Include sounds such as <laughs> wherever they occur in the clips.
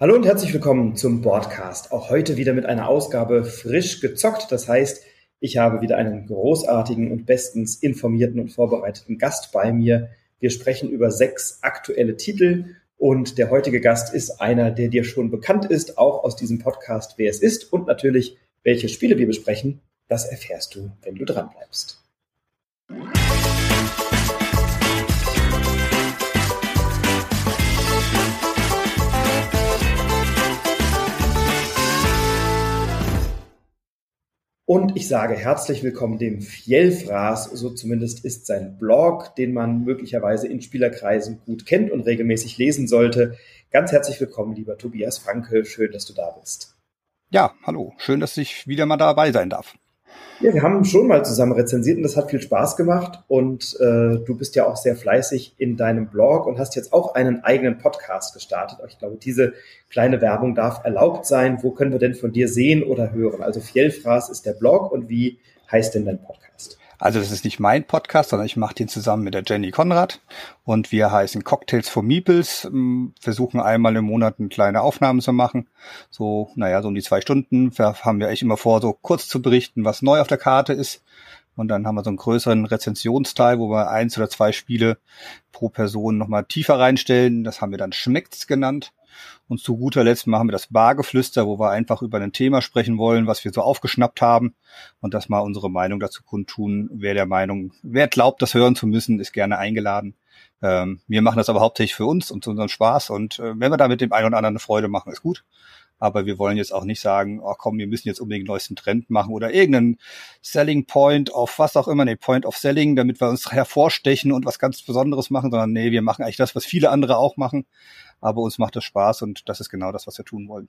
Hallo und herzlich willkommen zum Broadcast. Auch heute wieder mit einer Ausgabe frisch gezockt. Das heißt, ich habe wieder einen großartigen und bestens informierten und vorbereiteten Gast bei mir. Wir sprechen über sechs aktuelle Titel und der heutige Gast ist einer, der dir schon bekannt ist, auch aus diesem Podcast, wer es ist und natürlich, welche Spiele wir besprechen. Das erfährst du, wenn du dranbleibst. Und ich sage herzlich willkommen dem Fjellfraß, so zumindest ist sein Blog, den man möglicherweise in Spielerkreisen gut kennt und regelmäßig lesen sollte. Ganz herzlich willkommen, lieber Tobias Franke. Schön, dass du da bist. Ja, hallo. Schön, dass ich wieder mal dabei sein darf. Ja, wir haben schon mal zusammen rezensiert und das hat viel Spaß gemacht. Und äh, du bist ja auch sehr fleißig in deinem Blog und hast jetzt auch einen eigenen Podcast gestartet. Ich glaube, diese kleine Werbung darf erlaubt sein. Wo können wir denn von dir sehen oder hören? Also Fjellfraß ist der Blog und wie heißt denn dein Podcast? Also das ist nicht mein Podcast, sondern ich mache den zusammen mit der Jenny Konrad und wir heißen Cocktails for Meeples, ähm, versuchen einmal im Monat eine kleine Aufnahmen zu machen. So, naja, so um die zwei Stunden haben wir echt immer vor, so kurz zu berichten, was neu auf der Karte ist. Und dann haben wir so einen größeren Rezensionsteil, wo wir eins oder zwei Spiele pro Person nochmal tiefer reinstellen. Das haben wir dann Schmeckt's genannt. Und zu guter Letzt machen wir das Bargeflüster, wo wir einfach über ein Thema sprechen wollen, was wir so aufgeschnappt haben und das mal unsere Meinung dazu kundtun. Wer der Meinung, wer glaubt, das hören zu müssen, ist gerne eingeladen. Ähm, wir machen das aber hauptsächlich für uns und zu unserem Spaß und äh, wenn wir da mit dem einen oder anderen eine Freude machen, ist gut. Aber wir wollen jetzt auch nicht sagen, oh komm, wir müssen jetzt unbedingt den neuesten Trend machen oder irgendeinen Selling Point auf was auch immer, nee, Point of Selling, damit wir uns hervorstechen und was ganz Besonderes machen, sondern nee, wir machen eigentlich das, was viele andere auch machen. Aber uns macht das Spaß und das ist genau das, was wir tun wollen.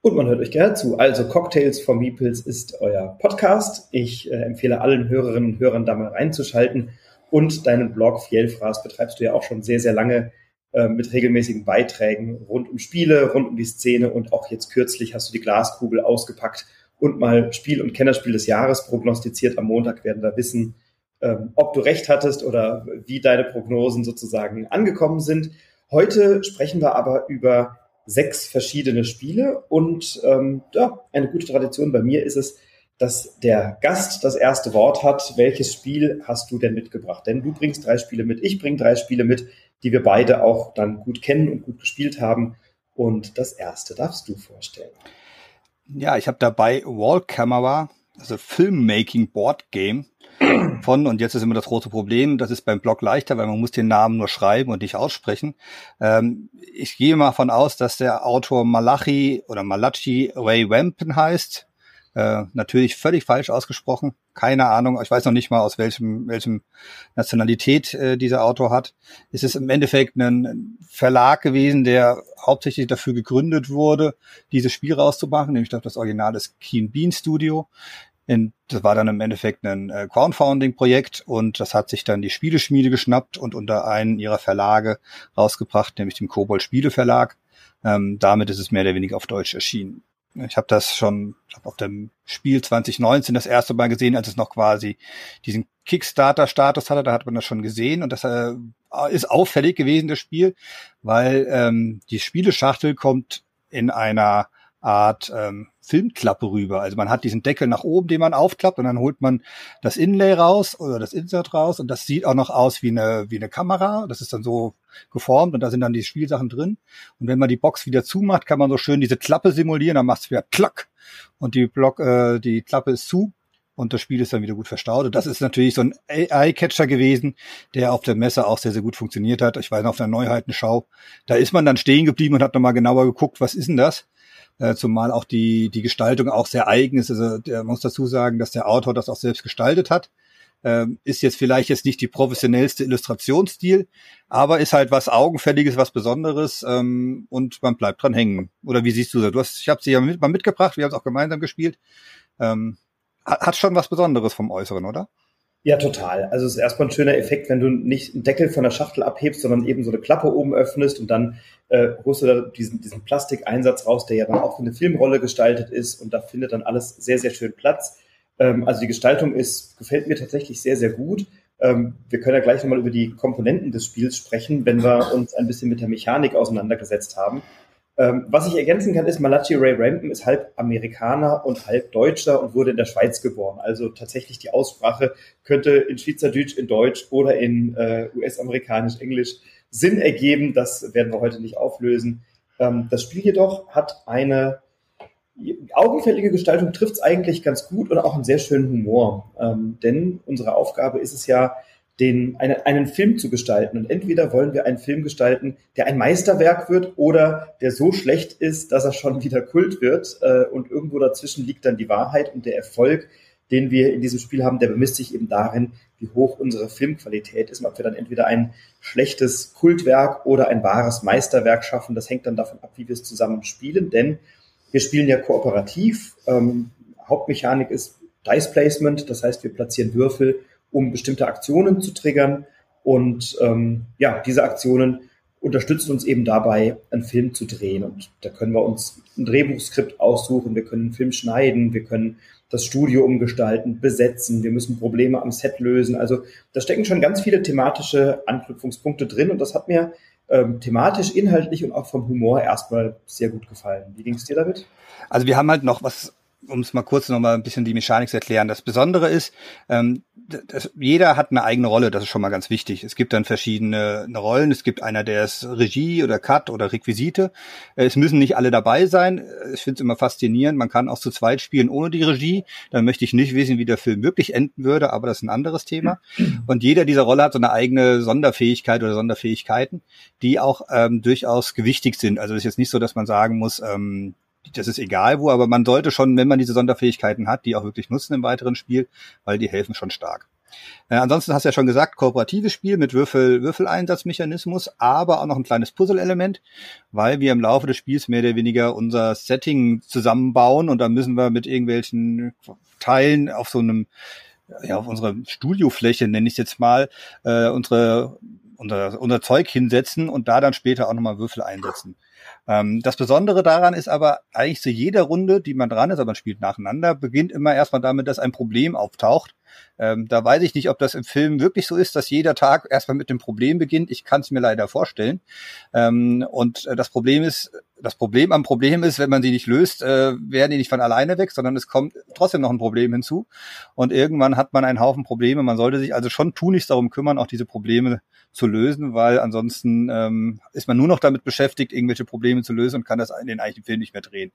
Und man hört euch gerne zu. Also Cocktails for Meeples ist euer Podcast. Ich äh, empfehle allen Hörerinnen und Hörern da mal reinzuschalten. Und deinen Blog Fjellfraß betreibst du ja auch schon sehr, sehr lange mit regelmäßigen Beiträgen rund um Spiele, rund um die Szene und auch jetzt kürzlich hast du die Glaskugel ausgepackt und mal Spiel und Kennerspiel des Jahres prognostiziert. Am Montag werden wir wissen, ähm, ob du recht hattest oder wie deine Prognosen sozusagen angekommen sind. Heute sprechen wir aber über sechs verschiedene Spiele und ähm, ja, eine gute Tradition bei mir ist es, dass der Gast das erste Wort hat. Welches Spiel hast du denn mitgebracht? Denn du bringst drei Spiele mit, ich bringe drei Spiele mit die wir beide auch dann gut kennen und gut gespielt haben. Und das erste darfst du vorstellen. Ja, ich habe dabei Wall Camera, also Filmmaking Board Game <clears throat> von, und jetzt ist immer das große Problem, das ist beim Blog leichter, weil man muss den Namen nur schreiben und nicht aussprechen. Ähm, ich gehe mal von aus, dass der Autor Malachi oder Malachi Ray Wampen heißt. Äh, natürlich völlig falsch ausgesprochen. Keine Ahnung. Ich weiß noch nicht mal, aus welchem, welchem Nationalität äh, dieser Autor hat. Es ist im Endeffekt ein Verlag gewesen, der hauptsächlich dafür gegründet wurde, dieses Spiel rauszumachen. Nämlich, ich das Original ist Keen Bean Studio. In, das war dann im Endeffekt ein äh, Crowdfunding-Projekt und das hat sich dann die Spieleschmiede geschnappt und unter einen ihrer Verlage rausgebracht, nämlich dem Kobold Spiele Verlag. Ähm, damit ist es mehr oder weniger auf Deutsch erschienen. Ich habe das schon hab auf dem Spiel 2019 das erste Mal gesehen, als es noch quasi diesen Kickstarter-Status hatte. Da hat man das schon gesehen und das äh, ist auffällig gewesen, das Spiel, weil ähm, die Spieleschachtel kommt in einer Art ähm, Filmklappe rüber. Also man hat diesen Deckel nach oben, den man aufklappt und dann holt man das Inlay raus oder das Insert raus und das sieht auch noch aus wie eine, wie eine Kamera. Das ist dann so geformt und da sind dann die Spielsachen drin. Und wenn man die Box wieder zumacht, kann man so schön diese Klappe simulieren, dann macht es wieder klack und die Block, äh, die Klappe ist zu und das Spiel ist dann wieder gut verstaut. Und das ist natürlich so ein AI-Catcher gewesen, der auf der Messe auch sehr, sehr gut funktioniert hat. Ich weiß noch auf der Neuheitenschau, da ist man dann stehen geblieben und hat nochmal genauer geguckt, was ist denn das? äh, zumal auch die, die Gestaltung auch sehr eigen ist. Also der muss dazu sagen, dass der Autor das auch selbst gestaltet hat. Ähm, ist jetzt vielleicht jetzt nicht die professionellste Illustrationsstil, aber ist halt was Augenfälliges, was Besonderes ähm, und man bleibt dran hängen. Oder wie siehst du das? Du hast, ich habe sie ja mit, mal mitgebracht, wir haben es auch gemeinsam gespielt. Ähm, hat schon was Besonderes vom Äußeren, oder? Ja, total. Also es ist erstmal ein schöner Effekt, wenn du nicht einen Deckel von der Schachtel abhebst, sondern eben so eine Klappe oben öffnest und dann äh, holst du da diesen, diesen Plastikeinsatz raus, der ja dann auch für eine Filmrolle gestaltet ist und da findet dann alles sehr, sehr schön Platz. Ähm, also die Gestaltung ist, gefällt mir tatsächlich sehr, sehr gut. Ähm, wir können ja gleich nochmal über die Komponenten des Spiels sprechen, wenn wir uns ein bisschen mit der Mechanik auseinandergesetzt haben. Ähm, was ich ergänzen kann, ist, Malachi Ray Rampton ist halb Amerikaner und halb Deutscher und wurde in der Schweiz geboren. Also tatsächlich die Aussprache könnte in Schweizerdeutsch, in Deutsch oder in äh, US-amerikanisch, Englisch Sinn ergeben. Das werden wir heute nicht auflösen. Ähm, das Spiel jedoch hat eine augenfällige Gestaltung trifft es eigentlich ganz gut und auch einen sehr schönen Humor. Ähm, denn unsere Aufgabe ist es ja, den, eine, einen Film zu gestalten. Und entweder wollen wir einen Film gestalten, der ein Meisterwerk wird oder der so schlecht ist, dass er schon wieder Kult wird. Äh, und irgendwo dazwischen liegt dann die Wahrheit und der Erfolg, den wir in diesem Spiel haben, der bemisst sich eben darin, wie hoch unsere Filmqualität ist und ob wir dann entweder ein schlechtes Kultwerk oder ein wahres Meisterwerk schaffen. Das hängt dann davon ab, wie wir es zusammen spielen, denn wir spielen ja kooperativ. Ähm, Hauptmechanik ist Dice Placement, das heißt, wir platzieren Würfel um bestimmte Aktionen zu triggern. Und ähm, ja, diese Aktionen unterstützen uns eben dabei, einen Film zu drehen. Und da können wir uns ein Drehbuchskript aussuchen, wir können einen Film schneiden, wir können das Studio umgestalten, besetzen, wir müssen Probleme am Set lösen. Also da stecken schon ganz viele thematische Anknüpfungspunkte drin und das hat mir ähm, thematisch, inhaltlich und auch vom Humor erstmal sehr gut gefallen. Wie ging es dir damit? Also wir haben halt noch was um es mal kurz noch mal ein bisschen die Mechanik zu erklären. Das Besondere ist, ähm, das, jeder hat eine eigene Rolle, das ist schon mal ganz wichtig. Es gibt dann verschiedene Rollen. Es gibt einer, der ist Regie oder Cut oder Requisite. Äh, es müssen nicht alle dabei sein. Ich finde es immer faszinierend. Man kann auch zu zweit spielen ohne die Regie. Dann möchte ich nicht wissen, wie der Film wirklich enden würde, aber das ist ein anderes Thema. Und jeder dieser Rolle hat so eine eigene Sonderfähigkeit oder Sonderfähigkeiten, die auch ähm, durchaus gewichtig sind. Also es ist jetzt nicht so, dass man sagen muss, ähm, das ist egal wo, aber man sollte schon, wenn man diese Sonderfähigkeiten hat, die auch wirklich nutzen im weiteren Spiel, weil die helfen schon stark. Äh, ansonsten hast du ja schon gesagt, kooperatives Spiel mit Würfel, Würfeleinsatzmechanismus, aber auch noch ein kleines Puzzle-Element, weil wir im Laufe des Spiels mehr oder weniger unser Setting zusammenbauen und dann müssen wir mit irgendwelchen Teilen auf so einem, ja, auf unserer Studiofläche, nenne ich es jetzt mal, äh, unsere, unser, unser Zeug hinsetzen und da dann später auch nochmal Würfel einsetzen. Ähm, das Besondere daran ist aber eigentlich zu jeder Runde, die man dran ist, aber man spielt nacheinander, beginnt immer erstmal damit, dass ein Problem auftaucht. Ähm, da weiß ich nicht, ob das im Film wirklich so ist, dass jeder Tag erstmal mit dem Problem beginnt. Ich kann es mir leider vorstellen. Ähm, und äh, das Problem ist, das Problem am Problem ist, wenn man sie nicht löst, äh, werden die nicht von alleine weg, sondern es kommt trotzdem noch ein Problem hinzu. Und irgendwann hat man einen Haufen Probleme. Man sollte sich also schon tunlichst darum kümmern, auch diese Probleme zu lösen, weil ansonsten ähm, ist man nur noch damit beschäftigt, irgendwelche Probleme zu lösen und kann das in den eigentlichen Film nicht mehr drehen.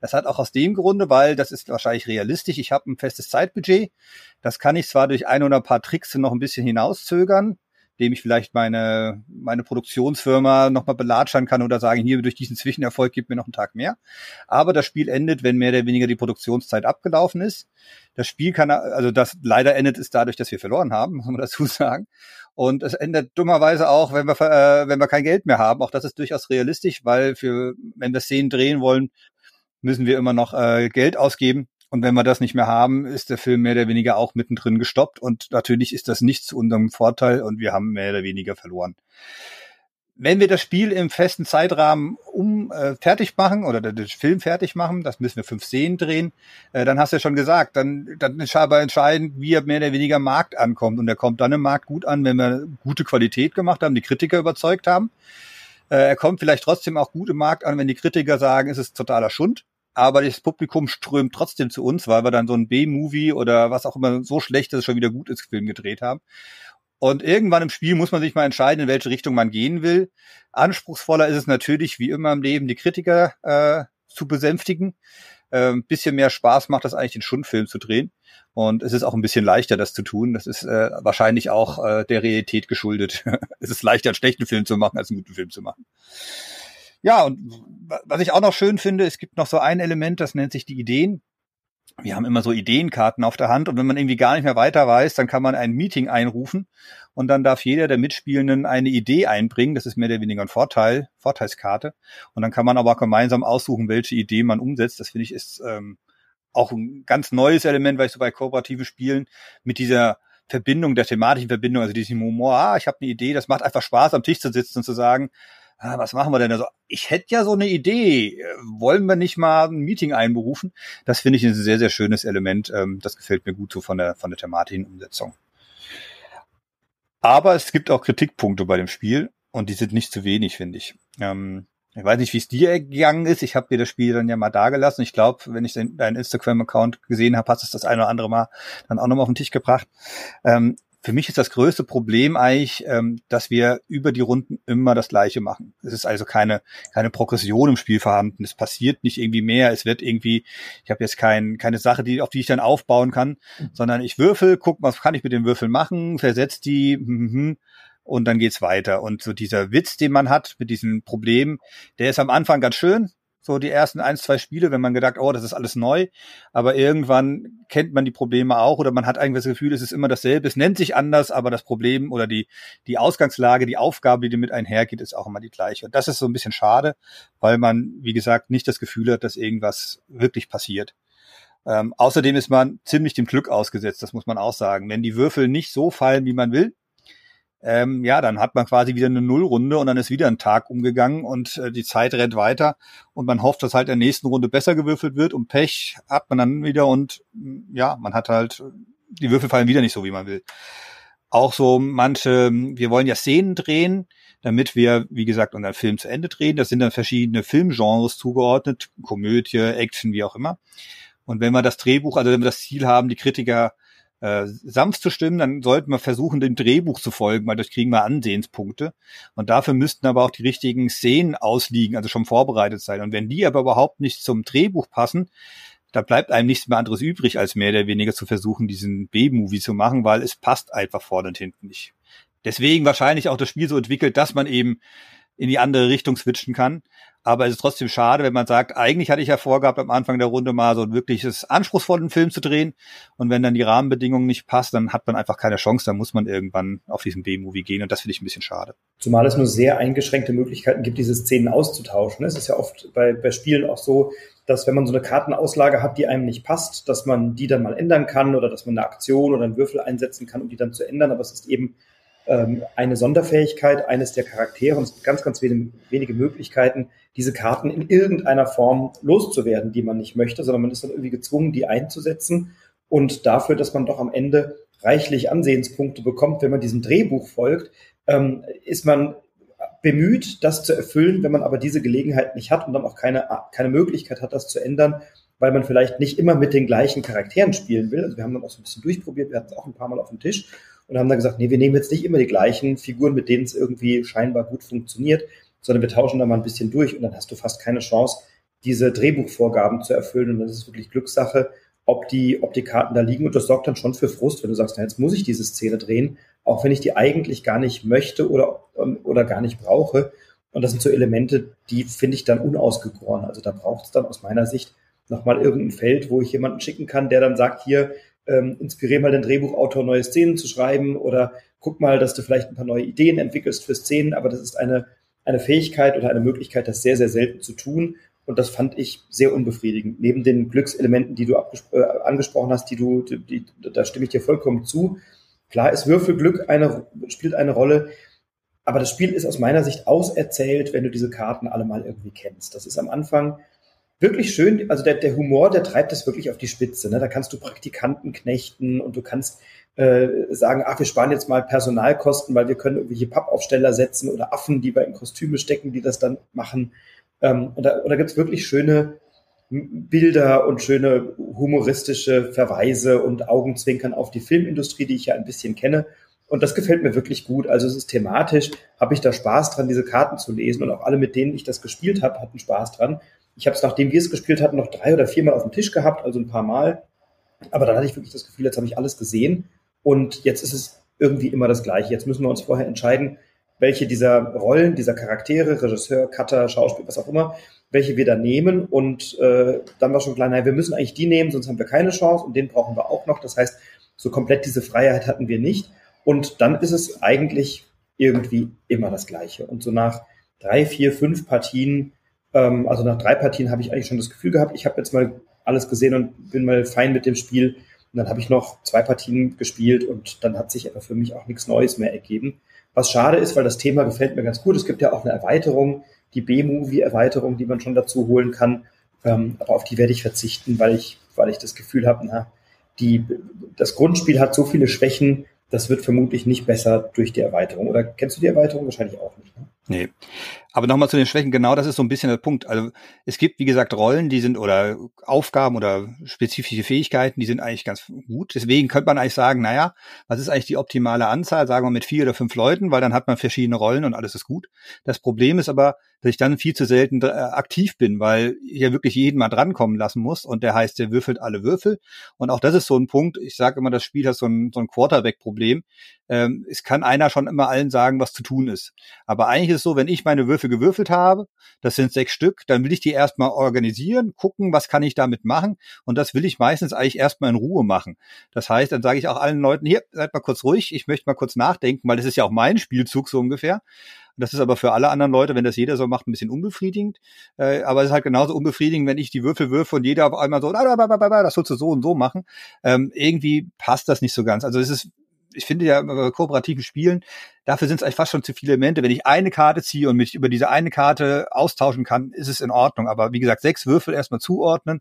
Das hat auch aus dem Grunde, weil das ist wahrscheinlich realistisch. Ich habe ein festes Zeitbudget. Das kann ich zwar durch ein oder ein paar Tricks noch ein bisschen hinauszögern, dem ich vielleicht meine, meine Produktionsfirma nochmal belatschern kann oder sagen, hier durch diesen Zwischenerfolg gibt mir noch einen Tag mehr. Aber das Spiel endet, wenn mehr oder weniger die Produktionszeit abgelaufen ist. Das Spiel kann, also das leider endet es dadurch, dass wir verloren haben, <laughs> muss man dazu sagen. Und es endet dummerweise auch, wenn wir, äh, wenn wir kein Geld mehr haben. Auch das ist durchaus realistisch, weil für, wenn wir Szenen drehen wollen, müssen wir immer noch äh, Geld ausgeben. Und wenn wir das nicht mehr haben, ist der Film mehr oder weniger auch mittendrin gestoppt. Und natürlich ist das nicht zu unserem Vorteil und wir haben mehr oder weniger verloren. Wenn wir das Spiel im festen Zeitrahmen um äh, fertig machen oder den Film fertig machen, das müssen wir fünf Szenen drehen, äh, dann hast du ja schon gesagt, dann, dann ist aber entscheidend, wie er mehr oder weniger Markt ankommt. Und er kommt dann im Markt gut an, wenn wir gute Qualität gemacht haben, die Kritiker überzeugt haben. Äh, er kommt vielleicht trotzdem auch gut im Markt an, wenn die Kritiker sagen, es ist totaler Schund aber das Publikum strömt trotzdem zu uns, weil wir dann so ein B-Movie oder was auch immer so schlecht, dass es schon wieder gut ist, Film gedreht haben. Und irgendwann im Spiel muss man sich mal entscheiden, in welche Richtung man gehen will. Anspruchsvoller ist es natürlich, wie immer im Leben, die Kritiker äh, zu besänftigen. Äh, bisschen mehr Spaß macht das eigentlich, den Schundfilm zu drehen. Und es ist auch ein bisschen leichter, das zu tun. Das ist äh, wahrscheinlich auch äh, der Realität geschuldet. <laughs> es ist leichter, einen schlechten Film zu machen, als einen guten Film zu machen. Ja, und was ich auch noch schön finde, es gibt noch so ein Element, das nennt sich die Ideen. Wir haben immer so Ideenkarten auf der Hand und wenn man irgendwie gar nicht mehr weiter weiß, dann kann man ein Meeting einrufen und dann darf jeder der Mitspielenden eine Idee einbringen. Das ist mehr oder weniger ein Vorteil, Vorteilskarte. Und dann kann man aber auch gemeinsam aussuchen, welche Idee man umsetzt. Das finde ich ist ähm, auch ein ganz neues Element, weil ich so bei kooperativen Spielen mit dieser Verbindung, der thematischen Verbindung, also diesem Humor, ah, ich habe eine Idee, das macht einfach Spaß, am Tisch zu sitzen und zu sagen, ah, was machen wir denn? Also ich hätte ja so eine Idee. Wollen wir nicht mal ein Meeting einberufen? Das finde ich ein sehr, sehr schönes Element. Ähm, das gefällt mir gut so von der, von der thematischen Umsetzung. Aber es gibt auch Kritikpunkte bei dem Spiel und die sind nicht zu wenig, finde ich. Ähm, Ich weiß nicht, wie es dir gegangen ist. Ich habe dir das Spiel dann ja mal dagelassen. Ich glaube, wenn ich deinen Instagram-Account gesehen habe, hast du es das eine oder andere Mal dann auch nochmal auf den Tisch gebracht. Ähm, für mich ist das größte Problem eigentlich, ähm, dass wir über die Runden immer das Gleiche machen. Es ist also keine, keine Progression im Spiel vorhanden. Es passiert nicht irgendwie mehr. Es wird irgendwie, ich habe jetzt kein, keine Sache, die, auf die ich dann aufbauen kann, mhm. sondern ich würfel, guck, was kann ich mit den Würfeln machen, versetzt die, mhm, und dann geht's weiter. Und so dieser Witz, den man hat mit diesen Problemen, der ist am Anfang ganz schön so die ersten ein, zwei Spiele, wenn man gedacht, oh, das ist alles neu, aber irgendwann kennt man die Probleme auch oder man hat eigentlich das Gefühl, es ist immer dasselbe, es nennt sich anders, aber das Problem oder die, die Ausgangslage, die Aufgabe, die damit einhergeht, ist auch immer die gleiche. Und das ist so ein bisschen schade, weil man, wie gesagt, nicht das Gefühl hat, dass irgendwas wirklich passiert. Ähm, außerdem ist man ziemlich dem Glück ausgesetzt, das muss man auch sagen. Wenn die Würfel nicht so fallen, wie man will, ähm, ja, dann hat man quasi wieder eine Nullrunde und dann ist wieder ein Tag umgegangen und äh, die Zeit rennt weiter und man hofft, dass halt in der nächsten Runde besser gewürfelt wird und Pech hat man dann wieder und mm, ja, man hat halt, die Würfel fallen wieder nicht so, wie man will. Auch so manche, wir wollen ja Szenen drehen, damit wir, wie gesagt, unseren Film zu Ende drehen. Das sind dann verschiedene Filmgenres zugeordnet, Komödie, Action, wie auch immer. Und wenn wir das Drehbuch, also wenn wir das Ziel haben, die Kritiker äh, sanft zu stimmen, dann sollten wir versuchen, dem Drehbuch zu folgen, weil das kriegen wir Ansehenspunkte. Und dafür müssten aber auch die richtigen Szenen ausliegen, also schon vorbereitet sein. Und wenn die aber überhaupt nicht zum Drehbuch passen, da bleibt einem nichts mehr anderes übrig, als mehr oder weniger zu versuchen, diesen B-Movie zu machen, weil es passt einfach vorne und hinten nicht. Deswegen wahrscheinlich auch das Spiel so entwickelt, dass man eben in die andere Richtung switchen kann. Aber es ist trotzdem schade, wenn man sagt, eigentlich hatte ich ja vorgehabt, am Anfang der Runde mal so ein wirkliches anspruchsvollen Film zu drehen. Und wenn dann die Rahmenbedingungen nicht passen, dann hat man einfach keine Chance. Dann muss man irgendwann auf diesen B-Movie gehen. Und das finde ich ein bisschen schade. Zumal es nur sehr eingeschränkte Möglichkeiten gibt, diese Szenen auszutauschen. Es ist ja oft bei, bei Spielen auch so, dass wenn man so eine Kartenauslage hat, die einem nicht passt, dass man die dann mal ändern kann oder dass man eine Aktion oder einen Würfel einsetzen kann, um die dann zu ändern. Aber es ist eben ähm, eine Sonderfähigkeit eines der Charaktere und es gibt ganz, ganz wenige, wenige Möglichkeiten, diese Karten in irgendeiner Form loszuwerden, die man nicht möchte, sondern man ist dann irgendwie gezwungen, die einzusetzen und dafür, dass man doch am Ende reichlich Ansehenspunkte bekommt, wenn man diesem Drehbuch folgt, ähm, ist man bemüht, das zu erfüllen, wenn man aber diese Gelegenheit nicht hat und dann auch keine, keine Möglichkeit hat, das zu ändern, weil man vielleicht nicht immer mit den gleichen Charakteren spielen will. Also wir haben dann auch so ein bisschen durchprobiert, wir hatten es auch ein paar Mal auf dem Tisch und haben dann gesagt, nee, wir nehmen jetzt nicht immer die gleichen Figuren, mit denen es irgendwie scheinbar gut funktioniert, sondern wir tauschen da mal ein bisschen durch und dann hast du fast keine Chance, diese Drehbuchvorgaben zu erfüllen. Und das ist wirklich Glückssache, ob die, ob die Karten da liegen. Und das sorgt dann schon für Frust, wenn du sagst, na, jetzt muss ich diese Szene drehen, auch wenn ich die eigentlich gar nicht möchte oder, oder gar nicht brauche. Und das sind so Elemente, die finde ich dann unausgegoren. Also da braucht es dann aus meiner Sicht nochmal irgendein Feld, wo ich jemanden schicken kann, der dann sagt, hier, ähm, inspirier mal den Drehbuchautor, neue Szenen zu schreiben oder guck mal, dass du vielleicht ein paar neue Ideen entwickelst für Szenen, aber das ist eine, eine Fähigkeit oder eine Möglichkeit, das sehr, sehr selten zu tun. Und das fand ich sehr unbefriedigend. Neben den Glückselementen, die du äh, angesprochen hast, die du, die, die, da stimme ich dir vollkommen zu. Klar ist Würfelglück eine, spielt eine Rolle. Aber das Spiel ist aus meiner Sicht auserzählt, wenn du diese Karten alle mal irgendwie kennst. Das ist am Anfang wirklich schön, also der, der Humor, der treibt das wirklich auf die Spitze. Ne? Da kannst du Praktikanten knechten und du kannst äh, sagen, ach, wir sparen jetzt mal Personalkosten, weil wir können irgendwelche Pappaufsteller setzen oder Affen, die wir in Kostüme stecken, die das dann machen. Ähm, und da, und da gibt's wirklich schöne Bilder und schöne humoristische Verweise und Augenzwinkern auf die Filmindustrie, die ich ja ein bisschen kenne. Und das gefällt mir wirklich gut. Also es ist thematisch, habe ich da Spaß dran, diese Karten zu lesen. Und auch alle, mit denen ich das gespielt habe, hatten Spaß dran. Ich habe es, nachdem wir es gespielt hatten, noch drei oder viermal auf dem Tisch gehabt, also ein paar Mal. Aber dann hatte ich wirklich das Gefühl, jetzt habe ich alles gesehen. Und jetzt ist es irgendwie immer das Gleiche. Jetzt müssen wir uns vorher entscheiden, welche dieser Rollen, dieser Charaktere, Regisseur, Cutter, Schauspiel, was auch immer, welche wir da nehmen. Und äh, dann war schon klar, nein, wir müssen eigentlich die nehmen, sonst haben wir keine Chance und den brauchen wir auch noch. Das heißt, so komplett diese Freiheit hatten wir nicht. Und dann ist es eigentlich irgendwie immer das Gleiche. Und so nach drei, vier, fünf Partien ähm, also nach drei Partien habe ich eigentlich schon das Gefühl gehabt, ich habe jetzt mal alles gesehen und bin mal fein mit dem Spiel. Und dann habe ich noch zwei Partien gespielt und dann hat sich aber für mich auch nichts Neues mehr ergeben. Was schade ist, weil das Thema gefällt mir ganz gut. Es gibt ja auch eine Erweiterung, die B-Movie-Erweiterung, die man schon dazu holen kann. Ähm, aber auf die werde ich verzichten, weil ich, weil ich das Gefühl habe, na, die, das Grundspiel hat so viele Schwächen, Das wird vermutlich nicht besser durch die Erweiterung. Oder kennst du die Erweiterung? Wahrscheinlich auch nicht. Ne? Nee. Aber nochmal zu den Schwächen, genau das ist so ein bisschen der Punkt. Also es gibt, wie gesagt, Rollen, die sind oder Aufgaben oder spezifische Fähigkeiten, die sind eigentlich ganz gut. Deswegen könnte man eigentlich sagen, naja, was ist eigentlich die optimale Anzahl? Sagen wir mit vier oder fünf Leuten, weil dann hat man verschiedene Rollen und alles ist gut. Das Problem ist aber, dass ich dann viel zu selten äh, aktiv bin, weil ich ja wirklich jeden mal drankommen lassen muss und der heißt, der würfelt alle Würfel. Und auch das ist so ein Punkt, ich sage immer, das Spiel hat so ein, so ein Quarterback-Problem. Ähm, es kann einer schon immer allen sagen, was zu tun ist. Aber eigentlich ist es so, wenn ich meine Würfel gewürfelt habe, das sind sechs Stück, dann will ich die erstmal organisieren, gucken, was kann ich damit machen. Und das will ich meistens eigentlich erstmal in Ruhe machen. Das heißt, dann sage ich auch allen Leuten, hier, seid mal kurz ruhig, ich möchte mal kurz nachdenken, weil das ist ja auch mein Spielzug so ungefähr. Das ist aber für alle anderen Leute, wenn das jeder so macht, ein bisschen unbefriedigend. Äh, aber es ist halt genauso unbefriedigend, wenn ich die Würfel würfe und jeder auf einmal so, das sollst du so und so machen. Ähm, irgendwie passt das nicht so ganz. Also es ist ich finde ja bei kooperativen Spielen, dafür sind es eigentlich fast schon zu viele Elemente. Wenn ich eine Karte ziehe und mich über diese eine Karte austauschen kann, ist es in Ordnung. Aber wie gesagt, sechs Würfel erstmal zuordnen,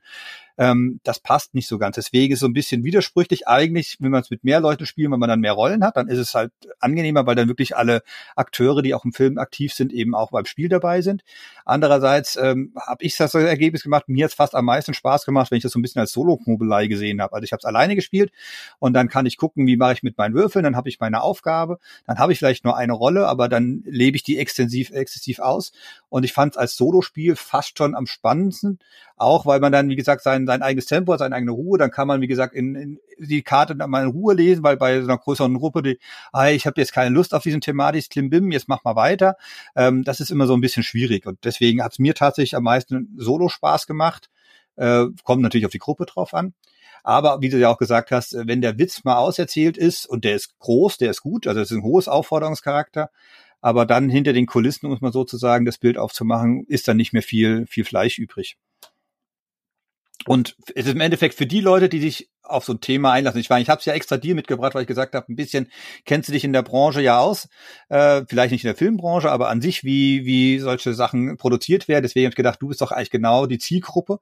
ähm, das passt nicht so ganz. Deswegen ist es so ein bisschen widersprüchlich. Eigentlich, wenn man es mit mehr Leuten spielt, wenn man dann mehr Rollen hat, dann ist es halt angenehmer, weil dann wirklich alle Akteure, die auch im Film aktiv sind, eben auch beim Spiel dabei sind. Andererseits ähm, habe ich das Ergebnis gemacht, mir hat fast am meisten Spaß gemacht, wenn ich das so ein bisschen als Solo-Knobelei gesehen habe. Also ich habe es alleine gespielt und dann kann ich gucken, wie mache ich mit meinen Würfeln, dann habe ich meine Aufgabe, dann habe ich vielleicht nur eine Rolle, aber dann lebe ich die extensiv, exzessiv aus. Und ich fand es als Solospiel fast schon am spannendsten, auch weil man dann, wie gesagt, sein, sein eigenes Tempo hat, seine eigene Ruhe. Dann kann man, wie gesagt, in, in die Karte mal in Ruhe lesen, weil bei so einer größeren Gruppe, die, ah, ich habe jetzt keine Lust auf diesen Thematik, Klimbim, jetzt mach mal weiter. Ähm, das ist immer so ein bisschen schwierig. Und deswegen hat es mir tatsächlich am meisten Solo Spaß gemacht. Äh, kommt natürlich auf die Gruppe drauf an. Aber wie du ja auch gesagt hast, wenn der Witz mal auserzählt ist und der ist groß, der ist gut, also es ist ein hohes Aufforderungscharakter, aber dann hinter den Kulissen, um es mal so zu sagen, das Bild aufzumachen, ist dann nicht mehr viel, viel Fleisch übrig. Und es ist im Endeffekt für die Leute, die sich auf so ein Thema einlassen. Ich meine, ich habe es ja extra dir mitgebracht, weil ich gesagt habe, ein bisschen kennst du dich in der Branche ja aus, äh, vielleicht nicht in der Filmbranche, aber an sich, wie wie solche Sachen produziert werden. Deswegen habe ich gedacht, du bist doch eigentlich genau die Zielgruppe.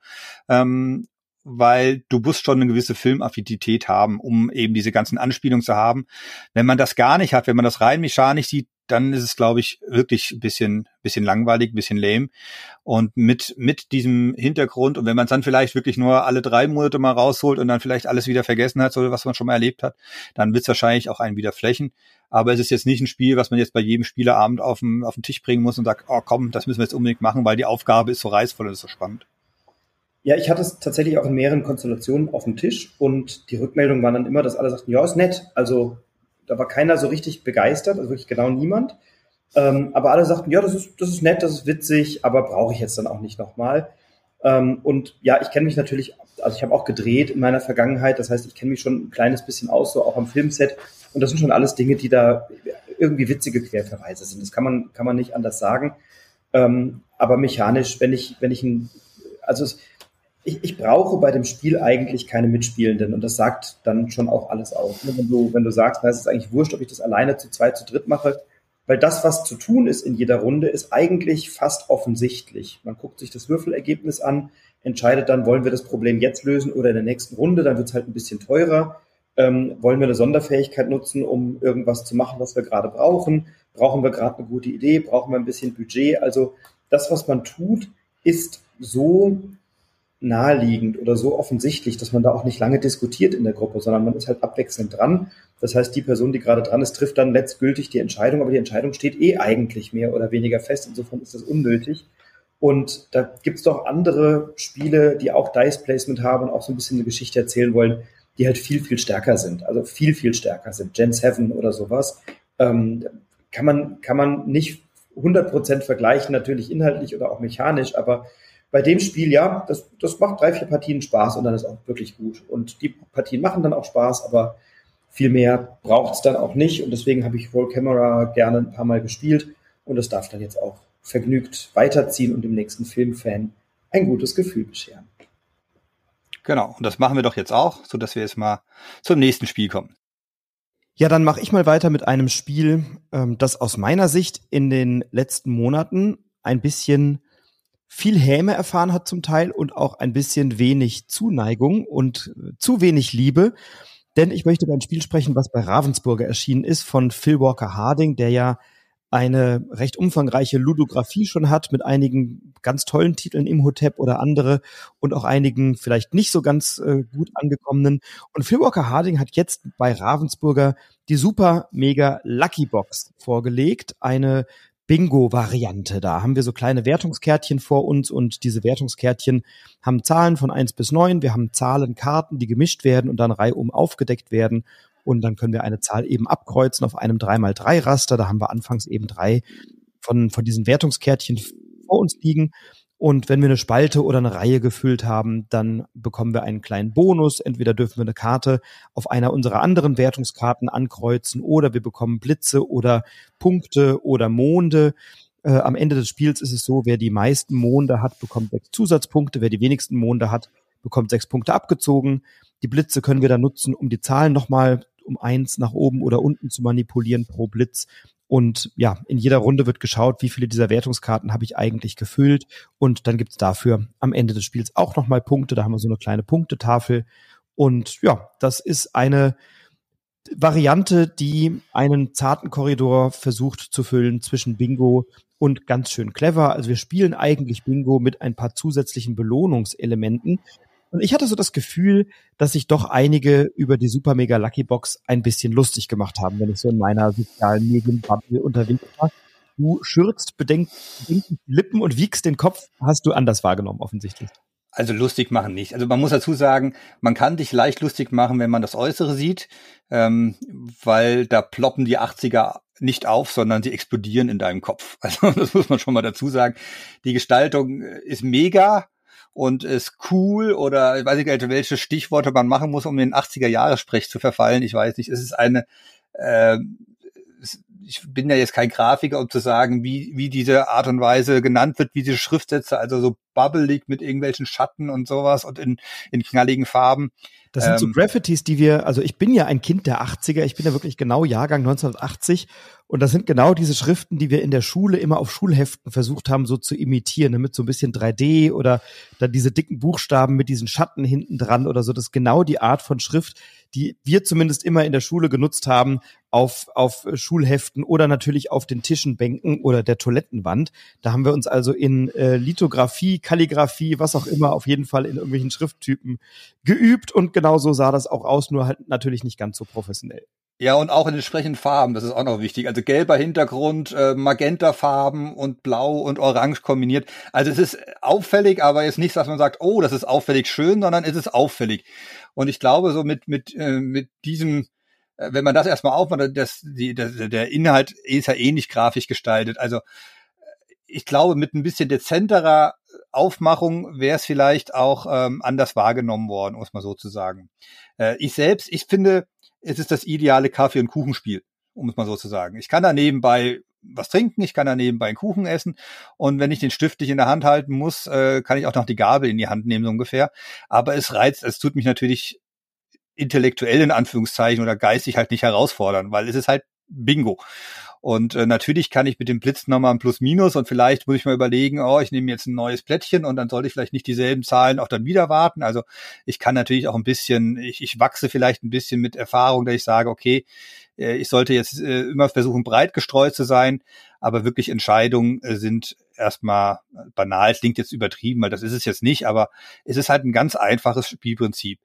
Ähm, weil du musst schon eine gewisse Filmaffinität haben, um eben diese ganzen Anspielungen zu haben. Wenn man das gar nicht hat, wenn man das rein mechanisch sieht, dann ist es, glaube ich, wirklich ein bisschen, bisschen langweilig, ein bisschen lame. Und mit, mit diesem Hintergrund, und wenn man es dann vielleicht wirklich nur alle drei Monate mal rausholt und dann vielleicht alles wieder vergessen hat, so was man schon mal erlebt hat, dann wird es wahrscheinlich auch einen wieder flächen. Aber es ist jetzt nicht ein Spiel, was man jetzt bei jedem Spielerabend auf den, auf den Tisch bringen muss und sagt, oh komm, das müssen wir jetzt unbedingt machen, weil die Aufgabe ist so reißvoll und ist so spannend. Ja, ich hatte es tatsächlich auch in mehreren Konstellationen auf dem Tisch und die Rückmeldungen waren dann immer, dass alle sagten, ja, ist nett. Also da war keiner so richtig begeistert, also wirklich genau niemand. Ähm, aber alle sagten, ja, das ist, das ist nett, das ist witzig, aber brauche ich jetzt dann auch nicht nochmal. Ähm, und ja, ich kenne mich natürlich, also ich habe auch gedreht in meiner Vergangenheit, das heißt, ich kenne mich schon ein kleines bisschen aus, so auch am Filmset. Und das sind schon alles Dinge, die da irgendwie witzige Querverweise sind. Das kann man, kann man nicht anders sagen. Ähm, aber mechanisch, wenn ich, wenn ich ein, also es, ich, ich brauche bei dem Spiel eigentlich keine Mitspielenden und das sagt dann schon auch alles aus. Ne? Wenn du, wenn du sagst, na, es ist eigentlich wurscht, ob ich das alleine zu zweit, zu dritt mache, weil das, was zu tun ist in jeder Runde, ist eigentlich fast offensichtlich. Man guckt sich das Würfelergebnis an, entscheidet dann, wollen wir das Problem jetzt lösen oder in der nächsten Runde, dann wird es halt ein bisschen teurer. Ähm, wollen wir eine Sonderfähigkeit nutzen, um irgendwas zu machen, was wir gerade brauchen? Brauchen wir gerade eine gute Idee? Brauchen wir ein bisschen Budget? Also das, was man tut, ist so naheliegend oder so offensichtlich, dass man da auch nicht lange diskutiert in der Gruppe, sondern man ist halt abwechselnd dran. Das heißt, die Person, die gerade dran ist, trifft dann letztgültig die Entscheidung, aber die Entscheidung steht eh eigentlich mehr oder weniger fest. Insofern ist das unnötig. Und da gibt's doch andere Spiele, die auch Dice Placement haben und auch so ein bisschen eine Geschichte erzählen wollen, die halt viel, viel stärker sind. Also viel, viel stärker sind. Gen 7 oder sowas. Ähm, kann man, kann man nicht 100% vergleichen, natürlich inhaltlich oder auch mechanisch, aber bei dem Spiel, ja, das, das macht drei, vier Partien Spaß und dann ist auch wirklich gut. Und die Partien machen dann auch Spaß, aber viel mehr braucht es dann auch nicht. Und deswegen habe ich Roll Camera gerne ein paar Mal gespielt und es darf dann jetzt auch vergnügt weiterziehen und dem nächsten Filmfan ein gutes Gefühl bescheren. Genau, und das machen wir doch jetzt auch, so dass wir jetzt mal zum nächsten Spiel kommen. Ja, dann mache ich mal weiter mit einem Spiel, ähm, das aus meiner Sicht in den letzten Monaten ein bisschen viel Häme erfahren hat zum Teil und auch ein bisschen wenig Zuneigung und äh, zu wenig Liebe. denn ich möchte über ein Spiel sprechen, was bei Ravensburger erschienen ist von Phil Walker Harding, der ja eine recht umfangreiche Ludografie schon hat mit einigen ganz tollen Titeln im Hotep oder andere und auch einigen vielleicht nicht so ganz äh, gut angekommenen. Und Phil Walker Harding hat jetzt bei Ravensburger die super mega Lucky Box vorgelegt, eine Bingo-Variante. Da haben wir so kleine Wertungskärtchen vor uns und diese Wertungskärtchen haben Zahlen von eins bis neun. Wir haben Zahlenkarten, die gemischt werden und dann reihum aufgedeckt werden und dann können wir eine Zahl eben abkreuzen auf einem 3x3 Raster. Da haben wir anfangs eben drei von, von diesen Wertungskärtchen vor uns liegen. Und wenn wir eine Spalte oder eine Reihe gefüllt haben, dann bekommen wir einen kleinen Bonus. Entweder dürfen wir eine Karte auf einer unserer anderen Wertungskarten ankreuzen oder wir bekommen Blitze oder Punkte oder Monde. Äh, am Ende des Spiels ist es so, wer die meisten Monde hat, bekommt sechs Zusatzpunkte. Wer die wenigsten Monde hat, bekommt sechs Punkte abgezogen. Die Blitze können wir dann nutzen, um die Zahlen nochmal um eins nach oben oder unten zu manipulieren pro Blitz. Und ja, in jeder Runde wird geschaut, wie viele dieser Wertungskarten habe ich eigentlich gefüllt. Und dann gibt es dafür am Ende des Spiels auch nochmal Punkte. Da haben wir so eine kleine Punktetafel. Und ja, das ist eine Variante, die einen zarten Korridor versucht zu füllen zwischen Bingo und ganz schön clever. Also wir spielen eigentlich Bingo mit ein paar zusätzlichen Belohnungselementen, und ich hatte so das Gefühl, dass sich doch einige über die Super Mega Lucky Box ein bisschen lustig gemacht haben, wenn ich so in meiner sozialen Medienbubble unterwegs war. Du schürzt bedenkt, bedenklich die Lippen und wiegst den Kopf. Hast du anders wahrgenommen, offensichtlich. Also lustig machen nicht. Also man muss dazu sagen, man kann dich leicht lustig machen, wenn man das Äußere sieht, ähm, weil da ploppen die 80er nicht auf, sondern sie explodieren in deinem Kopf. <laughs> Also das muss man schon mal dazu sagen. Die Gestaltung ist mega, und ist cool oder ich weiß nicht, welche Stichworte man machen muss, um den 80er-Jahre-Sprech zu verfallen. Ich weiß nicht, es ist eine, äh, ich bin ja jetzt kein Grafiker, um zu sagen, wie, wie diese Art und Weise genannt wird, wie diese Schriftsätze, also so bubbelig mit irgendwelchen Schatten und sowas und in, in knalligen Farben. Das sind ähm, so Graffitis, die wir, also ich bin ja ein Kind der 80er, ich bin ja wirklich genau Jahrgang 1980 und das sind genau diese Schriften, die wir in der Schule immer auf Schulheften versucht haben, so zu imitieren, mit so ein bisschen 3D oder dann diese dicken Buchstaben mit diesen Schatten hinten dran oder so. Das ist genau die Art von Schrift, die wir zumindest immer in der Schule genutzt haben, auf, auf Schulheften oder natürlich auf den Tischen, Bänken oder der Toilettenwand. Da haben wir uns also in äh, Lithografie, Kalligrafie, was auch immer, auf jeden Fall in irgendwelchen Schrifttypen geübt und genau so sah das auch aus, nur halt natürlich nicht ganz so professionell. Ja, und auch in entsprechenden Farben, das ist auch noch wichtig. Also gelber Hintergrund, äh, Magentafarben und Blau und Orange kombiniert. Also es ist auffällig, aber jetzt nicht, dass man sagt, oh, das ist auffällig schön, sondern es ist auffällig. Und ich glaube, so mit, mit, äh, mit diesem, äh, wenn man das erstmal aufmacht, das, die, das, der Inhalt ist ja ähnlich grafisch gestaltet. Also äh, ich glaube, mit ein bisschen dezenterer Aufmachung wäre es vielleicht auch ähm, anders wahrgenommen worden, es mal so zu sagen. Äh, ich selbst, ich finde, es ist das ideale Kaffee- und Kuchenspiel, um es mal so zu sagen. Ich kann da nebenbei was trinken, ich kann da nebenbei einen Kuchen essen und wenn ich den Stift nicht in der Hand halten muss, äh, kann ich auch noch die Gabel in die Hand nehmen, so ungefähr. Aber es reizt, es tut mich natürlich intellektuell in Anführungszeichen oder geistig halt nicht herausfordern, weil es ist halt Bingo. Und äh, natürlich kann ich mit dem Blitz nochmal ein Plus-Minus und vielleicht muss ich mal überlegen, oh, ich nehme jetzt ein neues Plättchen und dann sollte ich vielleicht nicht dieselben Zahlen auch dann wieder warten. Also ich kann natürlich auch ein bisschen, ich, ich wachse vielleicht ein bisschen mit Erfahrung, dass ich sage, okay, äh, ich sollte jetzt äh, immer versuchen, breit gestreut zu sein, aber wirklich Entscheidungen äh, sind erstmal banal, klingt jetzt übertrieben, weil das ist es jetzt nicht, aber es ist halt ein ganz einfaches Spielprinzip.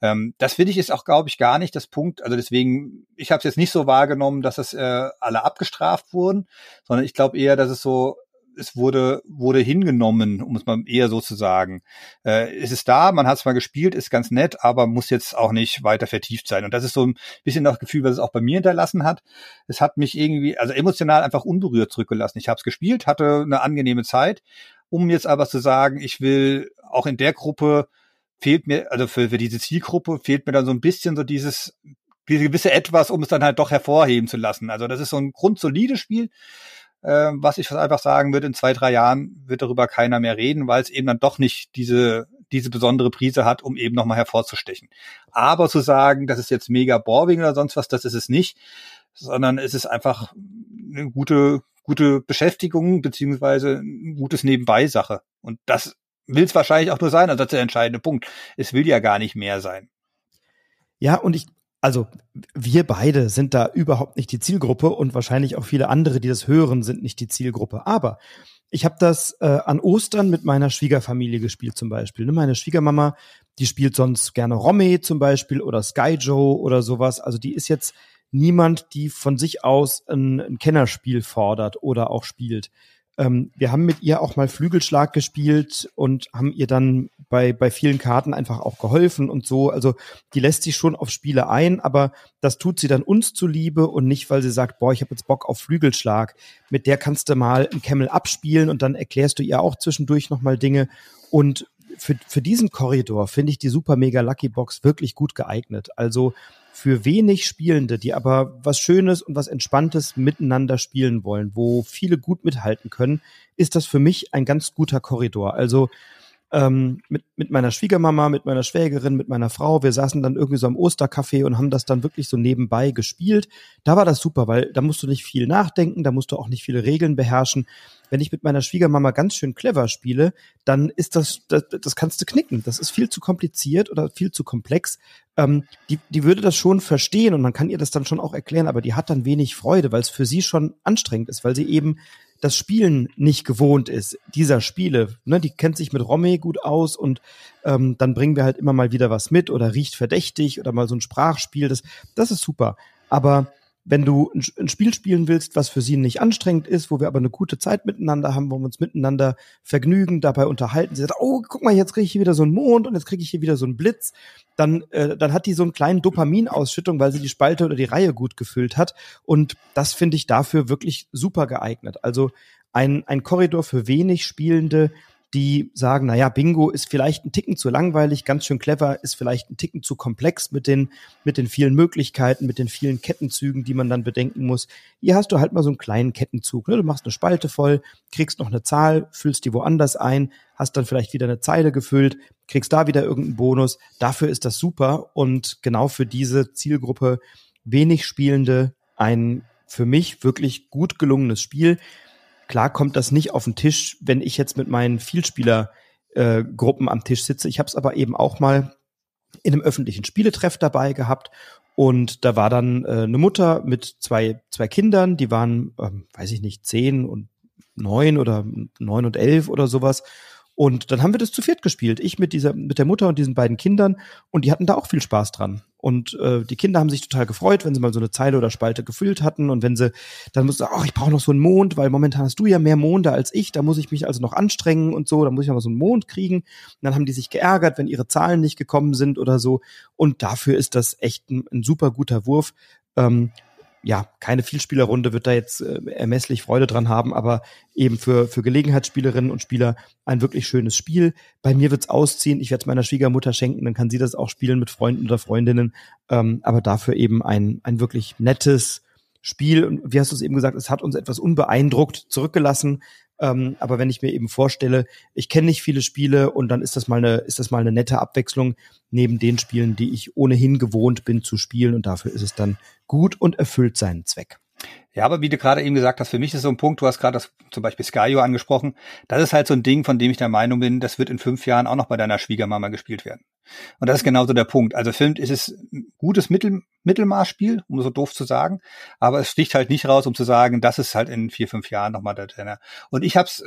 Ähm, das finde ich ist auch, glaube ich, gar nicht das Punkt. Also deswegen, ich habe es jetzt nicht so wahrgenommen, dass es äh, alle abgestraft wurden, sondern ich glaube eher, dass es so es wurde, wurde hingenommen, um es mal eher so zu sagen. Äh, es ist da, man hat es mal gespielt, ist ganz nett, aber muss jetzt auch nicht weiter vertieft sein. Und das ist so ein bisschen das Gefühl, was es auch bei mir hinterlassen hat. Es hat mich irgendwie, also emotional einfach unberührt zurückgelassen. Ich habe es gespielt, hatte eine angenehme Zeit. Um jetzt aber zu sagen, ich will auch in der Gruppe fehlt mir, also für, für diese Zielgruppe fehlt mir dann so ein bisschen so dieses, diese gewisse Etwas, um es dann halt doch hervorheben zu lassen. Also das ist so ein grundsolides Spiel äh, was ich einfach sagen würde, in zwei, drei Jahren wird darüber keiner mehr reden, weil es eben dann doch nicht diese, diese besondere Prise hat, um eben nochmal hervorzustechen. Aber zu sagen, das ist jetzt mega boring oder sonst was, das ist es nicht, sondern es ist einfach eine gute, gute Beschäftigung beziehungsweise ein gutes Nebenbei-Sache. Und das will es wahrscheinlich auch nur sein, also das ist der entscheidende Punkt. Es will ja gar nicht mehr sein. Ja, und ich also wir beide sind da überhaupt nicht die Zielgruppe und wahrscheinlich auch viele andere, die das hören, sind nicht die Zielgruppe. Aber ich habe das äh, an Ostern mit meiner Schwiegerfamilie gespielt zum Beispiel. Ne? Meine Schwiegermama, die spielt sonst gerne Romme zum Beispiel oder Sky Joe oder sowas. Also die ist jetzt niemand, die von sich aus ein, ein Kennerspiel fordert oder auch spielt. Ähm, wir haben mit ihr auch mal Flügelschlag gespielt und haben ihr dann bei, bei vielen Karten einfach auch geholfen und so. Also die lässt sich schon auf Spiele ein, aber das tut sie dann uns zuliebe und nicht, weil sie sagt, boah, ich habe jetzt Bock auf Flügelschlag. Mit der kannst du mal ein Camel abspielen und dann erklärst du ihr auch zwischendurch nochmal Dinge. Und für, für diesen Korridor finde ich die Super Mega Lucky Box wirklich gut geeignet. Also für wenig Spielende, die aber was Schönes und was Entspanntes miteinander spielen wollen, wo viele gut mithalten können, ist das für mich ein ganz guter Korridor. Also ähm, mit, mit meiner Schwiegermama, mit meiner Schwägerin, mit meiner Frau. Wir saßen dann irgendwie so am Ostercafé und haben das dann wirklich so nebenbei gespielt. Da war das super, weil da musst du nicht viel nachdenken, da musst du auch nicht viele Regeln beherrschen. Wenn ich mit meiner Schwiegermama ganz schön clever spiele, dann ist das, das, das kannst du knicken. Das ist viel zu kompliziert oder viel zu komplex. Ähm, die, die würde das schon verstehen und man kann ihr das dann schon auch erklären, aber die hat dann wenig Freude, weil es für sie schon anstrengend ist, weil sie eben das Spielen nicht gewohnt ist, dieser Spiele. Ne, die kennt sich mit Romme gut aus und ähm, dann bringen wir halt immer mal wieder was mit oder riecht verdächtig oder mal so ein Sprachspiel. Das, das ist super. Aber wenn du ein Spiel spielen willst, was für sie nicht anstrengend ist, wo wir aber eine gute Zeit miteinander haben, wo wir uns miteinander vergnügen, dabei unterhalten, sie sagt, oh, guck mal, jetzt kriege ich hier wieder so einen Mond und jetzt kriege ich hier wieder so einen Blitz, dann, äh, dann hat die so einen kleinen Dopaminausschüttung, weil sie die Spalte oder die Reihe gut gefüllt hat. Und das finde ich dafür wirklich super geeignet. Also ein, ein Korridor für wenig Spielende, die sagen, na ja, Bingo ist vielleicht ein Ticken zu langweilig, ganz schön clever, ist vielleicht ein Ticken zu komplex mit den, mit den vielen Möglichkeiten, mit den vielen Kettenzügen, die man dann bedenken muss. Hier hast du halt mal so einen kleinen Kettenzug. Ne? Du machst eine Spalte voll, kriegst noch eine Zahl, füllst die woanders ein, hast dann vielleicht wieder eine Zeile gefüllt, kriegst da wieder irgendeinen Bonus. Dafür ist das super und genau für diese Zielgruppe wenig Spielende ein für mich wirklich gut gelungenes Spiel. Klar kommt das nicht auf den Tisch, wenn ich jetzt mit meinen Vielspielergruppen äh, am Tisch sitze. Ich habe es aber eben auch mal in einem öffentlichen Spieletreff dabei gehabt und da war dann äh, eine Mutter mit zwei, zwei Kindern, die waren, ähm, weiß ich nicht, zehn und neun oder neun und elf oder sowas. Und dann haben wir das zu viert gespielt. Ich mit dieser, mit der Mutter und diesen beiden Kindern. Und die hatten da auch viel Spaß dran. Und äh, die Kinder haben sich total gefreut, wenn sie mal so eine Zeile oder Spalte gefüllt hatten. Und wenn sie dann mussten, ach, ich brauche noch so einen Mond, weil momentan hast du ja mehr Monde als ich. Da muss ich mich also noch anstrengen und so. Da muss ich mal so einen Mond kriegen. Und dann haben die sich geärgert, wenn ihre Zahlen nicht gekommen sind oder so. Und dafür ist das echt ein, ein super guter Wurf. Ähm, ja, keine Vielspielerrunde wird da jetzt äh, ermesslich Freude dran haben, aber eben für, für Gelegenheitsspielerinnen und Spieler ein wirklich schönes Spiel. Bei mir wird's ausziehen, ich werde es meiner Schwiegermutter schenken, dann kann sie das auch spielen mit Freunden oder Freundinnen, ähm, aber dafür eben ein, ein wirklich nettes Spiel. Und wie hast du es eben gesagt, es hat uns etwas unbeeindruckt zurückgelassen, ähm, aber wenn ich mir eben vorstelle, ich kenne nicht viele Spiele und dann ist das mal eine, ist das mal eine nette Abwechslung neben den Spielen, die ich ohnehin gewohnt bin zu spielen und dafür ist es dann gut und erfüllt seinen Zweck. Ja, aber wie du gerade eben gesagt hast, für mich ist so ein Punkt, du hast gerade das zum Beispiel Skyo angesprochen, das ist halt so ein Ding, von dem ich der Meinung bin, das wird in fünf Jahren auch noch bei deiner Schwiegermama gespielt werden. Und das ist genauso der Punkt. Also Film ist es ein gutes Mittel, Mittelmaßspiel, um so doof zu sagen, aber es sticht halt nicht raus, um zu sagen, das ist halt in vier, fünf Jahren nochmal der Trainer. Und ich habe es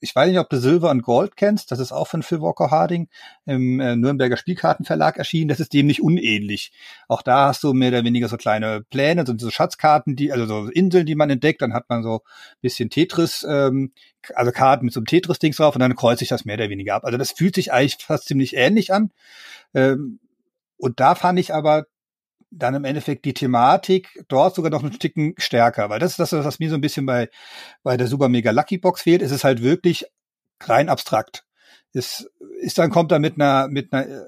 ich weiß nicht, ob du Silver und Gold kennst. Das ist auch von Phil Walker Harding im äh, Nürnberger Spielkartenverlag erschienen. Das ist dem nicht unähnlich. Auch da hast du mehr oder weniger so kleine Pläne, so, so Schatzkarten, die, also so Inseln, die man entdeckt. Dann hat man so bisschen Tetris, ähm, also Karten mit so einem Tetris-Dings drauf und dann kreuzt sich das mehr oder weniger ab. Also das fühlt sich eigentlich fast ziemlich ähnlich an. Ähm, und da fand ich aber dann im Endeffekt die Thematik dort sogar noch ein Stücken stärker, weil das ist das, was mir so ein bisschen bei, bei der Super Mega Lucky Box fehlt. Es ist halt wirklich rein abstrakt. Es ist dann kommt da mit einer, mit einer äh,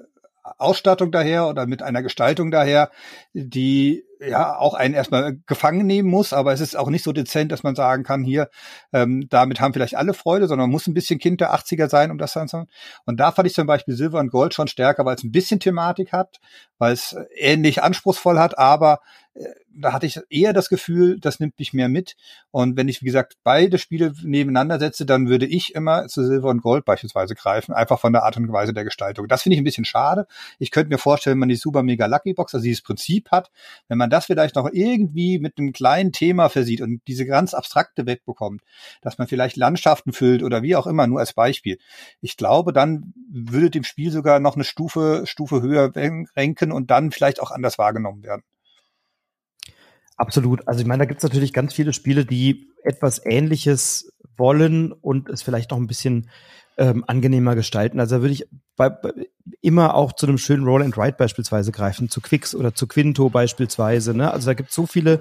Ausstattung daher oder mit einer Gestaltung daher, die ja auch einen erstmal gefangen nehmen muss, aber es ist auch nicht so dezent, dass man sagen kann, hier, ähm, damit haben vielleicht alle Freude, sondern man muss ein bisschen Kind der 80er sein, um das zu sagen. Und da fand ich zum Beispiel Silber und Gold schon stärker, weil es ein bisschen Thematik hat, weil es ähnlich anspruchsvoll hat, aber äh, da hatte ich eher das Gefühl, das nimmt mich mehr mit. Und wenn ich, wie gesagt, beide Spiele nebeneinander setze, dann würde ich immer zu Silber und Gold beispielsweise greifen, einfach von der Art und Weise der Gestaltung. Das finde ich ein bisschen schade. Ich könnte mir vorstellen, wenn man die Super Mega Lucky Box, also dieses Prinzip hat, wenn man das vielleicht noch irgendwie mit einem kleinen Thema versieht und diese ganz abstrakte wegbekommt, dass man vielleicht Landschaften füllt oder wie auch immer, nur als Beispiel. Ich glaube, dann würde dem Spiel sogar noch eine Stufe, Stufe höher renken und dann vielleicht auch anders wahrgenommen werden. Absolut. Also ich meine, da gibt es natürlich ganz viele Spiele, die etwas Ähnliches wollen und es vielleicht noch ein bisschen ähm, angenehmer gestalten. Also da würde ich bei, bei, immer auch zu einem schönen Roll and Write beispielsweise greifen, zu Quicks oder zu Quinto beispielsweise. Ne? Also da gibt es so viele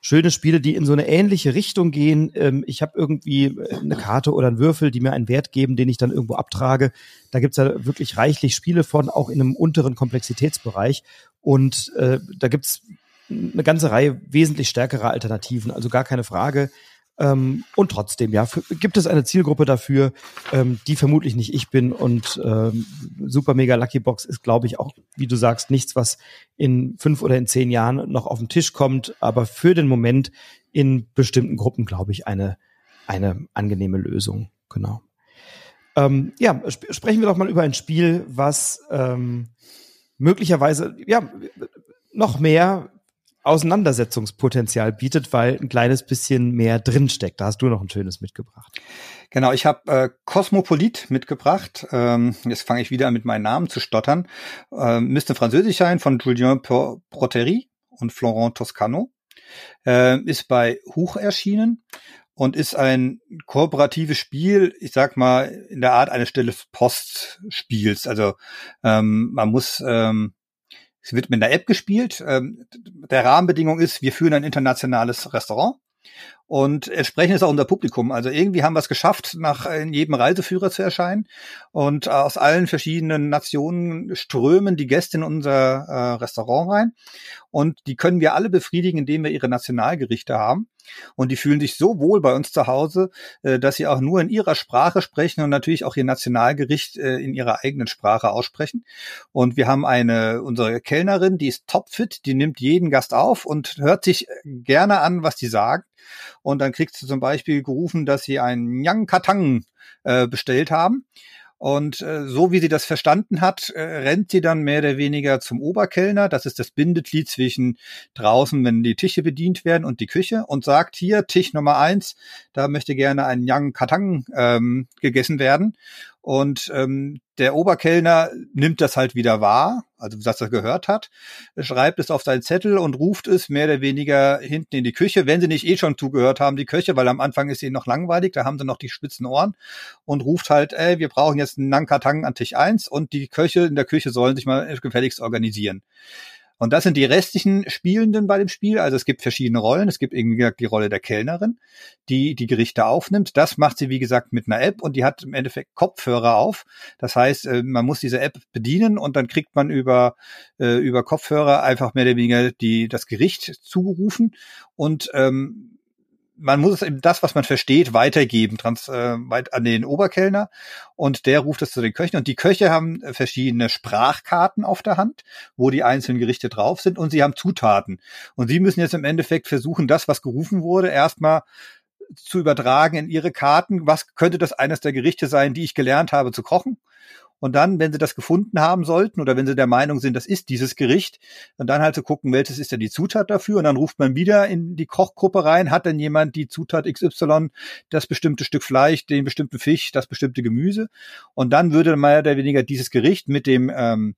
schöne Spiele, die in so eine ähnliche Richtung gehen. Ähm, ich habe irgendwie eine Karte oder einen Würfel, die mir einen Wert geben, den ich dann irgendwo abtrage. Da gibt's ja wirklich reichlich Spiele von, auch in einem unteren Komplexitätsbereich. Und äh, da gibt's eine ganze Reihe wesentlich stärkerer Alternativen, also gar keine Frage. Ähm, und trotzdem, ja, gibt es eine Zielgruppe dafür, ähm, die vermutlich nicht ich bin. Und ähm, Super Mega Lucky Box ist, glaube ich, auch, wie du sagst, nichts, was in fünf oder in zehn Jahren noch auf den Tisch kommt. Aber für den Moment in bestimmten Gruppen, glaube ich, eine, eine angenehme Lösung. Genau. Ähm, ja, sp sprechen wir doch mal über ein Spiel, was ähm, möglicherweise ja noch mehr Auseinandersetzungspotenzial bietet, weil ein kleines bisschen mehr drinsteckt. Da hast du noch ein schönes mitgebracht. Genau, ich habe äh, Cosmopolit mitgebracht. Ähm, jetzt fange ich wieder mit meinen Namen zu stottern. Ähm, müsste französisch sein von Julien Proteri und Florent Toscano. Äh, ist bei Huch erschienen und ist ein kooperatives Spiel, ich sag mal, in der Art eines stilles Postspiels. Also ähm, man muss ähm, es wird mit einer App gespielt. Ähm, der Rahmenbedingung ist, wir führen ein internationales Restaurant und entsprechend ist auch unser Publikum. Also irgendwie haben wir es geschafft, nach in jedem Reiseführer zu erscheinen. Und aus allen verschiedenen Nationen strömen die Gäste in unser äh, Restaurant rein. Und die können wir alle befriedigen, indem wir ihre Nationalgerichte haben. Und die fühlen sich so wohl bei uns zu Hause, äh, dass sie auch nur in ihrer Sprache sprechen und natürlich auch ihr Nationalgericht äh, in ihrer eigenen Sprache aussprechen. Und wir haben eine, unsere Kellnerin, die ist topfit, die nimmt jeden Gast auf und hört sich gerne an, was die sagen. Und dann kriegst du zum Beispiel gerufen, dass sie einen Nyang Katang äh, bestellt haben. Und äh, so wie sie das verstanden hat, äh, rennt sie dann mehr oder weniger zum Oberkellner. Das ist das Bindeglied zwischen draußen, wenn die Tische bedient werden, und die Küche und sagt hier Tisch Nummer eins, da möchte gerne ein Yang Katang ähm, gegessen werden. Und ähm, der Oberkellner nimmt das halt wieder wahr, also dass er gehört hat, schreibt es auf seinen Zettel und ruft es mehr oder weniger hinten in die Küche, wenn sie nicht eh schon zugehört haben, die Köche, weil am Anfang ist ihnen noch langweilig, da haben sie noch die spitzen Ohren und ruft halt, ey, wir brauchen jetzt einen Nankatang an Tisch eins und die Köche in der Küche sollen sich mal gefälligst organisieren. Und das sind die restlichen Spielenden bei dem Spiel. Also es gibt verschiedene Rollen. Es gibt irgendwie die Rolle der Kellnerin, die die Gerichte aufnimmt. Das macht sie, wie gesagt, mit einer App und die hat im Endeffekt Kopfhörer auf. Das heißt, äh, man muss diese App bedienen und dann kriegt man über, äh, über Kopfhörer einfach mehr oder weniger die, das Gericht zugerufen und ähm, man muss es eben das, was man versteht, weitergeben trans, äh, weit an den Oberkellner und der ruft es zu den Köchen und die Köche haben verschiedene Sprachkarten auf der Hand, wo die einzelnen Gerichte drauf sind und sie haben Zutaten und sie müssen jetzt im Endeffekt versuchen, das, was gerufen wurde, erstmal zu übertragen in ihre Karten. Was könnte das eines der Gerichte sein, die ich gelernt habe zu kochen? Und dann, wenn sie das gefunden haben sollten oder wenn sie der Meinung sind, das ist dieses Gericht, und dann halt zu gucken, welches ist denn die Zutat dafür. Und dann ruft man wieder in die Kochgruppe rein, hat denn jemand die Zutat XY, das bestimmte Stück Fleisch, den bestimmten Fisch, das bestimmte Gemüse. Und dann würde mehr oder weniger dieses Gericht mit dem ähm,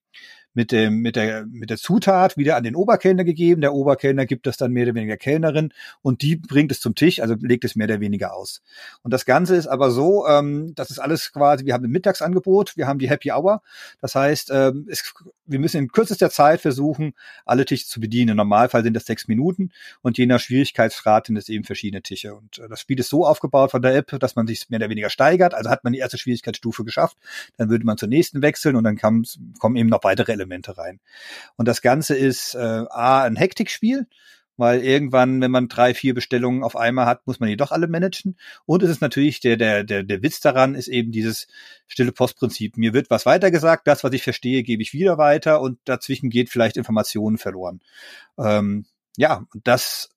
mit dem, mit der, mit der Zutat wieder an den Oberkellner gegeben. Der Oberkellner gibt das dann mehr oder weniger Kellnerin und die bringt es zum Tisch, also legt es mehr oder weniger aus. Und das Ganze ist aber so, ähm, das ist alles quasi, wir haben ein Mittagsangebot, wir haben die Happy Hour. Das heißt, ähm, es wir müssen in kürzester Zeit versuchen, alle Tische zu bedienen. Im Normalfall sind das sechs Minuten und je nach Schwierigkeitsgrad sind es eben verschiedene Tische. Und äh, das Spiel ist so aufgebaut von der App, dass man sich mehr oder weniger steigert. Also hat man die erste Schwierigkeitsstufe geschafft, dann würde man zur nächsten wechseln und dann kommen eben noch weitere Elemente rein. Und das Ganze ist äh, A, ein Hektikspiel weil irgendwann, wenn man drei, vier Bestellungen auf einmal hat, muss man die doch alle managen. Und es ist natürlich der, der, der, der Witz daran ist eben dieses stille Postprinzip. Mir wird was weitergesagt, das, was ich verstehe, gebe ich wieder weiter und dazwischen geht vielleicht Informationen verloren. Ähm, ja, das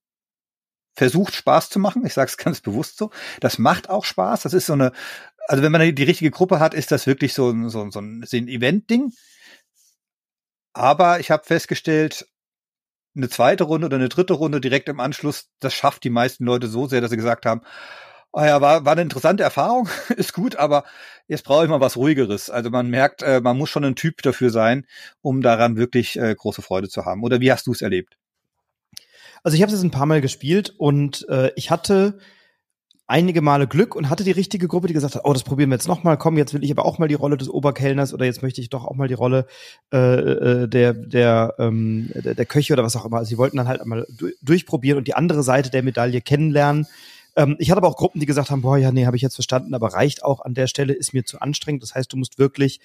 versucht Spaß zu machen. Ich sage es <laughs> ganz bewusst so. Das macht auch Spaß. Das ist so eine, also wenn man die richtige Gruppe hat, ist das wirklich so, so, so ein, so ein Event-Ding. Aber ich habe festgestellt, eine zweite Runde oder eine dritte Runde direkt im Anschluss, das schafft die meisten Leute so sehr, dass sie gesagt haben, oh ja, war, war eine interessante Erfahrung, <laughs> ist gut, aber jetzt brauche ich mal was ruhigeres. Also man merkt, äh, man muss schon ein Typ dafür sein, um daran wirklich äh, große Freude zu haben. Oder wie hast du es erlebt? Also ich habe es jetzt ein paar Mal gespielt und äh, ich hatte einige Male Glück und hatte die richtige Gruppe, die gesagt hat, oh, das probieren wir jetzt noch mal. Komm, jetzt will ich aber auch mal die Rolle des Oberkellners oder jetzt möchte ich doch auch mal die Rolle äh, äh, der der, ähm, der der Köche oder was auch immer. Also sie wollten dann halt einmal durchprobieren und die andere Seite der Medaille kennenlernen. Ähm, ich hatte aber auch Gruppen, die gesagt haben, boah, ja, nee, habe ich jetzt verstanden, aber reicht auch an der Stelle, ist mir zu anstrengend. Das heißt, du musst wirklich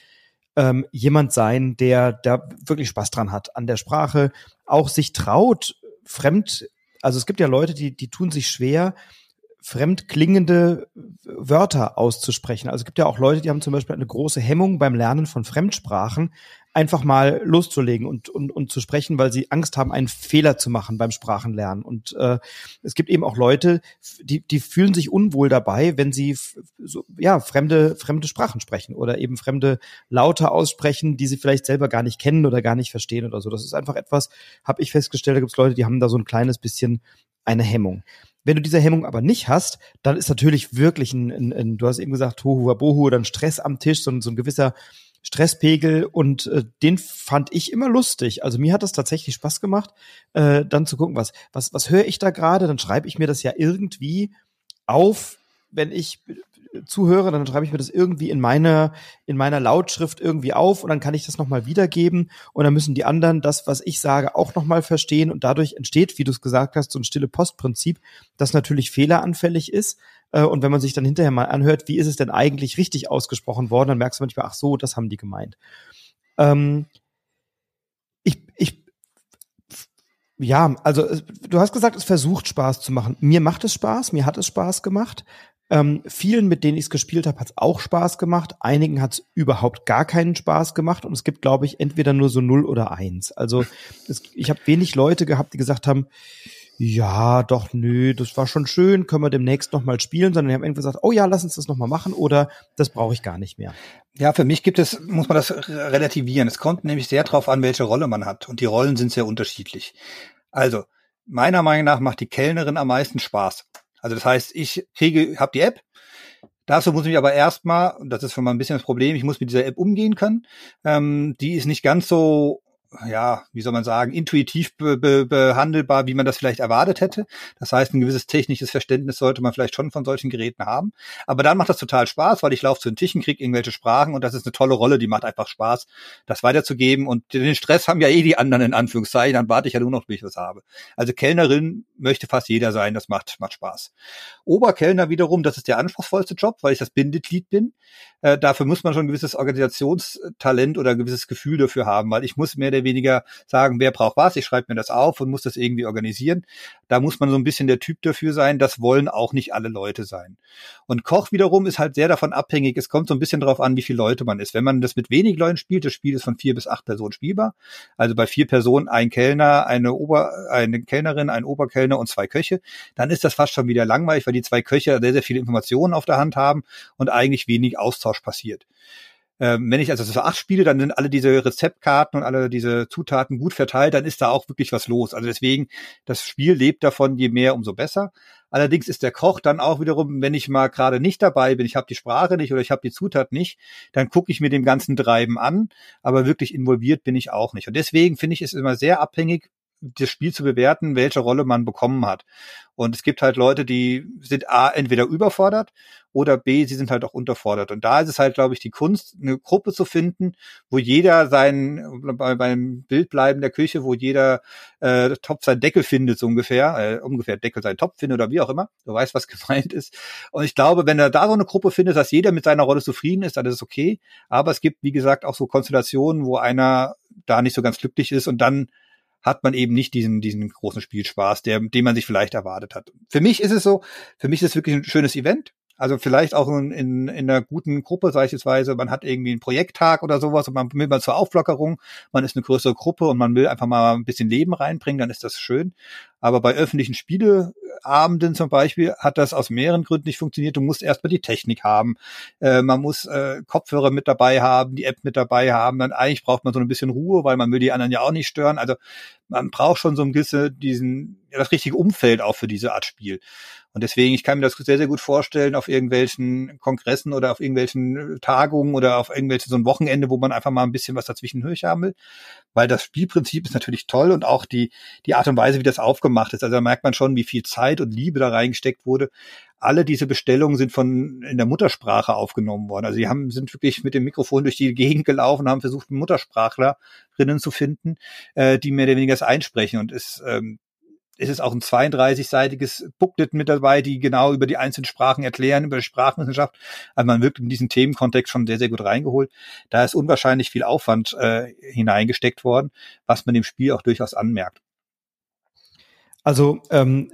ähm, jemand sein, der da wirklich Spaß dran hat an der Sprache, auch sich traut, fremd. Also es gibt ja Leute, die die tun sich schwer fremdklingende Wörter auszusprechen. Also es gibt ja auch Leute, die haben zum Beispiel eine große Hemmung beim Lernen von Fremdsprachen, einfach mal loszulegen und, und, und zu sprechen, weil sie Angst haben, einen Fehler zu machen beim Sprachenlernen. Und äh, es gibt eben auch Leute, die, die fühlen sich unwohl dabei, wenn sie so, ja, fremde, fremde Sprachen sprechen oder eben fremde Laute aussprechen, die sie vielleicht selber gar nicht kennen oder gar nicht verstehen oder so. Das ist einfach etwas, habe ich festgestellt, da gibt es Leute, die haben da so ein kleines bisschen eine Hemmung. Wenn du diese Hemmung aber nicht hast, dann ist natürlich wirklich ein, ein, ein du hast eben gesagt, Tohu Wabohu oder ein Stress am Tisch, so, so ein gewisser Stresspegel und äh, den fand ich immer lustig. Also mir hat das tatsächlich Spaß gemacht, äh, dann zu gucken, was was was höre ich da gerade, dann schreibe ich mir das ja irgendwie auf, wenn ich zuhöre, dann schreibe ich mir das irgendwie in meiner, in meiner Lautschrift irgendwie auf und dann kann ich das nochmal wiedergeben und dann müssen die anderen das, was ich sage, auch nochmal verstehen und dadurch entsteht, wie du es gesagt hast, so ein stille Postprinzip, das natürlich fehleranfällig ist. Äh, und wenn man sich dann hinterher mal anhört, wie ist es denn eigentlich richtig ausgesprochen worden, dann merkst du manchmal, ach so, das haben die gemeint. Ähm, ich, ich, ja, also du hast gesagt, es versucht Spaß zu machen. Mir macht es Spaß, mir hat es Spaß gemacht. Ähm, vielen, mit denen ich es gespielt habe, hat es auch Spaß gemacht. Einigen hat es überhaupt gar keinen Spaß gemacht. Und es gibt, glaube ich, entweder nur so null oder eins. Also es, ich habe wenig Leute gehabt, die gesagt haben, ja, doch, nö, das war schon schön, können wir demnächst nochmal spielen, sondern die haben irgendwie gesagt, oh ja, lass uns das nochmal machen oder das brauche ich gar nicht mehr. Ja, für mich gibt es, muss man das relativieren. Es kommt nämlich sehr drauf an, welche Rolle man hat. Und die Rollen sind sehr unterschiedlich. Also, meiner Meinung nach macht die Kellnerin am meisten Spaß. Also das heißt, ich kriege, habe die App. Dazu muss ich aber erstmal, das ist schon mal ein bisschen das Problem, ich muss mit dieser App umgehen können. Ähm, die ist nicht ganz so ja, wie soll man sagen, intuitiv be be behandelbar, wie man das vielleicht erwartet hätte. Das heißt, ein gewisses technisches Verständnis sollte man vielleicht schon von solchen Geräten haben. Aber dann macht das total Spaß, weil ich laufe zu den Tischen, kriege irgendwelche Sprachen und das ist eine tolle Rolle, die macht einfach Spaß, das weiterzugeben. Und den Stress haben ja eh die anderen in Anführungszeichen, dann warte ich ja nur noch, bis ich was habe. Also Kellnerin möchte fast jeder sein, das macht, macht Spaß. Oberkellner wiederum, das ist der anspruchsvollste Job, weil ich das Bindeglied bin. Äh, dafür muss man schon ein gewisses Organisationstalent oder ein gewisses Gefühl dafür haben, weil ich muss mehr der weniger sagen, wer braucht was, ich schreibe mir das auf und muss das irgendwie organisieren. Da muss man so ein bisschen der Typ dafür sein, das wollen auch nicht alle Leute sein. Und Koch wiederum ist halt sehr davon abhängig, es kommt so ein bisschen darauf an, wie viele Leute man ist. Wenn man das mit wenig Leuten spielt, das Spiel ist von vier bis acht Personen spielbar, also bei vier Personen ein Kellner, eine Ober, eine Kellnerin, ein Oberkellner und zwei Köche, dann ist das fast schon wieder langweilig, weil die zwei Köche sehr, sehr viele Informationen auf der Hand haben und eigentlich wenig Austausch passiert. Ähm, wenn ich also so acht spiele, dann sind alle diese Rezeptkarten und alle diese Zutaten gut verteilt, dann ist da auch wirklich was los. Also deswegen, das Spiel lebt davon, je mehr, umso besser. Allerdings ist der Koch dann auch wiederum, wenn ich mal gerade nicht dabei bin, ich habe die Sprache nicht oder ich habe die Zutat nicht, dann gucke ich mir dem ganzen Treiben an, aber wirklich involviert bin ich auch nicht. Und deswegen finde ich es immer sehr abhängig, das Spiel zu bewerten, welche Rolle man bekommen hat. Und es gibt halt Leute, die sind A, entweder überfordert oder B, sie sind halt auch unterfordert. Und da ist es halt, glaube ich, die Kunst, eine Gruppe zu finden, wo jeder sein, bei, beim Bild bleiben der Küche, wo jeder äh, Topf seinen Deckel findet, so ungefähr, äh, ungefähr Deckel seinen Topf findet oder wie auch immer. Du weißt, was <laughs> gemeint ist. Und ich glaube, wenn er da so eine Gruppe findet, dass jeder mit seiner Rolle zufrieden ist, dann ist es okay. Aber es gibt, wie gesagt, auch so Konstellationen, wo einer da nicht so ganz glücklich ist und dann hat man eben nicht diesen, diesen großen Spielspaß, der, den man sich vielleicht erwartet hat. Für mich ist es so, für mich ist es wirklich ein schönes Event. Also vielleicht auch in, in, in einer guten Gruppe, beispielsweise, man hat irgendwie einen Projekttag oder sowas und man will mal zur Auflockerung, man ist eine größere Gruppe und man will einfach mal ein bisschen Leben reinbringen, dann ist das schön. Aber bei öffentlichen Spieleabenden zum Beispiel hat das aus mehreren Gründen nicht funktioniert. Du musst erstmal die Technik haben, äh, man muss äh, Kopfhörer mit dabei haben, die App mit dabei haben. Dann eigentlich braucht man so ein bisschen Ruhe, weil man will die anderen ja auch nicht stören. Also man braucht schon so ein bisschen diesen, ja, das richtige Umfeld auch für diese Art Spiel. Und deswegen, ich kann mir das sehr, sehr gut vorstellen auf irgendwelchen Kongressen oder auf irgendwelchen Tagungen oder auf irgendwelchen so ein Wochenende, wo man einfach mal ein bisschen was dazwischen haben will. Weil das Spielprinzip ist natürlich toll und auch die, die Art und Weise, wie das aufgemacht ist. Also da merkt man schon, wie viel Zeit und Liebe da reingesteckt wurde. Alle diese Bestellungen sind von in der Muttersprache aufgenommen worden. Also die haben, sind wirklich mit dem Mikrofon durch die Gegend gelaufen, haben versucht, Muttersprachlerinnen zu finden, äh, die mehr oder weniger das einsprechen. Und es ähm, es ist auch ein 32-seitiges Booklet mit dabei, die genau über die einzelnen Sprachen erklären, über die Sprachwissenschaft. Also man wirkt in diesen Themenkontext schon sehr, sehr gut reingeholt. Da ist unwahrscheinlich viel Aufwand äh, hineingesteckt worden, was man dem Spiel auch durchaus anmerkt. Also ähm,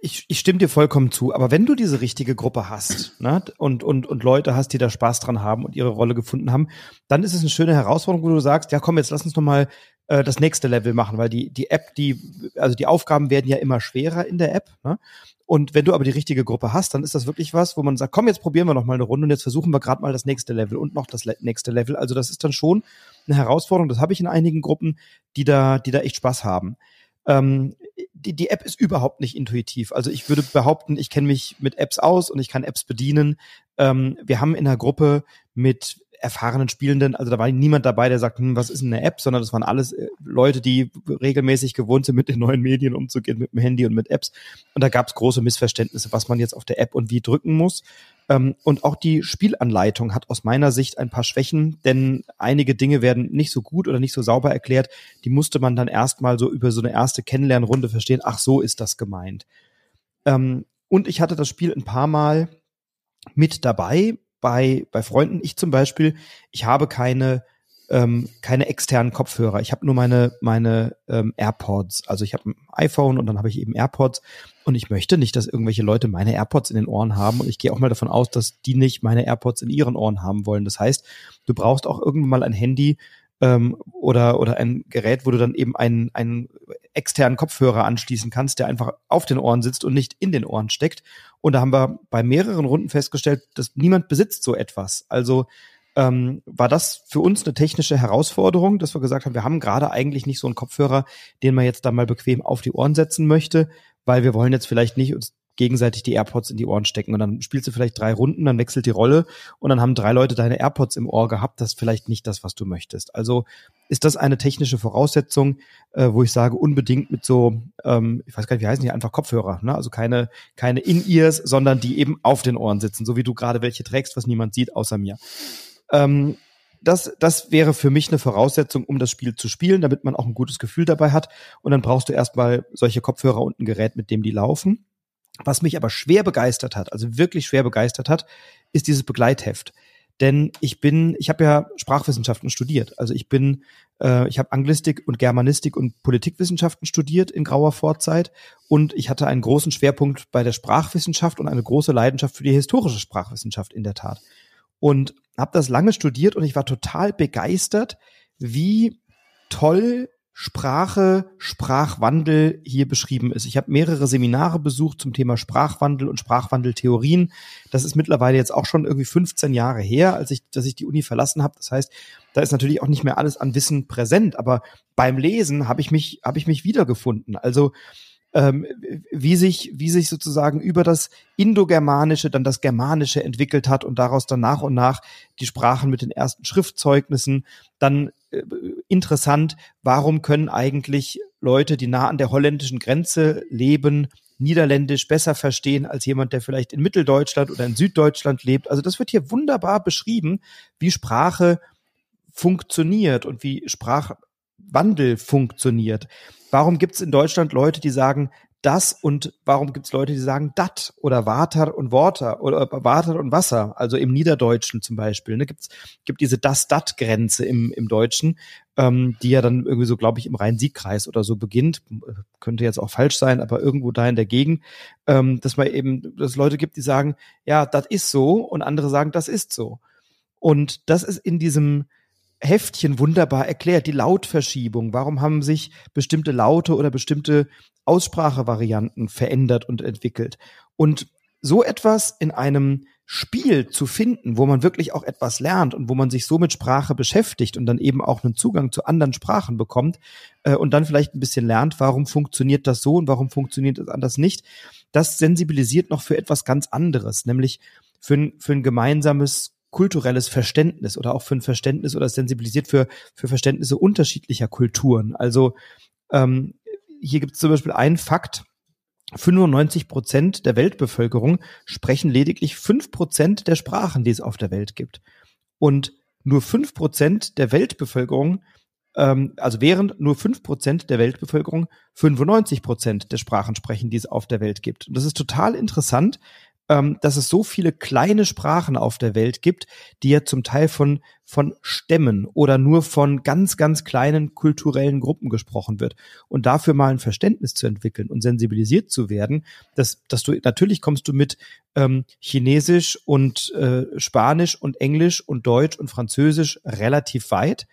ich, ich stimme dir vollkommen zu, aber wenn du diese richtige Gruppe hast <clears throat> ne, und, und, und Leute hast, die da Spaß dran haben und ihre Rolle gefunden haben, dann ist es eine schöne Herausforderung, wo du sagst, ja komm, jetzt lass uns noch mal äh, das nächste Level machen, weil die, die App, die, also die Aufgaben werden ja immer schwerer in der App. Ne? Und wenn du aber die richtige Gruppe hast, dann ist das wirklich was, wo man sagt, komm, jetzt probieren wir noch mal eine Runde und jetzt versuchen wir gerade mal das nächste Level und noch das nächste Level. Also das ist dann schon eine Herausforderung. Das habe ich in einigen Gruppen, die da, die da echt Spaß haben. Ähm, die, die App ist überhaupt nicht intuitiv. Also ich würde behaupten, ich kenne mich mit Apps aus und ich kann Apps bedienen. Ähm, wir haben in der Gruppe mit erfahrenen Spielenden, also da war niemand dabei, der sagt, hm, was ist eine App, sondern das waren alles äh, Leute, die regelmäßig gewohnt sind, mit den neuen Medien umzugehen, mit dem Handy und mit Apps. Und da gab es große Missverständnisse, was man jetzt auf der App und wie drücken muss. Ähm, und auch die Spielanleitung hat aus meiner Sicht ein paar Schwächen, denn einige Dinge werden nicht so gut oder nicht so sauber erklärt. Die musste man dann erstmal so über so eine erste Kennenlernrunde verstehen. Ach, so ist das gemeint. Ähm, und ich hatte das Spiel ein paar Mal mit dabei bei, bei Freunden. Ich zum Beispiel, ich habe keine, ähm, keine externen Kopfhörer. Ich habe nur meine, meine ähm, AirPods. Also ich habe ein iPhone und dann habe ich eben AirPods. Und ich möchte nicht, dass irgendwelche Leute meine AirPods in den Ohren haben. Und ich gehe auch mal davon aus, dass die nicht meine AirPods in ihren Ohren haben wollen. Das heißt, du brauchst auch irgendwann mal ein Handy, ähm, oder, oder ein Gerät, wo du dann eben einen, einen externen Kopfhörer anschließen kannst, der einfach auf den Ohren sitzt und nicht in den Ohren steckt. Und da haben wir bei mehreren Runden festgestellt, dass niemand besitzt so etwas. Also ähm, war das für uns eine technische Herausforderung, dass wir gesagt haben, wir haben gerade eigentlich nicht so einen Kopfhörer, den man jetzt da mal bequem auf die Ohren setzen möchte, weil wir wollen jetzt vielleicht nicht uns gegenseitig die AirPods in die Ohren stecken und dann spielst du vielleicht drei Runden, dann wechselt die Rolle und dann haben drei Leute deine AirPods im Ohr gehabt. Das ist vielleicht nicht das, was du möchtest. Also ist das eine technische Voraussetzung, äh, wo ich sage, unbedingt mit so, ähm, ich weiß gar nicht, wie heißen die, einfach Kopfhörer, ne? Also keine, keine In-Ears, sondern die eben auf den Ohren sitzen, so wie du gerade welche trägst, was niemand sieht, außer mir. Ähm, das, das wäre für mich eine Voraussetzung, um das Spiel zu spielen, damit man auch ein gutes Gefühl dabei hat. Und dann brauchst du erstmal solche Kopfhörer und ein Gerät, mit dem die laufen. Was mich aber schwer begeistert hat, also wirklich schwer begeistert hat, ist dieses Begleitheft. Denn ich bin, ich habe ja Sprachwissenschaften studiert. Also ich bin, äh, ich habe Anglistik und Germanistik und Politikwissenschaften studiert in grauer Vorzeit und ich hatte einen großen Schwerpunkt bei der Sprachwissenschaft und eine große Leidenschaft für die historische Sprachwissenschaft in der Tat. Und habe das lange studiert und ich war total begeistert, wie toll Sprache, Sprachwandel hier beschrieben ist. Ich habe mehrere Seminare besucht zum Thema Sprachwandel und Sprachwandeltheorien. Das ist mittlerweile jetzt auch schon irgendwie 15 Jahre her, als ich, dass ich die Uni verlassen habe. Das heißt, da ist natürlich auch nicht mehr alles an Wissen präsent, aber beim Lesen habe ich mich, habe ich mich wiedergefunden. Also ähm, wie sich, wie sich sozusagen über das Indogermanische dann das Germanische entwickelt hat und daraus dann nach und nach die Sprachen mit den ersten Schriftzeugnissen. Dann interessant, warum können eigentlich Leute, die nah an der holländischen Grenze leben, Niederländisch besser verstehen als jemand, der vielleicht in Mitteldeutschland oder in Süddeutschland lebt. Also das wird hier wunderbar beschrieben, wie Sprache funktioniert und wie Sprachwandel funktioniert. Warum gibt es in Deutschland Leute, die sagen, das und warum gibt es Leute, die sagen dat oder Water und Water oder Water und Wasser, also im Niederdeutschen zum Beispiel. Ne, gibt's, gibt diese das-dat-Grenze im, im Deutschen, ähm, die ja dann irgendwie so, glaube ich, im Rhein-Sieg-Kreis oder so beginnt. Könnte jetzt auch falsch sein, aber irgendwo da in der Gegend, ähm, dass man eben, dass Leute gibt, die sagen, ja, das ist so und andere sagen, das ist so. Und das ist in diesem Heftchen wunderbar erklärt, die Lautverschiebung. Warum haben sich bestimmte Laute oder bestimmte Aussprachevarianten verändert und entwickelt? Und so etwas in einem Spiel zu finden, wo man wirklich auch etwas lernt und wo man sich so mit Sprache beschäftigt und dann eben auch einen Zugang zu anderen Sprachen bekommt äh, und dann vielleicht ein bisschen lernt, warum funktioniert das so und warum funktioniert das anders nicht, das sensibilisiert noch für etwas ganz anderes, nämlich für ein, für ein gemeinsames kulturelles Verständnis oder auch für ein Verständnis oder sensibilisiert für, für Verständnisse unterschiedlicher Kulturen. Also ähm, hier gibt es zum Beispiel einen Fakt, 95 Prozent der Weltbevölkerung sprechen lediglich fünf Prozent der Sprachen, die es auf der Welt gibt. Und nur fünf Prozent der Weltbevölkerung, ähm, also während nur fünf Prozent der Weltbevölkerung 95 Prozent der Sprachen sprechen, die es auf der Welt gibt. Und das ist total interessant, ähm, dass es so viele kleine Sprachen auf der Welt gibt, die ja zum Teil von, von Stämmen oder nur von ganz, ganz kleinen kulturellen Gruppen gesprochen wird. Und dafür mal ein Verständnis zu entwickeln und sensibilisiert zu werden, dass, dass du, natürlich kommst du mit ähm, Chinesisch und äh, Spanisch und Englisch und Deutsch und Französisch relativ weit.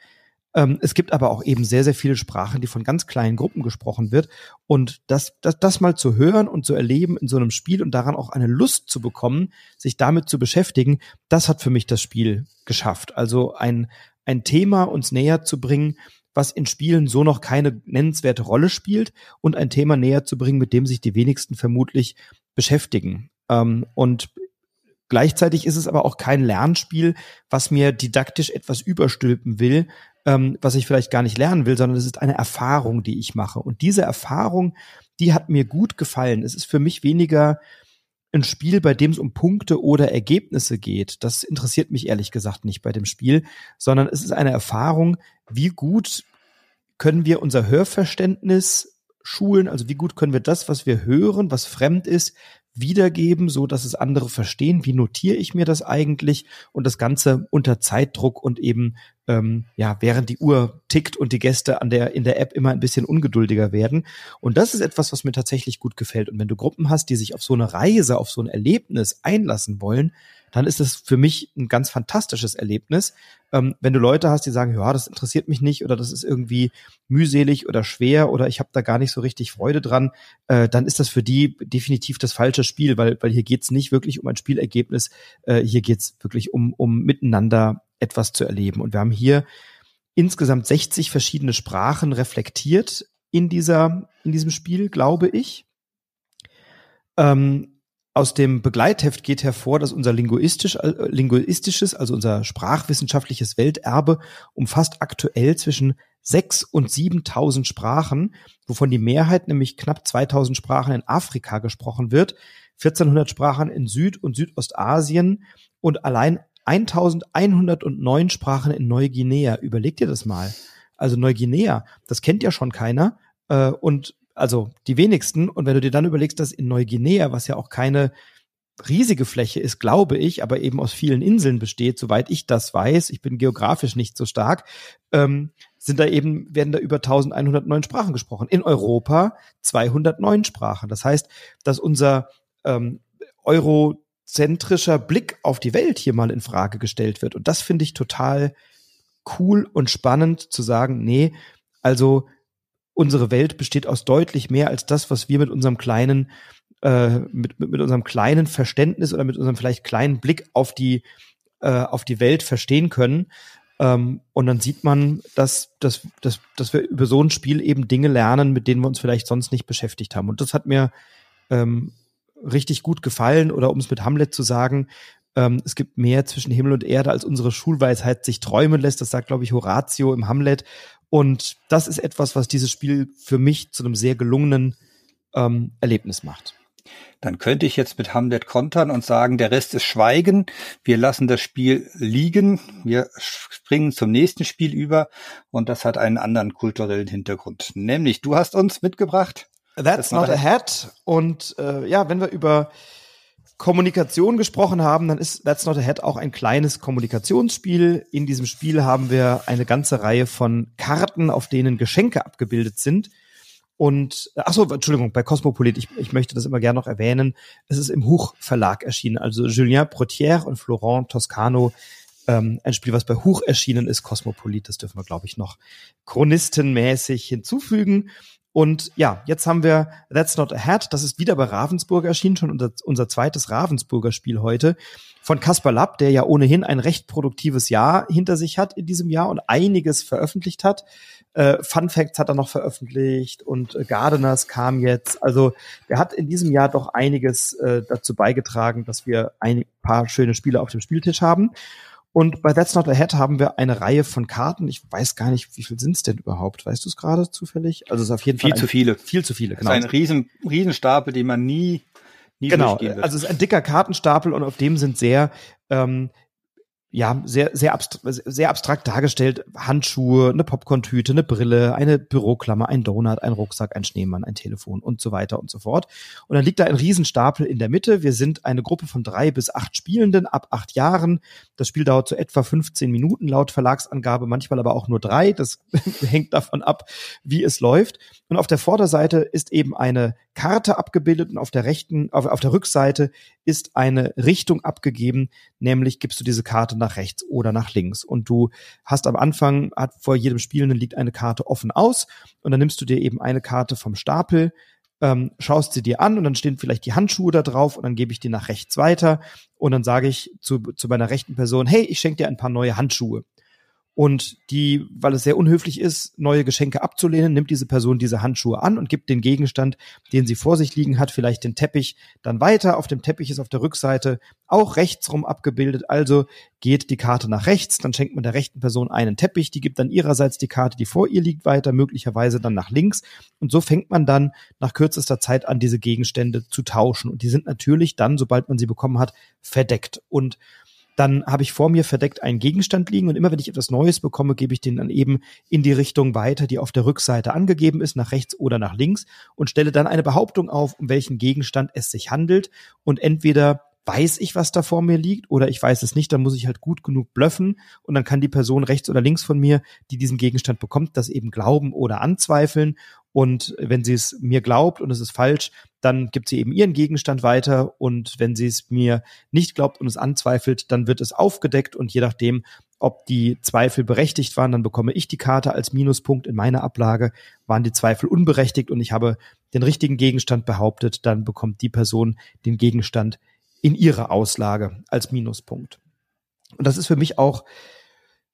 Ähm, es gibt aber auch eben sehr, sehr viele Sprachen, die von ganz kleinen Gruppen gesprochen wird. Und das, das, das mal zu hören und zu erleben in so einem Spiel und daran auch eine Lust zu bekommen, sich damit zu beschäftigen, das hat für mich das Spiel geschafft. Also ein, ein Thema uns näher zu bringen, was in Spielen so noch keine nennenswerte Rolle spielt und ein Thema näher zu bringen, mit dem sich die wenigsten vermutlich beschäftigen. Ähm, und Gleichzeitig ist es aber auch kein Lernspiel, was mir didaktisch etwas überstülpen will, ähm, was ich vielleicht gar nicht lernen will, sondern es ist eine Erfahrung, die ich mache. Und diese Erfahrung, die hat mir gut gefallen. Es ist für mich weniger ein Spiel, bei dem es um Punkte oder Ergebnisse geht. Das interessiert mich ehrlich gesagt nicht bei dem Spiel, sondern es ist eine Erfahrung, wie gut können wir unser Hörverständnis schulen, also wie gut können wir das, was wir hören, was fremd ist, wiedergeben, so dass es andere verstehen. Wie notiere ich mir das eigentlich? Und das Ganze unter Zeitdruck und eben ähm, ja während die Uhr tickt und die Gäste an der in der App immer ein bisschen ungeduldiger werden. Und das ist etwas, was mir tatsächlich gut gefällt. Und wenn du Gruppen hast, die sich auf so eine Reise, auf so ein Erlebnis einlassen wollen, dann ist es für mich ein ganz fantastisches Erlebnis. Ähm, wenn du Leute hast, die sagen, ja, das interessiert mich nicht oder das ist irgendwie mühselig oder schwer oder ich habe da gar nicht so richtig Freude dran, äh, dann ist das für die definitiv das falsche Spiel, weil, weil hier geht's nicht wirklich um ein Spielergebnis, äh, hier geht's wirklich um, um miteinander etwas zu erleben. Und wir haben hier insgesamt 60 verschiedene Sprachen reflektiert in dieser, in diesem Spiel, glaube ich. Ähm, aus dem Begleitheft geht hervor, dass unser linguistisch, äh, linguistisches, also unser sprachwissenschaftliches Welterbe umfasst aktuell zwischen sechs und 7.000 Sprachen, wovon die Mehrheit, nämlich knapp 2.000 Sprachen in Afrika gesprochen wird, 1.400 Sprachen in Süd- und Südostasien und allein 1.109 Sprachen in Neuguinea. Überleg dir das mal. Also Neuguinea, das kennt ja schon keiner. Äh, und also die wenigsten. Und wenn du dir dann überlegst, dass in Neuguinea, was ja auch keine riesige Fläche ist, glaube ich, aber eben aus vielen Inseln besteht, soweit ich das weiß, ich bin geografisch nicht so stark, ähm, sind da eben, werden da über 1109 Sprachen gesprochen. In Europa 209 Sprachen. Das heißt, dass unser ähm, eurozentrischer Blick auf die Welt hier mal in Frage gestellt wird. Und das finde ich total cool und spannend zu sagen, nee, also unsere Welt besteht aus deutlich mehr als das, was wir mit unserem kleinen äh, mit, mit, mit unserem kleinen Verständnis oder mit unserem vielleicht kleinen Blick auf die äh, auf die Welt verstehen können. Ähm, und dann sieht man, dass, dass, dass, dass wir über so ein Spiel eben Dinge lernen, mit denen wir uns vielleicht sonst nicht beschäftigt haben. Und das hat mir ähm, richtig gut gefallen. Oder um es mit Hamlet zu sagen, ähm, es gibt mehr zwischen Himmel und Erde, als unsere Schulweisheit sich träumen lässt. Das sagt, glaube ich, Horatio im Hamlet. Und das ist etwas, was dieses Spiel für mich zu einem sehr gelungenen ähm, Erlebnis macht. Dann könnte ich jetzt mit Hamlet kontern und sagen, der Rest ist Schweigen. Wir lassen das Spiel liegen. Wir springen zum nächsten Spiel über und das hat einen anderen kulturellen Hintergrund. Nämlich, du hast uns mitgebracht. That's, not a hat. Und äh, ja, wenn wir über Kommunikation gesprochen haben, dann ist That's Not a Hat auch ein kleines Kommunikationsspiel. In diesem Spiel haben wir eine ganze Reihe von Karten, auf denen Geschenke abgebildet sind. Und, ach so, Entschuldigung, bei Cosmopolit, ich, ich möchte das immer gerne noch erwähnen. Es ist im Huch Verlag erschienen, also Julien Protière und Florent Toscano. Ähm, ein Spiel, was bei Huch erschienen ist, Cosmopolit, das dürfen wir, glaube ich, noch chronistenmäßig hinzufügen. Und ja, jetzt haben wir That's Not a Hat. Das ist wieder bei Ravensburger erschienen, schon unser, unser zweites Ravensburger Spiel heute. Von Kaspar Lapp, der ja ohnehin ein recht produktives Jahr hinter sich hat in diesem Jahr und einiges veröffentlicht hat. Äh, Fun Facts hat er noch veröffentlicht und Gardeners kam jetzt. Also der hat in diesem Jahr doch einiges äh, dazu beigetragen, dass wir ein paar schöne Spiele auf dem Spieltisch haben. Und bei That's Not Ahead haben wir eine Reihe von Karten. Ich weiß gar nicht, wie viel sind es denn überhaupt? Weißt du es gerade zufällig? Also es ist auf jeden viel Fall viel zu viele. Viel zu viele, genau. Es ist ein riesen, riesen Stapel, den man nie, nie genau. Also es ist ein dicker Kartenstapel und auf dem sind sehr ähm, ja, sehr, sehr, abstrakt, sehr abstrakt dargestellt. Handschuhe, eine Popcorn-Tüte, eine Brille, eine Büroklammer, ein Donut, ein Rucksack, ein Schneemann, ein Telefon und so weiter und so fort. Und dann liegt da ein Riesenstapel in der Mitte. Wir sind eine Gruppe von drei bis acht Spielenden ab acht Jahren. Das Spiel dauert so etwa 15 Minuten laut Verlagsangabe, manchmal aber auch nur drei. Das <laughs> hängt davon ab, wie es läuft. Und auf der Vorderseite ist eben eine Karte abgebildet und auf der rechten, auf, auf der Rückseite ist eine Richtung abgegeben, nämlich gibst du diese Karte nach rechts oder nach links. Und du hast am Anfang, hat vor jedem Spielenden liegt eine Karte offen aus und dann nimmst du dir eben eine Karte vom Stapel, ähm, schaust sie dir an und dann stehen vielleicht die Handschuhe da drauf und dann gebe ich die nach rechts weiter und dann sage ich zu, zu meiner rechten Person, hey, ich schenke dir ein paar neue Handschuhe. Und die, weil es sehr unhöflich ist, neue Geschenke abzulehnen, nimmt diese Person diese Handschuhe an und gibt den Gegenstand, den sie vor sich liegen hat, vielleicht den Teppich, dann weiter. Auf dem Teppich ist auf der Rückseite auch rechtsrum abgebildet. Also geht die Karte nach rechts, dann schenkt man der rechten Person einen Teppich, die gibt dann ihrerseits die Karte, die vor ihr liegt, weiter, möglicherweise dann nach links. Und so fängt man dann nach kürzester Zeit an, diese Gegenstände zu tauschen. Und die sind natürlich dann, sobald man sie bekommen hat, verdeckt. Und dann habe ich vor mir verdeckt einen Gegenstand liegen und immer wenn ich etwas Neues bekomme, gebe ich den dann eben in die Richtung weiter, die auf der Rückseite angegeben ist, nach rechts oder nach links und stelle dann eine Behauptung auf, um welchen Gegenstand es sich handelt. Und entweder weiß ich, was da vor mir liegt oder ich weiß es nicht, dann muss ich halt gut genug blöffen und dann kann die Person rechts oder links von mir, die diesen Gegenstand bekommt, das eben glauben oder anzweifeln. Und wenn sie es mir glaubt und es ist falsch, dann gibt sie eben ihren Gegenstand weiter. Und wenn sie es mir nicht glaubt und es anzweifelt, dann wird es aufgedeckt. Und je nachdem, ob die Zweifel berechtigt waren, dann bekomme ich die Karte als Minuspunkt in meiner Ablage. Waren die Zweifel unberechtigt und ich habe den richtigen Gegenstand behauptet, dann bekommt die Person den Gegenstand in ihrer Auslage als Minuspunkt. Und das ist für mich auch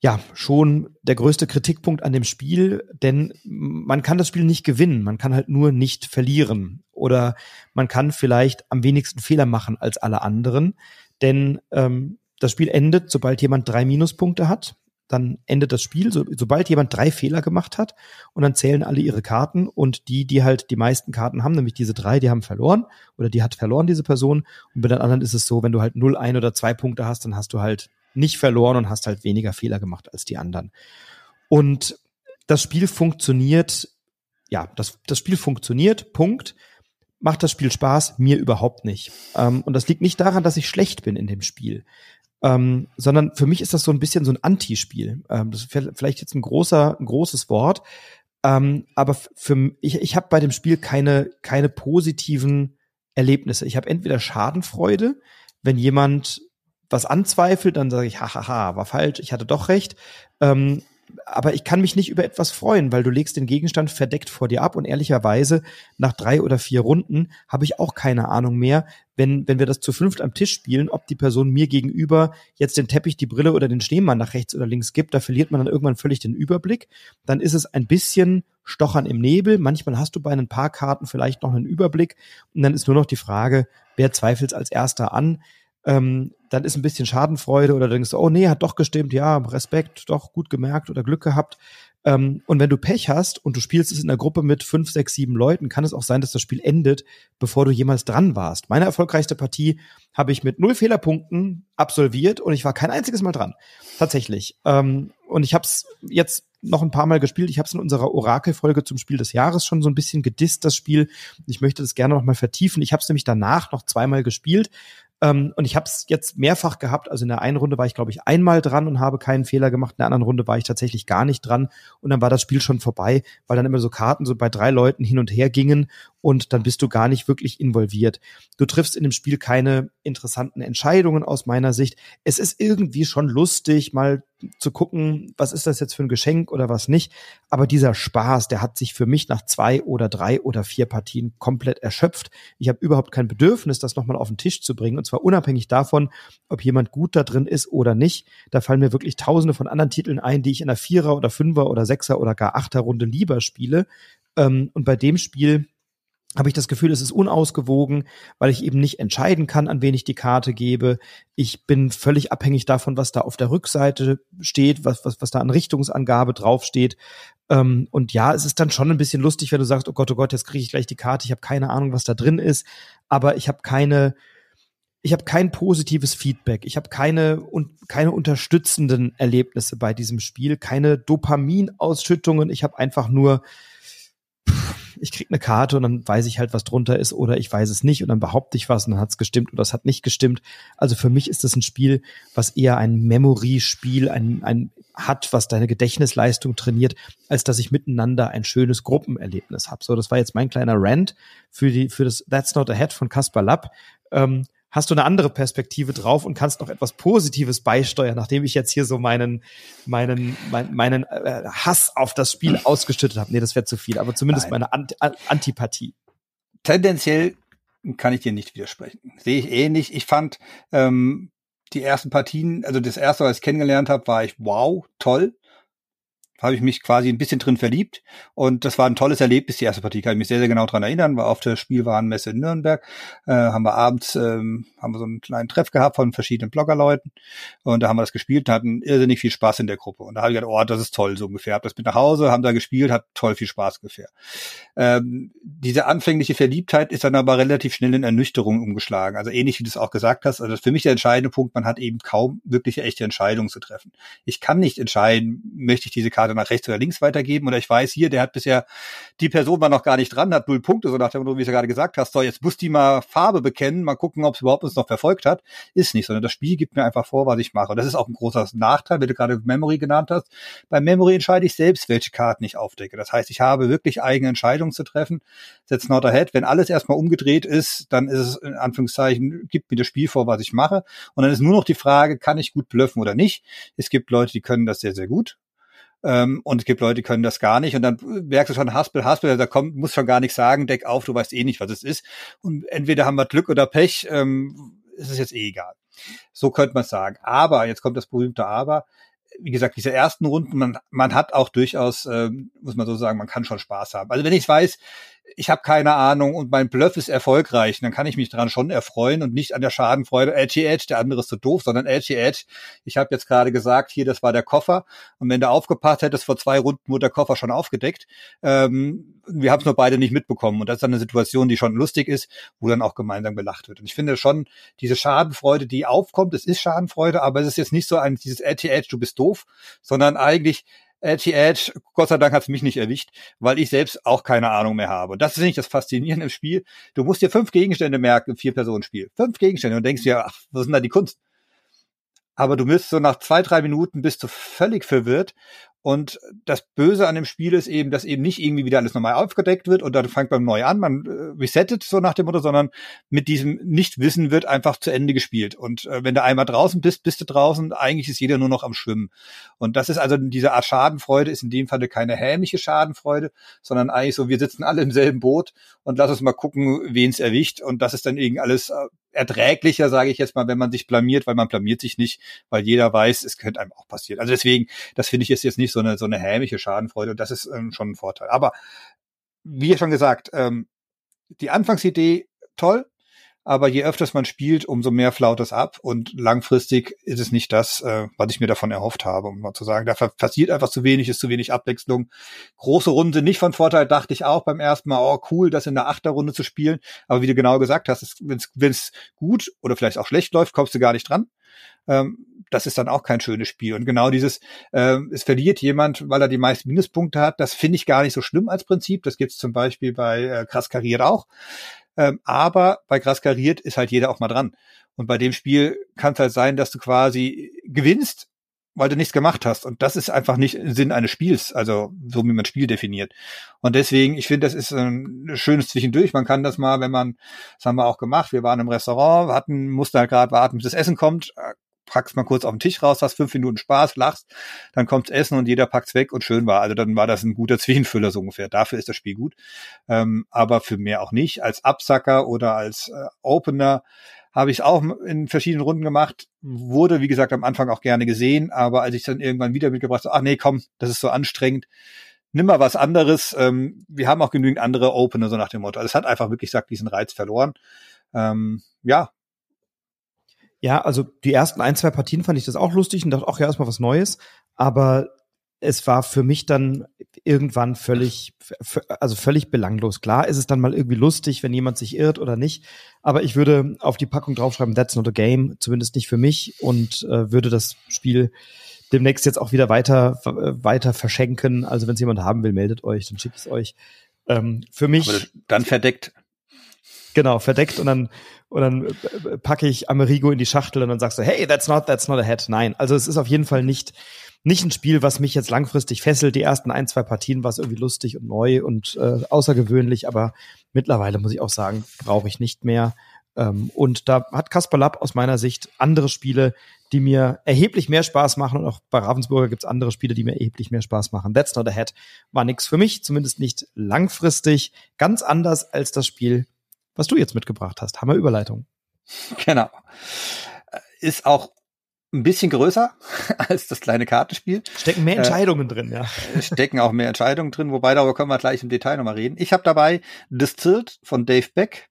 ja schon der größte Kritikpunkt an dem Spiel, denn man kann das Spiel nicht gewinnen, man kann halt nur nicht verlieren. Oder man kann vielleicht am wenigsten Fehler machen als alle anderen, denn ähm, das Spiel endet, sobald jemand drei Minuspunkte hat dann endet das Spiel, so, sobald jemand drei Fehler gemacht hat und dann zählen alle ihre Karten und die, die halt die meisten Karten haben, nämlich diese drei, die haben verloren oder die hat verloren, diese Person. Und bei den anderen ist es so, wenn du halt null, ein oder zwei Punkte hast, dann hast du halt nicht verloren und hast halt weniger Fehler gemacht als die anderen. Und das Spiel funktioniert, ja, das, das Spiel funktioniert, Punkt. Macht das Spiel Spaß? Mir überhaupt nicht. Ähm, und das liegt nicht daran, dass ich schlecht bin in dem Spiel ähm, sondern für mich ist das so ein bisschen so ein Antispiel. Ähm, das ist vielleicht jetzt ein großer, ein großes Wort, ähm, aber für ich, ich habe bei dem Spiel keine keine positiven Erlebnisse. Ich habe entweder Schadenfreude, wenn jemand was anzweifelt, dann sage ich, hahaha, war falsch, ich hatte doch recht. Ähm, aber ich kann mich nicht über etwas freuen, weil du legst den Gegenstand verdeckt vor dir ab und ehrlicherweise nach drei oder vier Runden habe ich auch keine Ahnung mehr, wenn, wenn wir das zu fünft am Tisch spielen, ob die Person mir gegenüber jetzt den Teppich, die Brille oder den Schneemann nach rechts oder links gibt, da verliert man dann irgendwann völlig den Überblick. Dann ist es ein bisschen Stochern im Nebel. Manchmal hast du bei ein paar Karten vielleicht noch einen Überblick und dann ist nur noch die Frage, wer zweifelt als erster an? Ähm, dann ist ein bisschen Schadenfreude oder du denkst, oh nee, hat doch gestimmt, ja, Respekt, doch gut gemerkt oder Glück gehabt. Ähm, und wenn du Pech hast und du spielst es in der Gruppe mit fünf, sechs, sieben Leuten, kann es auch sein, dass das Spiel endet, bevor du jemals dran warst. Meine erfolgreichste Partie habe ich mit null Fehlerpunkten absolviert und ich war kein einziges Mal dran. Tatsächlich. Ähm, und ich habe es jetzt noch ein paar Mal gespielt. Ich habe es in unserer Orakelfolge zum Spiel des Jahres schon so ein bisschen gedisst, das Spiel. Ich möchte das gerne noch mal vertiefen. Ich habe es nämlich danach noch zweimal gespielt ähm, und ich habe es jetzt mehrfach gehabt. Also in der einen Runde war ich, glaube ich, einmal dran und habe keinen Fehler gemacht. In der anderen Runde war ich tatsächlich gar nicht dran. Und dann war das Spiel schon vorbei, weil dann immer so Karten so bei drei Leuten hin und her gingen und dann bist du gar nicht wirklich involviert. Du triffst in dem Spiel keine interessanten Entscheidungen aus meiner Sicht. Es ist irgendwie schon lustig, mal zu gucken, was ist das jetzt für ein Geschenk oder was nicht. Aber dieser Spaß, der hat sich für mich nach zwei oder drei oder vier Partien komplett erschöpft. Ich habe überhaupt kein Bedürfnis, das nochmal auf den Tisch zu bringen. Und zwar unabhängig davon, ob jemand gut da drin ist oder nicht. Da fallen mir wirklich tausende von anderen Titeln ein, die ich in einer Vierer- oder Fünfer- oder Sechser- oder gar Achter-Runde lieber spiele. Ähm, und bei dem Spiel habe ich das Gefühl, es ist unausgewogen, weil ich eben nicht entscheiden kann, an wen ich die Karte gebe. Ich bin völlig abhängig davon, was da auf der Rückseite steht, was, was, was da an Richtungsangabe draufsteht. Ähm, und ja, es ist dann schon ein bisschen lustig, wenn du sagst, oh Gott, oh Gott, jetzt kriege ich gleich die Karte, ich habe keine Ahnung, was da drin ist, aber ich habe keine, ich habe kein positives Feedback, ich habe keine und keine unterstützenden Erlebnisse bei diesem Spiel, keine Dopaminausschüttungen, ich habe einfach nur ich krieg eine Karte und dann weiß ich halt, was drunter ist oder ich weiß es nicht und dann behaupte ich was und dann hat's gestimmt oder es hat nicht gestimmt. Also für mich ist das ein Spiel, was eher ein Memory-Spiel ein, ein hat, was deine Gedächtnisleistung trainiert, als dass ich miteinander ein schönes Gruppenerlebnis habe. So, das war jetzt mein kleiner Rant für die für das That's Not Ahead von Caspar Lapp. Ähm, hast du eine andere Perspektive drauf und kannst noch etwas Positives beisteuern, nachdem ich jetzt hier so meinen, meinen, meinen, meinen äh, Hass auf das Spiel <clears throat> ausgeschüttet habe. Nee, das wäre zu viel, aber zumindest Nein. meine Ant Antipathie. Tendenziell kann ich dir nicht widersprechen. Sehe ich ähnlich. Ich fand ähm, die ersten Partien, also das erste, was ich kennengelernt habe, war ich wow, toll habe ich mich quasi ein bisschen drin verliebt. Und das war ein tolles Erlebnis, die erste Partie. Kann ich mich sehr, sehr genau dran erinnern. War auf der Spielwarenmesse in Nürnberg. Äh, haben wir abends ähm, haben wir so einen kleinen Treff gehabt von verschiedenen Bloggerleuten. Und da haben wir das gespielt und hatten irrsinnig viel Spaß in der Gruppe. Und da habe ich gedacht, oh, das ist toll, so ungefähr. Hab das mit nach Hause, haben da gespielt, hat toll viel Spaß ungefähr. Ähm, diese anfängliche Verliebtheit ist dann aber relativ schnell in Ernüchterung umgeschlagen. Also ähnlich wie du es auch gesagt hast. Also das ist für mich der entscheidende Punkt, man hat eben kaum wirkliche echte Entscheidungen zu treffen. Ich kann nicht entscheiden, möchte ich diese Karte Karte nach rechts oder links weitergeben oder ich weiß hier, der hat bisher, die Person war noch gar nicht dran, hat null Punkte, so nach dem Motto, wie du ja gerade gesagt hast, so jetzt muss die mal Farbe bekennen, mal gucken, ob es überhaupt uns noch verfolgt hat. Ist nicht, sondern das Spiel gibt mir einfach vor, was ich mache. Und das ist auch ein großer Nachteil, wenn du gerade Memory genannt hast. Bei Memory entscheide ich selbst, welche Karten ich aufdecke. Das heißt, ich habe wirklich eigene Entscheidungen zu treffen. Setz not ahead. Wenn alles erstmal umgedreht ist, dann ist es in Anführungszeichen, gibt mir das Spiel vor, was ich mache. Und dann ist nur noch die Frage, kann ich gut bluffen oder nicht? Es gibt Leute, die können das sehr, sehr gut. Ähm, und es gibt Leute, die können das gar nicht. Und dann merkst du schon, Haspel, Haspel, da kommt, muss schon gar nichts sagen, deck auf, du weißt eh nicht, was es ist. Und entweder haben wir Glück oder Pech, ähm, ist es jetzt eh egal. So könnte man sagen. Aber, jetzt kommt das berühmte Aber, wie gesagt, diese ersten Runden, man, man hat auch durchaus, ähm, muss man so sagen, man kann schon Spaß haben. Also wenn ich weiß, ich habe keine Ahnung und mein Bluff ist erfolgreich, dann kann ich mich daran schon erfreuen und nicht an der Schadenfreude, edgy edge, der andere ist so doof, sondern edgy edge. Ich habe jetzt gerade gesagt, hier, das war der Koffer und wenn du aufgepasst hättest, vor zwei Runden wurde der Koffer schon aufgedeckt. Ähm, wir haben es nur beide nicht mitbekommen und das ist dann eine Situation, die schon lustig ist, wo dann auch gemeinsam gelacht wird. Und ich finde schon, diese Schadenfreude, die aufkommt, es ist Schadenfreude, aber es ist jetzt nicht so ein, dieses edgy edge, du bist doof, sondern eigentlich Edgy Edge, Gott sei Dank hat es mich nicht erwischt, weil ich selbst auch keine Ahnung mehr habe. Und das ist nicht das Faszinierende im Spiel. Du musst dir fünf Gegenstände merken im Vier-Personen-Spiel. Fünf Gegenstände und denkst dir, ach, was ist denn da die Kunst? Aber du bist so nach zwei, drei Minuten bist du völlig verwirrt und das Böse an dem Spiel ist eben, dass eben nicht irgendwie wieder alles nochmal aufgedeckt wird und dann fängt man neu an, man äh, resettet so nach dem Motto, sondern mit diesem Nichtwissen wird einfach zu Ende gespielt. Und äh, wenn du einmal draußen bist, bist du draußen, eigentlich ist jeder nur noch am Schwimmen. Und das ist also diese Art Schadenfreude, ist in dem Falle keine hämische Schadenfreude, sondern eigentlich so, wir sitzen alle im selben Boot und lass uns mal gucken, wen es erwischt. Und das ist dann irgendwie alles äh, erträglicher, sage ich jetzt mal, wenn man sich blamiert, weil man blamiert sich nicht, weil jeder weiß, es könnte einem auch passieren. Also deswegen, das finde ich ist jetzt nicht so eine so eine hämische Schadenfreude und das ist ähm, schon ein Vorteil. Aber wie schon gesagt, ähm, die Anfangsidee toll, aber je öfters man spielt, umso mehr flaut es ab und langfristig ist es nicht das, äh, was ich mir davon erhofft habe, um mal zu sagen. Da passiert einfach zu wenig, ist zu wenig Abwechslung. Große Runde nicht von Vorteil, dachte ich auch beim ersten Mal, oh cool, das in der Achterrunde zu spielen, aber wie du genau gesagt hast, wenn es gut oder vielleicht auch schlecht läuft, kommst du gar nicht dran. Ähm, das ist dann auch kein schönes Spiel. Und genau dieses, äh, es verliert jemand, weil er die meisten Minuspunkte hat, das finde ich gar nicht so schlimm als Prinzip. Das gibt es zum Beispiel bei äh, Krass Kariert auch. Ähm, aber bei Krass Kariert ist halt jeder auch mal dran. Und bei dem Spiel kann es halt sein, dass du quasi gewinnst, weil du nichts gemacht hast. Und das ist einfach nicht Sinn eines Spiels, also so wie man Spiel definiert. Und deswegen, ich finde, das ist ein schönes Zwischendurch. Man kann das mal, wenn man, das haben wir auch gemacht, wir waren im Restaurant, hatten, mussten halt gerade warten, bis das Essen kommt, packst mal kurz auf den Tisch raus, hast fünf Minuten Spaß, lachst, dann kommt's Essen und jeder packt's weg und schön war. Also dann war das ein guter <laughs> Zwischenfüller so ungefähr. Dafür ist das Spiel gut. Ähm, aber für mehr auch nicht. Als Absacker oder als äh, Opener habe ich es auch in verschiedenen Runden gemacht. Wurde, wie gesagt, am Anfang auch gerne gesehen, aber als ich dann irgendwann wieder mitgebracht habe, ach nee, komm, das ist so anstrengend. Nimm mal was anderes. Ähm, wir haben auch genügend andere Opener, so nach dem Motto. Also es hat einfach wirklich gesagt, diesen Reiz verloren. Ähm, ja, ja, also die ersten ein, zwei Partien fand ich das auch lustig und dachte, auch ja, erstmal was Neues. Aber es war für mich dann irgendwann völlig, also völlig belanglos. Klar ist es dann mal irgendwie lustig, wenn jemand sich irrt oder nicht. Aber ich würde auf die Packung draufschreiben, that's not a game, zumindest nicht für mich und äh, würde das Spiel demnächst jetzt auch wieder weiter, weiter verschenken. Also wenn es jemand haben will, meldet euch, dann schicke ich es euch. Ähm, für mich. dann verdeckt. Genau, verdeckt und dann und dann äh, packe ich Amerigo in die Schachtel und dann sagst du, hey, that's not, that's not a head. Nein, also es ist auf jeden Fall nicht nicht ein Spiel, was mich jetzt langfristig fesselt. Die ersten ein, zwei Partien war es irgendwie lustig und neu und äh, außergewöhnlich, aber mittlerweile muss ich auch sagen, brauche ich nicht mehr. Ähm, und da hat Kasper Lapp aus meiner Sicht andere Spiele, die mir erheblich mehr Spaß machen. Und auch bei Ravensburger gibt's andere Spiele, die mir erheblich mehr Spaß machen. That's not a head war nix für mich, zumindest nicht langfristig. Ganz anders als das Spiel, was du jetzt mitgebracht hast. Hammer Überleitung. <laughs> Genau. Ist auch ein bisschen größer <laughs> als das kleine Kartenspiel. Stecken mehr äh, Entscheidungen äh, drin, ja. Stecken auch mehr Entscheidungen drin, wobei darüber können wir gleich im Detail nochmal reden. Ich habe dabei Distilled von Dave Beck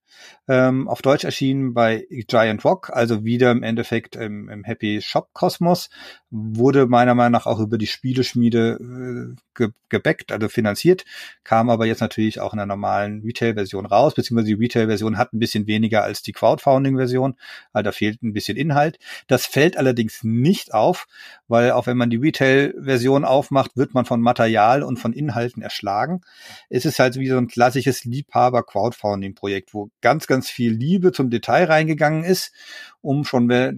ähm, auf Deutsch erschienen bei Giant Rock, also wieder im Endeffekt im, im Happy Shop Kosmos, wurde meiner Meinung nach auch über die Spieleschmiede äh, ge gebackt, also finanziert, kam aber jetzt natürlich auch in der normalen Retail-Version raus, beziehungsweise die Retail-Version hat ein bisschen weniger als die Crowdfunding-Version, also da fehlt ein bisschen Inhalt. Das fällt allerdings nicht auf, weil auch wenn man die Retail-Version aufmacht, wird man von Material und von Inhalten erschlagen. Es ist halt wie so ein klassisches Liebhaber-Crowdfunding-Projekt, wo ganz, ganz viel Liebe zum Detail reingegangen ist, um schon äh,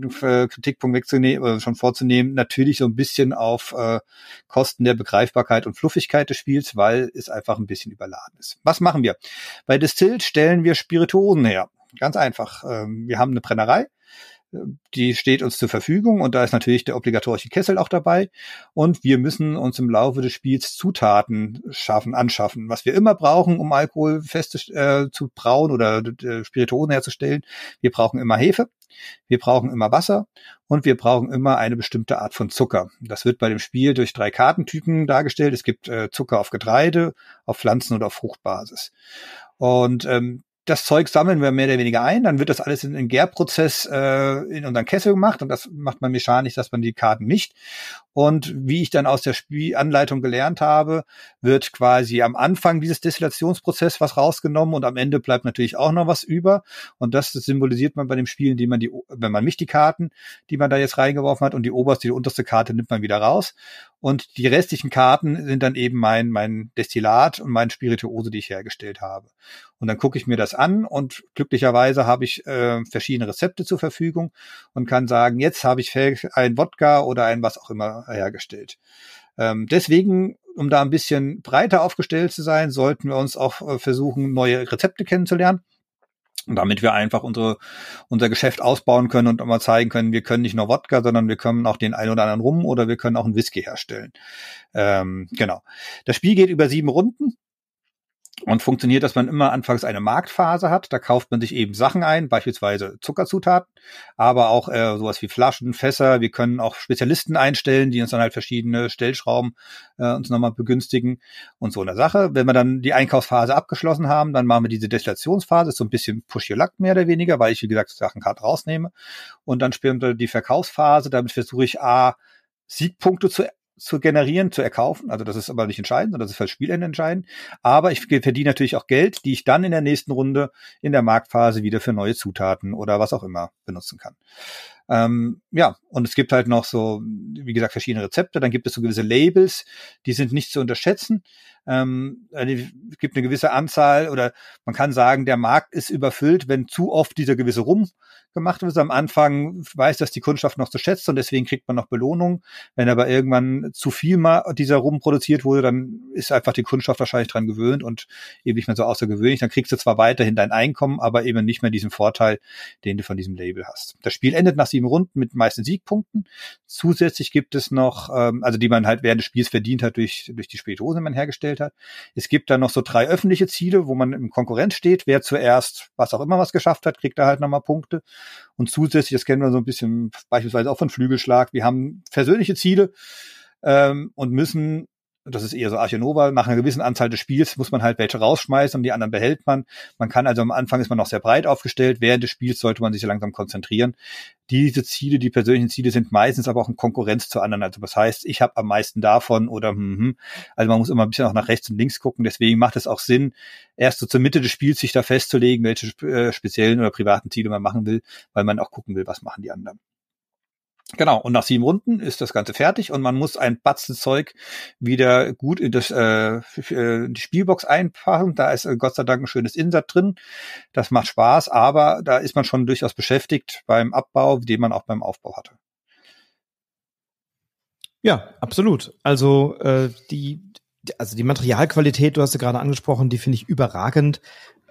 Kritikpunkt wegzunehmen, oder schon vorzunehmen, natürlich so ein bisschen auf äh, Kosten der Begreifbarkeit und Fluffigkeit des Spiels, weil es einfach ein bisschen überladen ist. Was machen wir? Bei Distilled stellen wir Spirituosen her. Ganz einfach. Ähm, wir haben eine Brennerei die steht uns zur Verfügung und da ist natürlich der obligatorische Kessel auch dabei. Und wir müssen uns im Laufe des Spiels Zutaten schaffen, anschaffen. Was wir immer brauchen, um Alkohol fest äh, zu brauen oder äh, Spirituosen herzustellen. Wir brauchen immer Hefe. Wir brauchen immer Wasser und wir brauchen immer eine bestimmte Art von Zucker. Das wird bei dem Spiel durch drei Kartentypen dargestellt. Es gibt äh, Zucker auf Getreide, auf Pflanzen und auf Fruchtbasis. Und ähm, das Zeug sammeln wir mehr oder weniger ein, dann wird das alles in einen Gärprozess äh, in unseren Kessel gemacht und das macht man mechanisch, dass man die Karten mischt. Und wie ich dann aus der Spielanleitung gelernt habe, wird quasi am Anfang dieses Destillationsprozess was rausgenommen und am Ende bleibt natürlich auch noch was über. Und das, das symbolisiert man bei dem Spiel, indem man die, wenn man mischt die Karten, die man da jetzt reingeworfen hat und die oberste, die unterste Karte nimmt man wieder raus. Und die restlichen Karten sind dann eben mein, mein Destillat und mein Spirituose, die ich hergestellt habe. Und dann gucke ich mir das an und glücklicherweise habe ich äh, verschiedene Rezepte zur Verfügung und kann sagen, jetzt habe ich ein Wodka oder ein was auch immer hergestellt. Ähm, deswegen, um da ein bisschen breiter aufgestellt zu sein, sollten wir uns auch äh, versuchen, neue Rezepte kennenzulernen. Und damit wir einfach unsere, unser Geschäft ausbauen können und mal zeigen können, wir können nicht nur Wodka, sondern wir können auch den einen oder anderen Rum oder wir können auch einen Whisky herstellen. Ähm, genau. Das Spiel geht über sieben Runden. Und funktioniert, dass man immer anfangs eine Marktphase hat. Da kauft man sich eben Sachen ein, beispielsweise Zuckerzutaten, aber auch äh, sowas wie Flaschen, Fässer. Wir können auch Spezialisten einstellen, die uns dann halt verschiedene Stellschrauben äh, uns nochmal begünstigen und so eine Sache. Wenn wir dann die Einkaufsphase abgeschlossen haben, dann machen wir diese Destillationsphase, so ein bisschen Push Your Luck mehr oder weniger, weil ich, wie gesagt, Sachen gerade rausnehme. Und dann spielen wir die Verkaufsphase. Damit versuche ich A, Siegpunkte zu zu generieren, zu erkaufen. Also das ist aber nicht entscheidend, sondern das ist für das Spielende entscheidend. Aber ich verdiene natürlich auch Geld, die ich dann in der nächsten Runde in der Marktphase wieder für neue Zutaten oder was auch immer benutzen kann. Ähm, ja, und es gibt halt noch so, wie gesagt, verschiedene Rezepte. Dann gibt es so gewisse Labels, die sind nicht zu unterschätzen. Ähm, also es gibt eine gewisse Anzahl oder man kann sagen, der Markt ist überfüllt, wenn zu oft dieser gewisse Rum gemacht wird. Am Anfang weiß das die Kundschaft noch zu schätzen und deswegen kriegt man noch Belohnung. Wenn aber irgendwann zu viel mal dieser Rum produziert wurde, dann ist einfach die Kundschaft wahrscheinlich dran gewöhnt und eben nicht mehr so außergewöhnlich. Dann kriegst du zwar weiterhin dein Einkommen, aber eben nicht mehr diesen Vorteil, den du von diesem Label hast. Das Spiel endet nach sieben Runden mit meisten Siegpunkten. Zusätzlich gibt es noch, ähm, also die man halt während des Spiels verdient hat durch, durch die Spirituosen, die man hergestellt hat. Es gibt dann noch so drei öffentliche Ziele, wo man im Konkurrenz steht. Wer zuerst was auch immer was geschafft hat, kriegt da halt nochmal Punkte. Und zusätzlich, das kennen wir so ein bisschen beispielsweise auch von Flügelschlag, wir haben persönliche Ziele ähm, und müssen das ist eher so Archinova, nach einer gewissen Anzahl des Spiels muss man halt welche rausschmeißen und die anderen behält man. Man kann also am Anfang ist man noch sehr breit aufgestellt, während des Spiels sollte man sich langsam konzentrieren. Diese Ziele, die persönlichen Ziele sind meistens aber auch in Konkurrenz zu anderen. Also das heißt, ich habe am meisten davon oder hm, hm. also man muss immer ein bisschen auch nach rechts und links gucken. Deswegen macht es auch Sinn, erst so zur Mitte des Spiels sich da festzulegen, welche äh, speziellen oder privaten Ziele man machen will, weil man auch gucken will, was machen die anderen. Genau, und nach sieben Runden ist das Ganze fertig und man muss ein Batzen Zeug wieder gut in das, äh, äh die Spielbox einpacken. Da ist äh, Gott sei Dank ein schönes Insert drin. Das macht Spaß, aber da ist man schon durchaus beschäftigt beim Abbau, den man auch beim Aufbau hatte. Ja, absolut. Also äh, die, also die Materialqualität, du hast sie gerade angesprochen, die finde ich überragend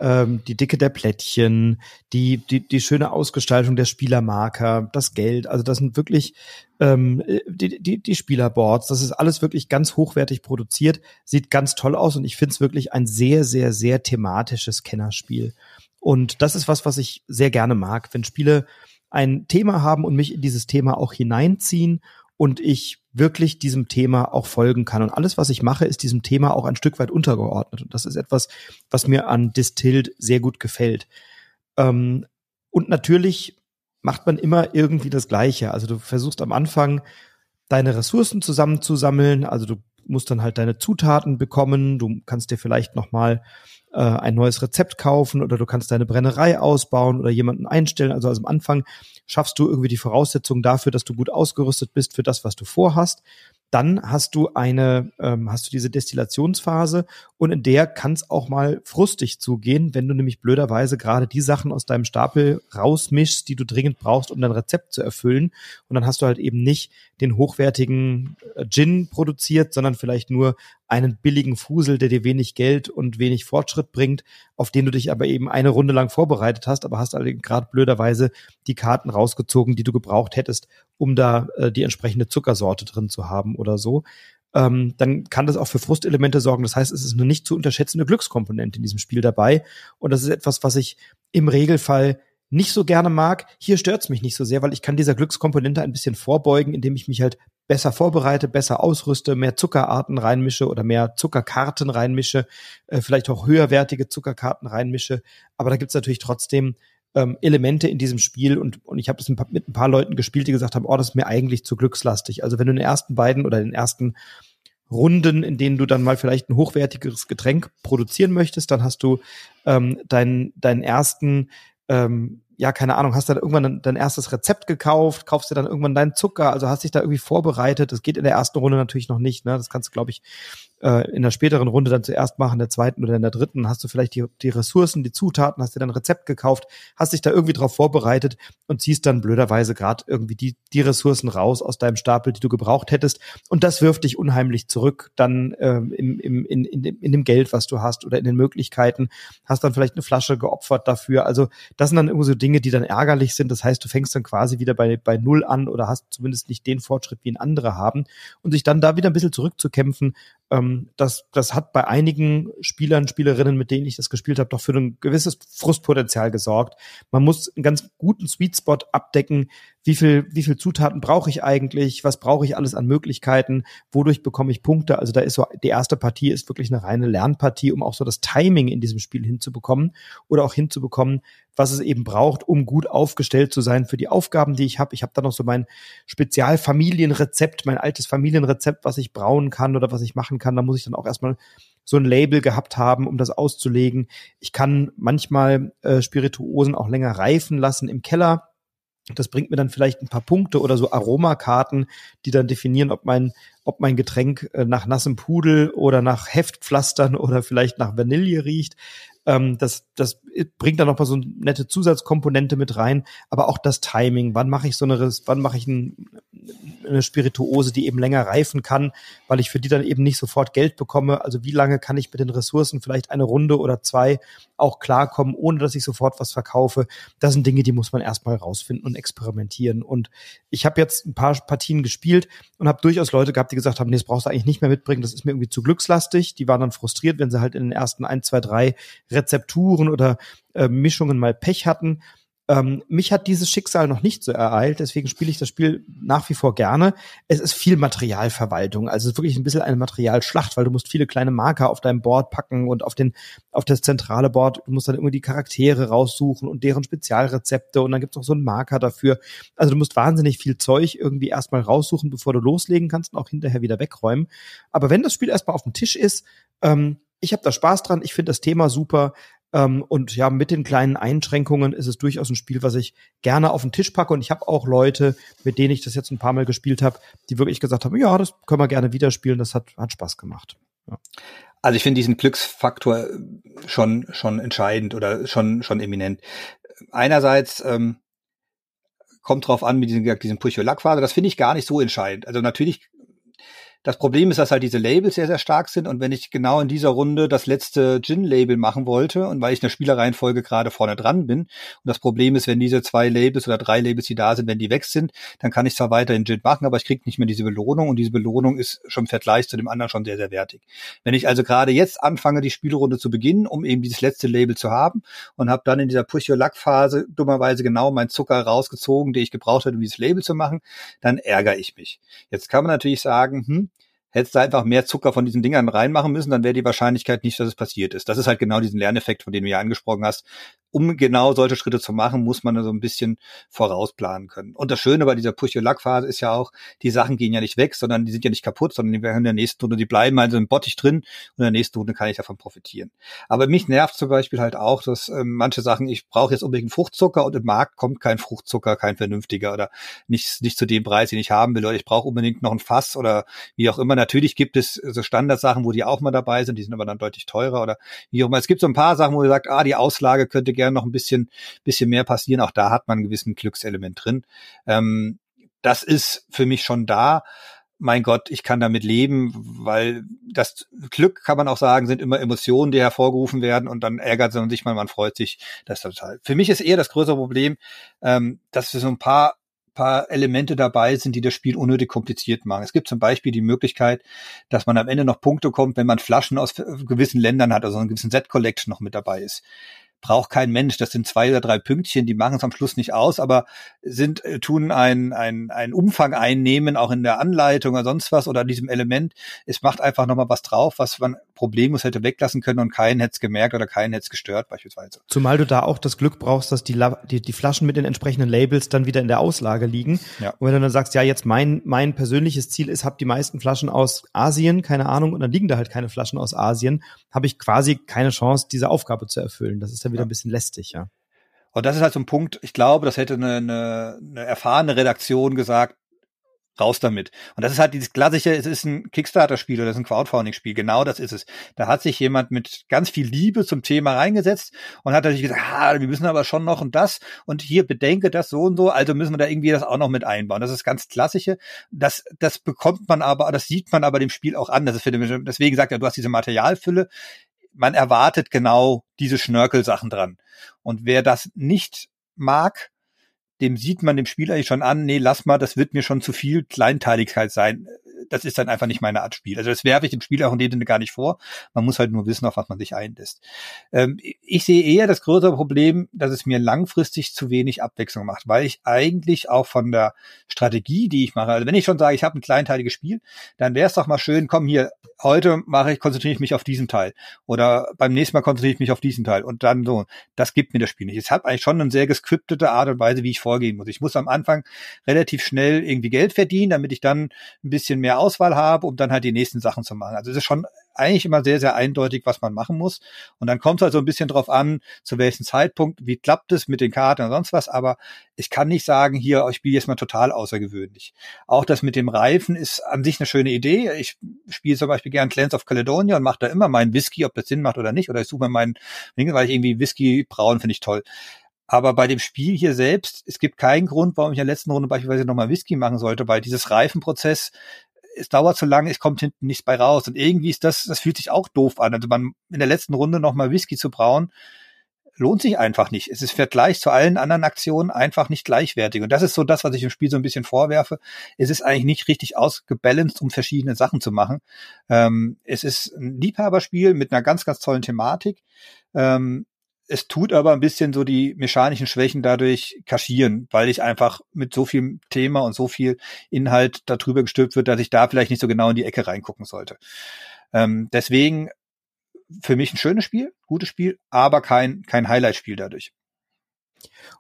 ähm, die Dicke der Plättchen, die, die, die schöne Ausgestaltung der Spielermarker, das Geld. Also das sind wirklich ähm, die, die, die Spielerboards. Das ist alles wirklich ganz hochwertig produziert, sieht ganz toll aus und ich finde es wirklich ein sehr, sehr, sehr thematisches Kennerspiel. Und das ist was, was ich sehr gerne mag, wenn Spiele ein Thema haben und mich in dieses Thema auch hineinziehen und ich wirklich diesem Thema auch folgen kann. Und alles, was ich mache, ist diesem Thema auch ein Stück weit untergeordnet. Und das ist etwas, was mir an Distilled sehr gut gefällt. Ähm, und natürlich macht man immer irgendwie das Gleiche. Also du versuchst am Anfang deine Ressourcen zusammenzusammeln. Also du musst dann halt deine Zutaten bekommen. Du kannst dir vielleicht noch mal äh, ein neues Rezept kaufen oder du kannst deine Brennerei ausbauen oder jemanden einstellen. Also, also am Anfang schaffst du irgendwie die Voraussetzungen dafür, dass du gut ausgerüstet bist für das, was du vorhast. Dann hast du eine, ähm, hast du diese Destillationsphase und in der kann es auch mal frustig zugehen, wenn du nämlich blöderweise gerade die Sachen aus deinem Stapel rausmischst, die du dringend brauchst, um dein Rezept zu erfüllen. Und dann hast du halt eben nicht den hochwertigen äh, Gin produziert, sondern vielleicht nur einen billigen Fusel, der dir wenig Geld und wenig Fortschritt bringt, auf den du dich aber eben eine Runde lang vorbereitet hast, aber hast allerdings gerade blöderweise die Karten rausgezogen, die du gebraucht hättest, um da äh, die entsprechende Zuckersorte drin zu haben oder so. Ähm, dann kann das auch für Frustelemente sorgen. Das heißt, es ist eine nicht zu unterschätzende Glückskomponente in diesem Spiel dabei. Und das ist etwas, was ich im Regelfall nicht so gerne mag. Hier stört's mich nicht so sehr, weil ich kann dieser Glückskomponente ein bisschen vorbeugen, indem ich mich halt besser vorbereite, besser ausrüste, mehr Zuckerarten reinmische oder mehr Zuckerkarten reinmische, äh, vielleicht auch höherwertige Zuckerkarten reinmische. Aber da gibt's natürlich trotzdem ähm, Elemente in diesem Spiel und, und ich habe das mit ein paar Leuten gespielt, die gesagt haben, oh, das ist mir eigentlich zu glückslastig. Also wenn du in den ersten beiden oder den ersten Runden, in denen du dann mal vielleicht ein hochwertigeres Getränk produzieren möchtest, dann hast du ähm, deinen, deinen ersten ähm, ja, keine Ahnung, hast dann irgendwann dein erstes Rezept gekauft, kaufst dir dann irgendwann deinen Zucker, also hast dich da irgendwie vorbereitet. Das geht in der ersten Runde natürlich noch nicht, ne? Das kannst du, glaube ich, äh, in der späteren Runde dann zuerst machen, in der zweiten oder in der dritten, hast du vielleicht die, die Ressourcen, die Zutaten, hast dir dann ein Rezept gekauft, hast dich da irgendwie drauf vorbereitet und ziehst dann blöderweise gerade irgendwie die, die Ressourcen raus aus deinem Stapel, die du gebraucht hättest. Und das wirft dich unheimlich zurück dann ähm, im, im, in, in, in dem Geld, was du hast oder in den Möglichkeiten. Hast dann vielleicht eine Flasche geopfert dafür. Also das sind dann irgendwie so Dinge, die dann ärgerlich sind. Das heißt, du fängst dann quasi wieder bei, bei Null an oder hast zumindest nicht den Fortschritt, wie ihn andere haben. Und sich dann da wieder ein bisschen zurückzukämpfen, ähm, das, das hat bei einigen Spielern, Spielerinnen, mit denen ich das gespielt habe, doch für ein gewisses Frustpotenzial gesorgt. Man muss einen ganz guten Sweet Spot abdecken, wie viel, wie viel Zutaten brauche ich eigentlich, was brauche ich alles an Möglichkeiten, wodurch bekomme ich Punkte. Also da ist so, die erste Partie ist wirklich eine reine Lernpartie, um auch so das Timing in diesem Spiel hinzubekommen oder auch hinzubekommen, was es eben braucht, um gut aufgestellt zu sein für die Aufgaben, die ich habe. Ich habe da noch so mein Spezialfamilienrezept, mein altes Familienrezept, was ich brauen kann oder was ich machen kann. Da muss ich dann auch erstmal so ein Label gehabt haben, um das auszulegen. Ich kann manchmal äh, Spirituosen auch länger reifen lassen im Keller das bringt mir dann vielleicht ein paar Punkte oder so Aromakarten, die dann definieren, ob mein, ob mein Getränk äh, nach nassem Pudel oder nach Heftpflastern oder vielleicht nach Vanille riecht. Ähm, das, das bringt dann noch mal so eine nette Zusatzkomponente mit rein, aber auch das Timing. Wann mache ich so eine, wann mache ich ein, eine Spirituose, die eben länger reifen kann, weil ich für die dann eben nicht sofort Geld bekomme. Also wie lange kann ich mit den Ressourcen vielleicht eine Runde oder zwei auch klarkommen, ohne dass ich sofort was verkaufe. Das sind Dinge, die muss man erstmal rausfinden und experimentieren. Und ich habe jetzt ein paar Partien gespielt und habe durchaus Leute gehabt, die gesagt haben, nee, das brauchst du eigentlich nicht mehr mitbringen, das ist mir irgendwie zu glückslastig. Die waren dann frustriert, wenn sie halt in den ersten ein, zwei, drei Rezepturen oder äh, Mischungen mal Pech hatten. Ähm, mich hat dieses Schicksal noch nicht so ereilt, deswegen spiele ich das Spiel nach wie vor gerne. Es ist viel Materialverwaltung, also es ist wirklich ein bisschen eine Materialschlacht, weil du musst viele kleine Marker auf deinem Board packen und auf den auf das zentrale Board, du musst dann irgendwie die Charaktere raussuchen und deren Spezialrezepte und dann gibt's auch so einen Marker dafür. Also du musst wahnsinnig viel Zeug irgendwie erstmal raussuchen, bevor du loslegen kannst und auch hinterher wieder wegräumen. Aber wenn das Spiel erstmal auf dem Tisch ist, ähm, ich habe da Spaß dran, ich finde das Thema super. Ähm, und ja, mit den kleinen Einschränkungen ist es durchaus ein Spiel, was ich gerne auf den Tisch packe. Und ich habe auch Leute, mit denen ich das jetzt ein paar Mal gespielt habe, die wirklich gesagt haben, ja, das können wir gerne wieder spielen. Das hat, hat Spaß gemacht. Ja. Also ich finde diesen Glücksfaktor schon schon entscheidend oder schon schon eminent. Einerseits ähm, kommt drauf an mit diesem, diesem Push-Your-Luck-Phase. Das finde ich gar nicht so entscheidend. Also natürlich das Problem ist, dass halt diese Labels sehr, sehr stark sind. Und wenn ich genau in dieser Runde das letzte Gin-Label machen wollte und weil ich in der Spielereihenfolge gerade vorne dran bin, und das Problem ist, wenn diese zwei Labels oder drei Labels, die da sind, wenn die weg sind, dann kann ich zwar weiterhin Gin machen, aber ich kriege nicht mehr diese Belohnung und diese Belohnung ist schon im Vergleich zu dem anderen schon sehr, sehr wertig. Wenn ich also gerade jetzt anfange, die Spielrunde zu beginnen, um eben dieses letzte Label zu haben und habe dann in dieser Push-Your-Luck-Phase dummerweise genau meinen Zucker rausgezogen, den ich gebraucht hätte, um dieses Label zu machen, dann ärgere ich mich. Jetzt kann man natürlich sagen, hm, hättest du einfach mehr Zucker von diesen Dingern reinmachen müssen, dann wäre die Wahrscheinlichkeit nicht, dass es passiert ist. Das ist halt genau diesen Lerneffekt, von dem du ja angesprochen hast um genau solche Schritte zu machen, muss man so ein bisschen vorausplanen können. Und das Schöne bei dieser Push-Your-Luck-Phase ist ja auch, die Sachen gehen ja nicht weg, sondern die sind ja nicht kaputt, sondern die werden in der nächsten Runde, die bleiben also im Bottich drin und in der nächsten Runde kann ich davon profitieren. Aber mich nervt zum Beispiel halt auch, dass ähm, manche Sachen, ich brauche jetzt unbedingt Fruchtzucker und im Markt kommt kein Fruchtzucker, kein vernünftiger oder nicht, nicht zu dem Preis, den ich haben will oder ich brauche unbedingt noch ein Fass oder wie auch immer. Natürlich gibt es so Standardsachen, wo die auch mal dabei sind, die sind aber dann deutlich teurer oder wie auch immer. Es gibt so ein paar Sachen, wo ihr sagt, ah, die Auslage könnte gerne gern noch ein bisschen, bisschen mehr passieren. Auch da hat man einen gewissen Glückselement drin. Ähm, das ist für mich schon da mein Gott, ich kann damit leben, weil das Glück, kann man auch sagen, sind immer Emotionen, die hervorgerufen werden und dann ärgert man sich mal, man freut sich. Das total. Für mich ist eher das größere Problem, ähm, dass so ein paar paar Elemente dabei sind, die das Spiel unnötig kompliziert machen. Es gibt zum Beispiel die Möglichkeit, dass man am Ende noch Punkte kommt, wenn man Flaschen aus gewissen Ländern hat, also einen gewissen Set Collection noch mit dabei ist braucht kein Mensch. Das sind zwei oder drei Pünktchen, die machen es am Schluss nicht aus, aber sind, äh, tun ein, ein, Umfang einnehmen, auch in der Anleitung oder sonst was oder diesem Element. Es macht einfach nochmal was drauf, was man problemlos hätte weglassen können und keinen hätte es gemerkt oder keinen hätte es gestört beispielsweise. Zumal du da auch das Glück brauchst, dass die, die, die Flaschen mit den entsprechenden Labels dann wieder in der Auslage liegen. Ja. Und wenn du dann sagst, ja, jetzt mein, mein persönliches Ziel ist, hab die meisten Flaschen aus Asien, keine Ahnung, und dann liegen da halt keine Flaschen aus Asien, habe ich quasi keine Chance, diese Aufgabe zu erfüllen. Das ist ja wieder ja. ein bisschen lästig, ja. Und das ist halt so ein Punkt, ich glaube, das hätte eine, eine, eine erfahrene Redaktion gesagt, raus damit. Und das ist halt dieses klassische, es ist ein Kickstarter-Spiel oder es ist ein Crowdfunding-Spiel. Genau das ist es. Da hat sich jemand mit ganz viel Liebe zum Thema reingesetzt und hat natürlich gesagt, ah, wir müssen aber schon noch und das und hier bedenke das so und so, also müssen wir da irgendwie das auch noch mit einbauen. Das ist ganz klassische. Das, das bekommt man aber, das sieht man aber dem Spiel auch an. Das ist für den, deswegen sagt er, du hast diese Materialfülle. Man erwartet genau diese Schnörkelsachen dran. Und wer das nicht mag, dem sieht man dem Spiel eigentlich schon an, nee, lass mal, das wird mir schon zu viel Kleinteiligkeit sein. Das ist dann einfach nicht meine Art Spiel. Also das werfe ich dem Spiel auch in dem Sinne gar nicht vor. Man muss halt nur wissen, auf was man sich einlässt. Ähm, ich sehe eher das größere Problem, dass es mir langfristig zu wenig Abwechslung macht, weil ich eigentlich auch von der Strategie, die ich mache, also wenn ich schon sage, ich habe ein kleinteiliges Spiel, dann wäre es doch mal schön, komm hier, heute mache ich, konzentriere ich mich auf diesen Teil oder beim nächsten Mal konzentriere ich mich auf diesen Teil und dann so. Das gibt mir das Spiel nicht. Es hat eigentlich schon eine sehr geskriptete Art und Weise, wie ich vorgehen muss. Ich muss am Anfang relativ schnell irgendwie Geld verdienen, damit ich dann ein bisschen mehr Auswahl habe, um dann halt die nächsten Sachen zu machen. Also es ist schon eigentlich immer sehr, sehr eindeutig, was man machen muss. Und dann kommt es halt so ein bisschen drauf an, zu welchem Zeitpunkt, wie klappt es mit den Karten und sonst was. Aber ich kann nicht sagen, hier, ich spiele jetzt mal total außergewöhnlich. Auch das mit dem Reifen ist an sich eine schöne Idee. Ich spiele zum Beispiel gern Clans of Caledonia und mache da immer meinen Whisky, ob das Sinn macht oder nicht. Oder ich suche mir meinen, weil ich irgendwie Whisky braun finde ich toll. Aber bei dem Spiel hier selbst, es gibt keinen Grund, warum ich in der letzten Runde beispielsweise nochmal Whisky machen sollte, weil dieses Reifenprozess es dauert zu lange, es kommt hinten nichts bei raus. Und irgendwie ist das, das fühlt sich auch doof an. Also man in der letzten Runde nochmal Whisky zu brauen, lohnt sich einfach nicht. Es ist Vergleich zu allen anderen Aktionen einfach nicht gleichwertig. Und das ist so das, was ich im Spiel so ein bisschen vorwerfe. Es ist eigentlich nicht richtig ausgebalanced, um verschiedene Sachen zu machen. Ähm, es ist ein Liebhaberspiel mit einer ganz, ganz tollen Thematik. Ähm, es tut aber ein bisschen so die mechanischen Schwächen dadurch kaschieren, weil ich einfach mit so viel Thema und so viel Inhalt darüber gestülpt wird, dass ich da vielleicht nicht so genau in die Ecke reingucken sollte. Ähm, deswegen für mich ein schönes Spiel, gutes Spiel, aber kein, kein Highlight-Spiel dadurch.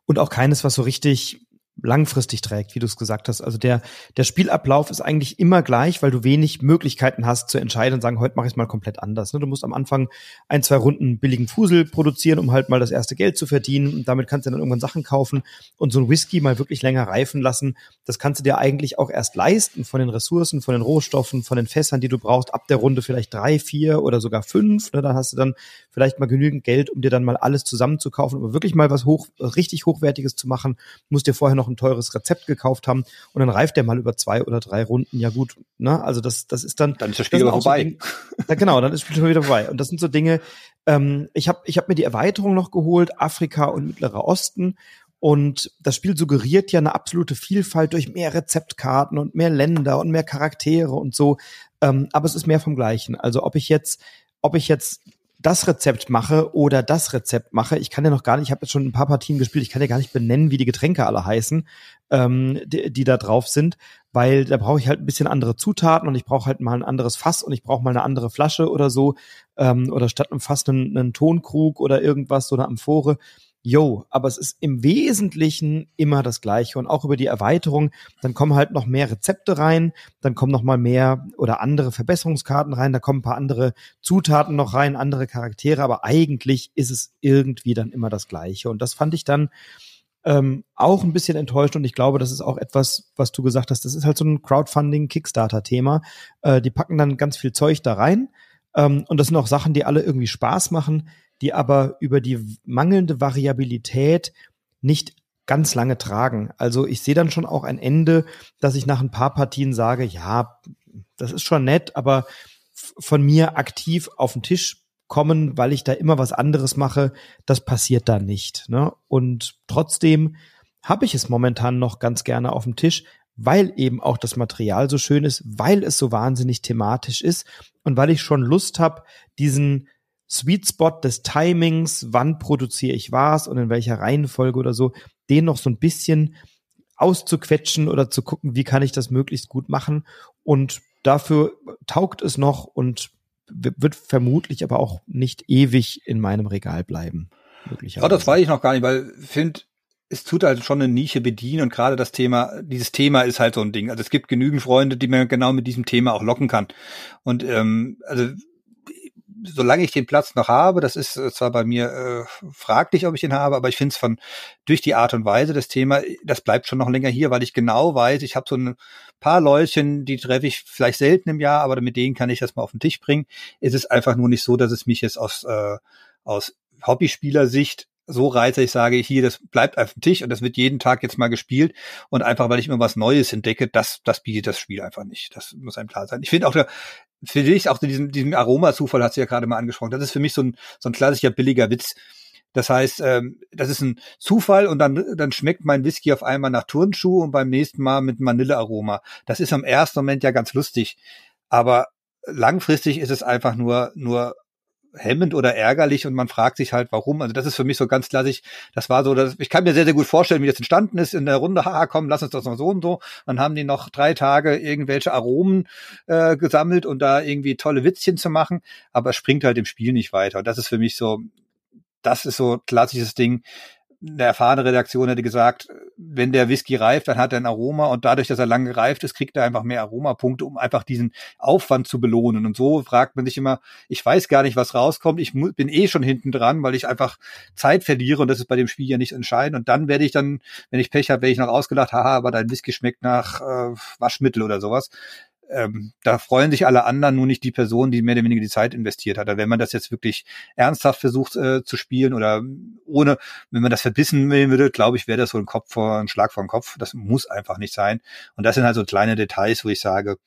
Und auch keines, was so richtig langfristig trägt, wie du es gesagt hast. Also der, der Spielablauf ist eigentlich immer gleich, weil du wenig Möglichkeiten hast zu entscheiden und sagen, heute mache ich es mal komplett anders. Ne? Du musst am Anfang ein, zwei Runden billigen Fusel produzieren, um halt mal das erste Geld zu verdienen. Und damit kannst du dann irgendwann Sachen kaufen und so ein Whisky mal wirklich länger reifen lassen. Das kannst du dir eigentlich auch erst leisten von den Ressourcen, von den Rohstoffen, von den Fässern, die du brauchst. Ab der Runde vielleicht drei, vier oder sogar fünf. Ne? Da hast du dann vielleicht mal genügend Geld, um dir dann mal alles zusammenzukaufen, aber wirklich mal was hoch, richtig hochwertiges zu machen, musst dir vorher noch noch ein teures Rezept gekauft haben und dann reift der mal über zwei oder drei Runden. Ja gut, ne? Also das, das ist dann. Dann ist das Spiel aber vorbei. So Dinge, ja, genau, dann ist das Spiel schon wieder vorbei. Und das sind so Dinge. Ähm, ich habe ich hab mir die Erweiterung noch geholt, Afrika und Mittlerer Osten. Und das Spiel suggeriert ja eine absolute Vielfalt durch mehr Rezeptkarten und mehr Länder und mehr Charaktere und so. Ähm, aber es ist mehr vom Gleichen. Also ob ich jetzt, ob ich jetzt das Rezept mache oder das Rezept mache. Ich kann ja noch gar nicht, ich habe jetzt schon ein paar Partien gespielt, ich kann ja gar nicht benennen, wie die Getränke alle heißen, ähm, die, die da drauf sind, weil da brauche ich halt ein bisschen andere Zutaten und ich brauche halt mal ein anderes Fass und ich brauche mal eine andere Flasche oder so ähm, oder statt einem Fass einen, einen Tonkrug oder irgendwas oder Amphore. Jo, aber es ist im Wesentlichen immer das Gleiche und auch über die Erweiterung, dann kommen halt noch mehr Rezepte rein, dann kommen noch mal mehr oder andere Verbesserungskarten rein, da kommen ein paar andere Zutaten noch rein, andere Charaktere, aber eigentlich ist es irgendwie dann immer das Gleiche und das fand ich dann ähm, auch ein bisschen enttäuscht und ich glaube, das ist auch etwas, was du gesagt hast, das ist halt so ein Crowdfunding-Kickstarter-Thema. Äh, die packen dann ganz viel Zeug da rein ähm, und das sind auch Sachen, die alle irgendwie Spaß machen die aber über die mangelnde Variabilität nicht ganz lange tragen. Also ich sehe dann schon auch ein Ende, dass ich nach ein paar Partien sage, ja, das ist schon nett, aber von mir aktiv auf den Tisch kommen, weil ich da immer was anderes mache, das passiert da nicht. Ne? Und trotzdem habe ich es momentan noch ganz gerne auf dem Tisch, weil eben auch das Material so schön ist, weil es so wahnsinnig thematisch ist und weil ich schon Lust habe, diesen Sweet Spot des Timings, wann produziere ich was und in welcher Reihenfolge oder so, den noch so ein bisschen auszuquetschen oder zu gucken, wie kann ich das möglichst gut machen. Und dafür taugt es noch und wird vermutlich aber auch nicht ewig in meinem Regal bleiben. Ja, das weiß ich noch gar nicht, weil ich finde, es tut halt schon eine Nische bedienen und gerade das Thema, dieses Thema ist halt so ein Ding. Also es gibt genügend Freunde, die man genau mit diesem Thema auch locken kann. Und ähm, also solange ich den Platz noch habe, das ist äh, zwar bei mir äh, fraglich, ob ich den habe, aber ich finde es von durch die Art und Weise das Thema, das bleibt schon noch länger hier, weil ich genau weiß, ich habe so ein paar Leutchen, die treffe ich vielleicht selten im Jahr, aber mit denen kann ich das mal auf den Tisch bringen. Es ist einfach nur nicht so, dass es mich jetzt aus äh, aus Hobbyspielersicht so reize, ich sage, hier, das bleibt auf dem Tisch und das wird jeden Tag jetzt mal gespielt und einfach, weil ich immer was Neues entdecke, das, das bietet das Spiel einfach nicht. Das muss einem klar sein. Ich finde auch, für dich auch diesen, diesen Aromazufall hast du ja gerade mal angesprochen. Das ist für mich so ein, so ein klassischer billiger Witz. Das heißt, ähm, das ist ein Zufall und dann, dann schmeckt mein Whisky auf einmal nach Turnschuh und beim nächsten Mal mit Vanillearoma. Das ist am ersten Moment ja ganz lustig. Aber langfristig ist es einfach nur, nur hemmend oder ärgerlich und man fragt sich halt, warum. Also das ist für mich so ganz klassisch. Das war so, dass ich kann mir sehr, sehr gut vorstellen, wie das entstanden ist in der Runde. Haha, komm, lass uns das noch so und so. Dann haben die noch drei Tage irgendwelche Aromen äh, gesammelt und da irgendwie tolle Witzchen zu machen, aber es springt halt im Spiel nicht weiter. Und das ist für mich so, das ist so klassisches Ding eine erfahrene Redaktion hätte gesagt, wenn der Whisky reift, dann hat er ein Aroma und dadurch, dass er lange gereift ist, kriegt er einfach mehr Aromapunkte, um einfach diesen Aufwand zu belohnen. Und so fragt man sich immer, ich weiß gar nicht, was rauskommt, ich bin eh schon hinten dran, weil ich einfach Zeit verliere und das ist bei dem Spiel ja nicht entscheidend. Und dann werde ich dann, wenn ich Pech habe, werde ich noch ausgelacht, haha, aber dein Whisky schmeckt nach äh, Waschmittel oder sowas ähm, da freuen sich alle anderen, nur nicht die Person, die mehr oder weniger die Zeit investiert hat. Aber wenn man das jetzt wirklich ernsthaft versucht äh, zu spielen oder ohne, wenn man das verbissen würde, glaube ich, wäre das so ein Kopf vor, ein Schlag vor den Kopf. Das muss einfach nicht sein. Und das sind halt so kleine Details, wo ich sage,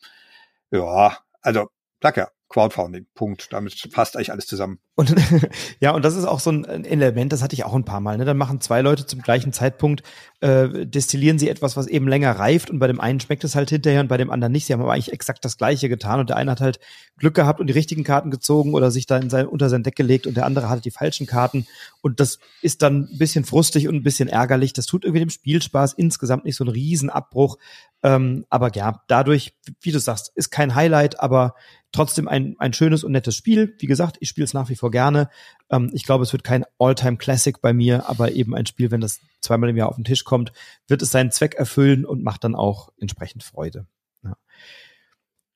ja, also, sag Crowdfunding. Punkt. Damit passt eigentlich alles zusammen. Und <laughs> ja, und das ist auch so ein Element, das hatte ich auch ein paar Mal. Ne? Dann machen zwei Leute zum gleichen Zeitpunkt, äh, destillieren sie etwas, was eben länger reift und bei dem einen schmeckt es halt hinterher und bei dem anderen nicht. Sie haben aber eigentlich exakt das Gleiche getan und der eine hat halt Glück gehabt und die richtigen Karten gezogen oder sich da in sein, unter sein Deck gelegt und der andere hatte die falschen Karten und das ist dann ein bisschen frustig und ein bisschen ärgerlich. Das tut irgendwie dem Spielspaß insgesamt nicht so einen Riesenabbruch. Ähm, aber ja, dadurch, wie du sagst, ist kein Highlight, aber trotzdem ein, ein schönes und nettes Spiel. Wie gesagt, ich spiele es nach wie vor gerne. Ähm, ich glaube, es wird kein All-Time-Classic bei mir, aber eben ein Spiel, wenn das zweimal im Jahr auf den Tisch kommt, wird es seinen Zweck erfüllen und macht dann auch entsprechend Freude. Ja.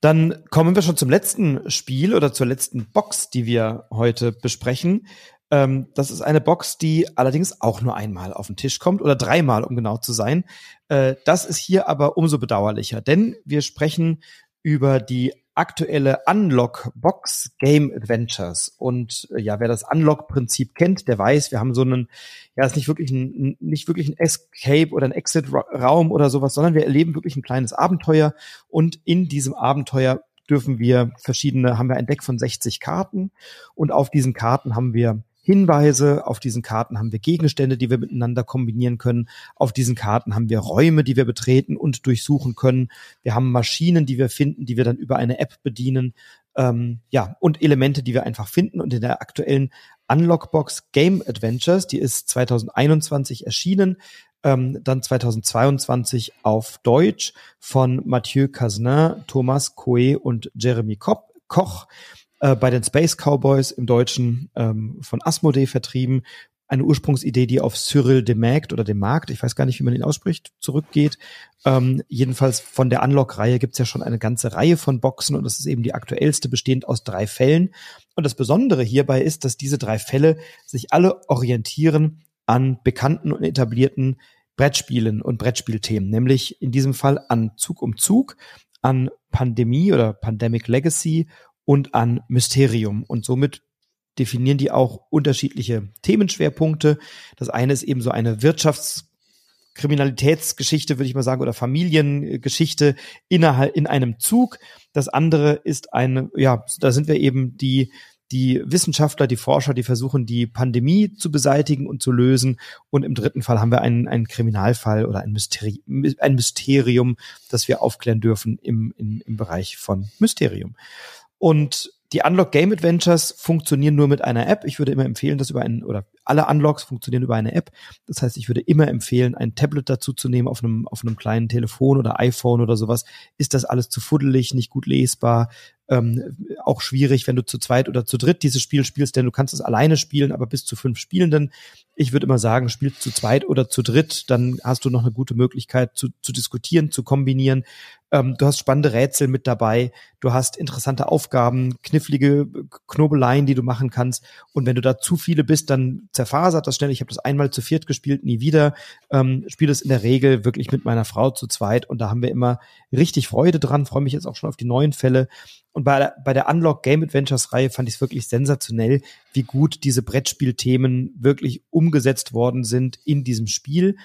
Dann kommen wir schon zum letzten Spiel oder zur letzten Box, die wir heute besprechen. Ähm, das ist eine Box, die allerdings auch nur einmal auf den Tisch kommt oder dreimal, um genau zu sein. Äh, das ist hier aber umso bedauerlicher, denn wir sprechen über die aktuelle Unlock-Box Game Adventures. Und äh, ja, wer das Unlock-Prinzip kennt, der weiß, wir haben so einen, ja, ist nicht wirklich ein, nicht wirklich ein Escape oder ein Exit-Raum oder sowas, sondern wir erleben wirklich ein kleines Abenteuer. Und in diesem Abenteuer dürfen wir verschiedene, haben wir ein Deck von 60 Karten. Und auf diesen Karten haben wir Hinweise. Auf diesen Karten haben wir Gegenstände, die wir miteinander kombinieren können. Auf diesen Karten haben wir Räume, die wir betreten und durchsuchen können. Wir haben Maschinen, die wir finden, die wir dann über eine App bedienen. Ähm, ja, und Elemente, die wir einfach finden. Und in der aktuellen Unlockbox Game Adventures, die ist 2021 erschienen, ähm, dann 2022 auf Deutsch von Mathieu Casnin, Thomas Coe und Jeremy Koch äh, bei den Space Cowboys im Deutschen ähm, von Asmodee vertrieben. Eine Ursprungsidee, die auf Cyril de Magd oder de Markt, ich weiß gar nicht, wie man ihn ausspricht, zurückgeht. Ähm, jedenfalls von der Unlock-Reihe gibt's ja schon eine ganze Reihe von Boxen und das ist eben die aktuellste, bestehend aus drei Fällen. Und das Besondere hierbei ist, dass diese drei Fälle sich alle orientieren an bekannten und etablierten Brettspielen und Brettspielthemen, nämlich in diesem Fall an Zug um Zug, an Pandemie oder Pandemic Legacy und an Mysterium. Und somit definieren die auch unterschiedliche Themenschwerpunkte. Das eine ist eben so eine Wirtschaftskriminalitätsgeschichte, würde ich mal sagen, oder Familiengeschichte innerhalb in einem Zug. Das andere ist eine, ja, da sind wir eben die die Wissenschaftler, die Forscher, die versuchen, die Pandemie zu beseitigen und zu lösen. Und im dritten Fall haben wir einen, einen Kriminalfall oder ein, Mysteri ein Mysterium, das wir aufklären dürfen im, im, im Bereich von Mysterium. Und die Unlock Game Adventures funktionieren nur mit einer App. Ich würde immer empfehlen, das über einen, oder alle Unlocks funktionieren über eine App. Das heißt, ich würde immer empfehlen, ein Tablet dazu zu nehmen auf einem, auf einem kleinen Telefon oder iPhone oder sowas. Ist das alles zu fuddelig, nicht gut lesbar? ähm, auch schwierig, wenn du zu zweit oder zu dritt dieses Spiel spielst, denn du kannst es alleine spielen, aber bis zu fünf Spielenden. Ich würde immer sagen, spiel zu zweit oder zu dritt, dann hast du noch eine gute Möglichkeit zu, zu diskutieren, zu kombinieren. Ähm, du hast spannende Rätsel mit dabei, du hast interessante Aufgaben, knifflige Knobeleien, die du machen kannst. Und wenn du da zu viele bist, dann zerfasert das schnell. Ich habe das einmal zu viert gespielt, nie wieder. Ähm, spiele es in der Regel wirklich mit meiner Frau zu zweit und da haben wir immer richtig Freude dran. Freue mich jetzt auch schon auf die neuen Fälle. Und bei, der, bei der Unlock Game Adventures Reihe fand ich es wirklich sensationell, wie gut diese Brettspielthemen wirklich umgesetzt worden sind in diesem Spiel.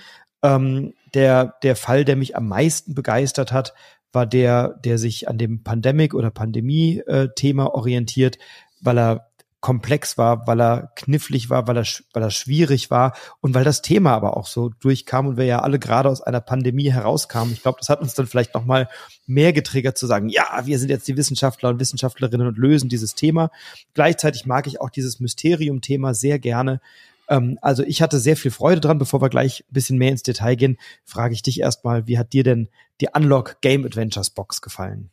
Ähm, der, der Fall, der mich am meisten begeistert hat, war der, der sich an dem Pandemic oder Pandemie-Thema orientiert, weil er komplex war, weil er knifflig war, weil er, weil er schwierig war und weil das Thema aber auch so durchkam und wir ja alle gerade aus einer Pandemie herauskamen. Ich glaube, das hat uns dann vielleicht noch mal mehr getriggert zu sagen, ja, wir sind jetzt die Wissenschaftler und Wissenschaftlerinnen und lösen dieses Thema. Gleichzeitig mag ich auch dieses Mysterium-Thema sehr gerne. Ähm, also ich hatte sehr viel Freude dran. Bevor wir gleich ein bisschen mehr ins Detail gehen, frage ich dich erstmal, wie hat dir denn die Unlock Game Adventures Box gefallen?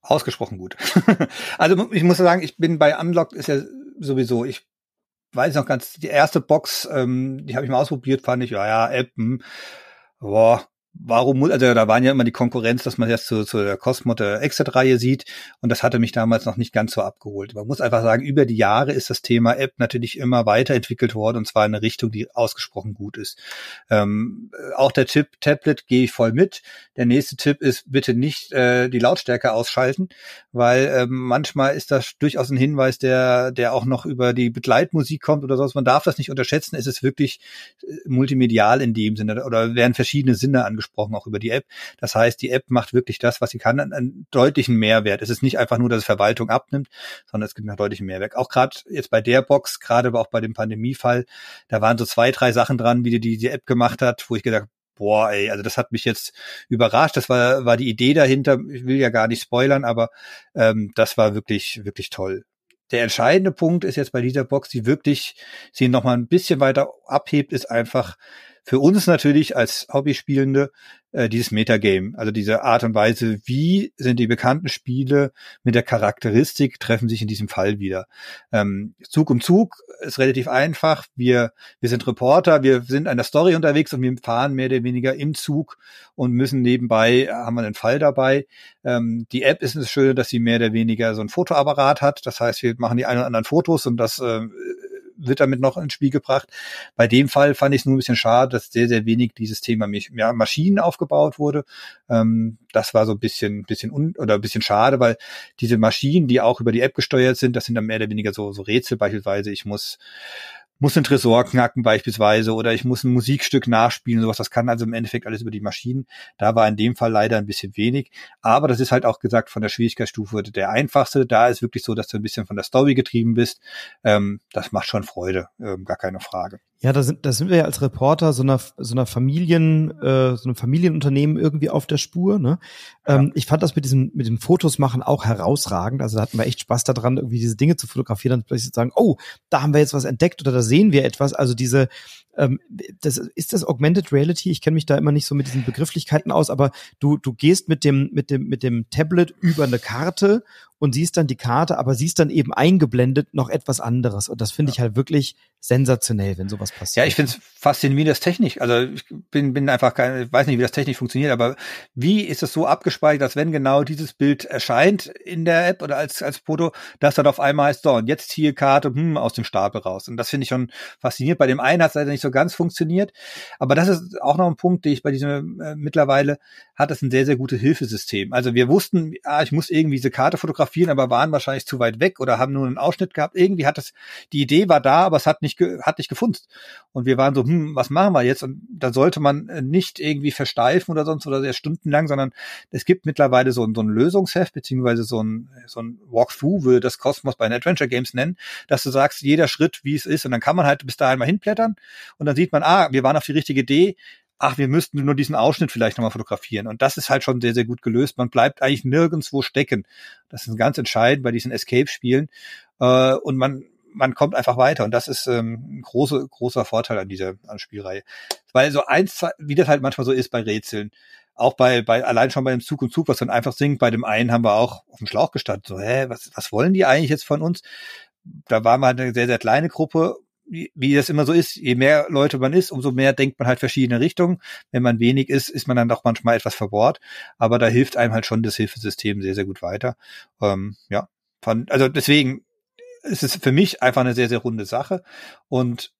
Ausgesprochen gut. <laughs> also ich muss sagen, ich bin bei Unlocked ist ja sowieso, ich weiß noch ganz, die erste Box, ähm, die habe ich mal ausprobiert, fand ich, ja, ja, App, hm, boah, warum also da waren ja immer die Konkurrenz, dass man jetzt zu, zu der Cosmo der Exit-Reihe sieht und das hatte mich damals noch nicht ganz so abgeholt. Man muss einfach sagen, über die Jahre ist das Thema App natürlich immer weiterentwickelt worden und zwar in eine Richtung, die ausgesprochen gut ist. Ähm, auch der Tipp Tablet gehe ich voll mit. Der nächste Tipp ist bitte nicht äh, die Lautstärke ausschalten, weil ähm, manchmal ist das durchaus ein Hinweis, der, der auch noch über die Begleitmusik kommt oder sowas. Man darf das nicht unterschätzen. Es ist wirklich äh, multimedial in dem Sinne oder werden verschiedene Sinne angesprochen gesprochen, auch über die App. Das heißt, die App macht wirklich das, was sie kann, einen, einen deutlichen Mehrwert. Es ist nicht einfach nur, dass es Verwaltung abnimmt, sondern es gibt einen deutlichen Mehrwert. Auch gerade jetzt bei der Box, gerade auch bei dem Pandemiefall, da waren so zwei, drei Sachen dran, wie die, die App gemacht hat, wo ich gedacht boah, ey, also das hat mich jetzt überrascht. Das war, war die Idee dahinter. Ich will ja gar nicht spoilern, aber ähm, das war wirklich, wirklich toll. Der entscheidende Punkt ist jetzt bei dieser Box, die wirklich sie noch mal ein bisschen weiter abhebt, ist einfach für uns natürlich als Hobbyspielende äh, dieses Metagame, also diese Art und Weise, wie sind die bekannten Spiele mit der Charakteristik, treffen sich in diesem Fall wieder. Ähm, Zug um Zug ist relativ einfach. Wir, wir sind Reporter, wir sind an der Story unterwegs und wir fahren mehr oder weniger im Zug und müssen nebenbei, haben wir einen Fall dabei. Ähm, die App ist das Schöne, dass sie mehr oder weniger so ein Fotoapparat hat. Das heißt, wir machen die ein oder anderen Fotos und das äh, wird damit noch ins Spiel gebracht. Bei dem Fall fand ich es nur ein bisschen schade, dass sehr, sehr wenig dieses Thema ja, Maschinen aufgebaut wurde. Ähm, das war so ein bisschen, bisschen un oder ein bisschen schade, weil diese Maschinen, die auch über die App gesteuert sind, das sind dann mehr oder weniger so, so Rätsel beispielsweise. Ich muss muss ein Tresor knacken beispielsweise oder ich muss ein Musikstück nachspielen, sowas. Das kann also im Endeffekt alles über die Maschinen. Da war in dem Fall leider ein bisschen wenig. Aber das ist halt auch gesagt von der Schwierigkeitsstufe der einfachste. Da ist wirklich so, dass du ein bisschen von der Story getrieben bist. Ähm, das macht schon Freude, ähm, gar keine Frage. Ja, da sind, da sind wir ja als Reporter so einer, so einer Familien, äh, so einem Familienunternehmen irgendwie auf der Spur. Ne? Ähm, ja. Ich fand das mit diesem, mit dem Fotos machen auch herausragend. Also da hatten wir echt Spaß daran, irgendwie diese Dinge zu fotografieren und plötzlich zu sagen, oh, da haben wir jetzt was entdeckt oder da sehen wir etwas. Also diese, ähm, das ist das Augmented Reality. Ich kenne mich da immer nicht so mit diesen Begrifflichkeiten aus, aber du, du gehst mit dem, mit dem, mit dem Tablet über eine Karte und siehst dann die Karte, aber siehst dann eben eingeblendet noch etwas anderes. Und das finde ja. ich halt wirklich sensationell, wenn sowas passiert. Ja, ich finde es faszinierend, wie das technisch, also ich bin, bin einfach kein, weiß nicht, wie das technisch funktioniert, aber wie ist es so abgespeichert, dass wenn genau dieses Bild erscheint in der App oder als, als Foto, dass dann auf einmal heißt, so, und jetzt hier Karte, hm, aus dem Stapel raus. Und das finde ich schon faszinierend. Bei dem einen hat es leider nicht so ganz funktioniert, aber das ist auch noch ein Punkt, den ich bei diesem, äh, mittlerweile hat es ein sehr, sehr gutes Hilfesystem. Also wir wussten, ah, ich muss irgendwie diese Karte fotografieren, fotografieren, aber waren wahrscheinlich zu weit weg oder haben nur einen Ausschnitt gehabt. Irgendwie hat es, die Idee war da, aber es hat nicht, hat nicht gefunzt. Und wir waren so, hm, was machen wir jetzt? Und da sollte man äh, nicht irgendwie versteifen oder sonst oder sehr stundenlang, sondern es gibt mittlerweile so ein, so ein Lösungsheft, beziehungsweise so ein, so ein Walkthrough, würde das Cosmos bei den Adventure Games nennen, dass du sagst, jeder Schritt, wie es ist, und dann kann man halt bis dahin mal hinblättern und dann sieht man, ah, wir waren auf die richtige Idee, ach, wir müssten nur diesen Ausschnitt vielleicht nochmal fotografieren. Und das ist halt schon sehr, sehr gut gelöst. Man bleibt eigentlich nirgendwo stecken. Das ist ganz entscheidend bei diesen Escape-Spielen. Äh, und man, man kommt einfach weiter. Und das ist ähm, ein großer, großer Vorteil an dieser an Spielreihe. Weil so eins, wie das halt manchmal so ist bei Rätseln, auch bei, bei allein schon bei dem Zug und Zug, was dann einfach singt, bei dem einen haben wir auch auf dem Schlauch gestanden. So, hä, was, was wollen die eigentlich jetzt von uns? Da war mal eine sehr, sehr kleine Gruppe wie, wie das immer so ist, je mehr Leute man ist, umso mehr denkt man halt verschiedene Richtungen. Wenn man wenig ist, ist man dann doch manchmal etwas verbohrt. Aber da hilft einem halt schon das Hilfesystem sehr, sehr gut weiter. Ähm, ja, von, also deswegen ist es für mich einfach eine sehr, sehr runde Sache. Und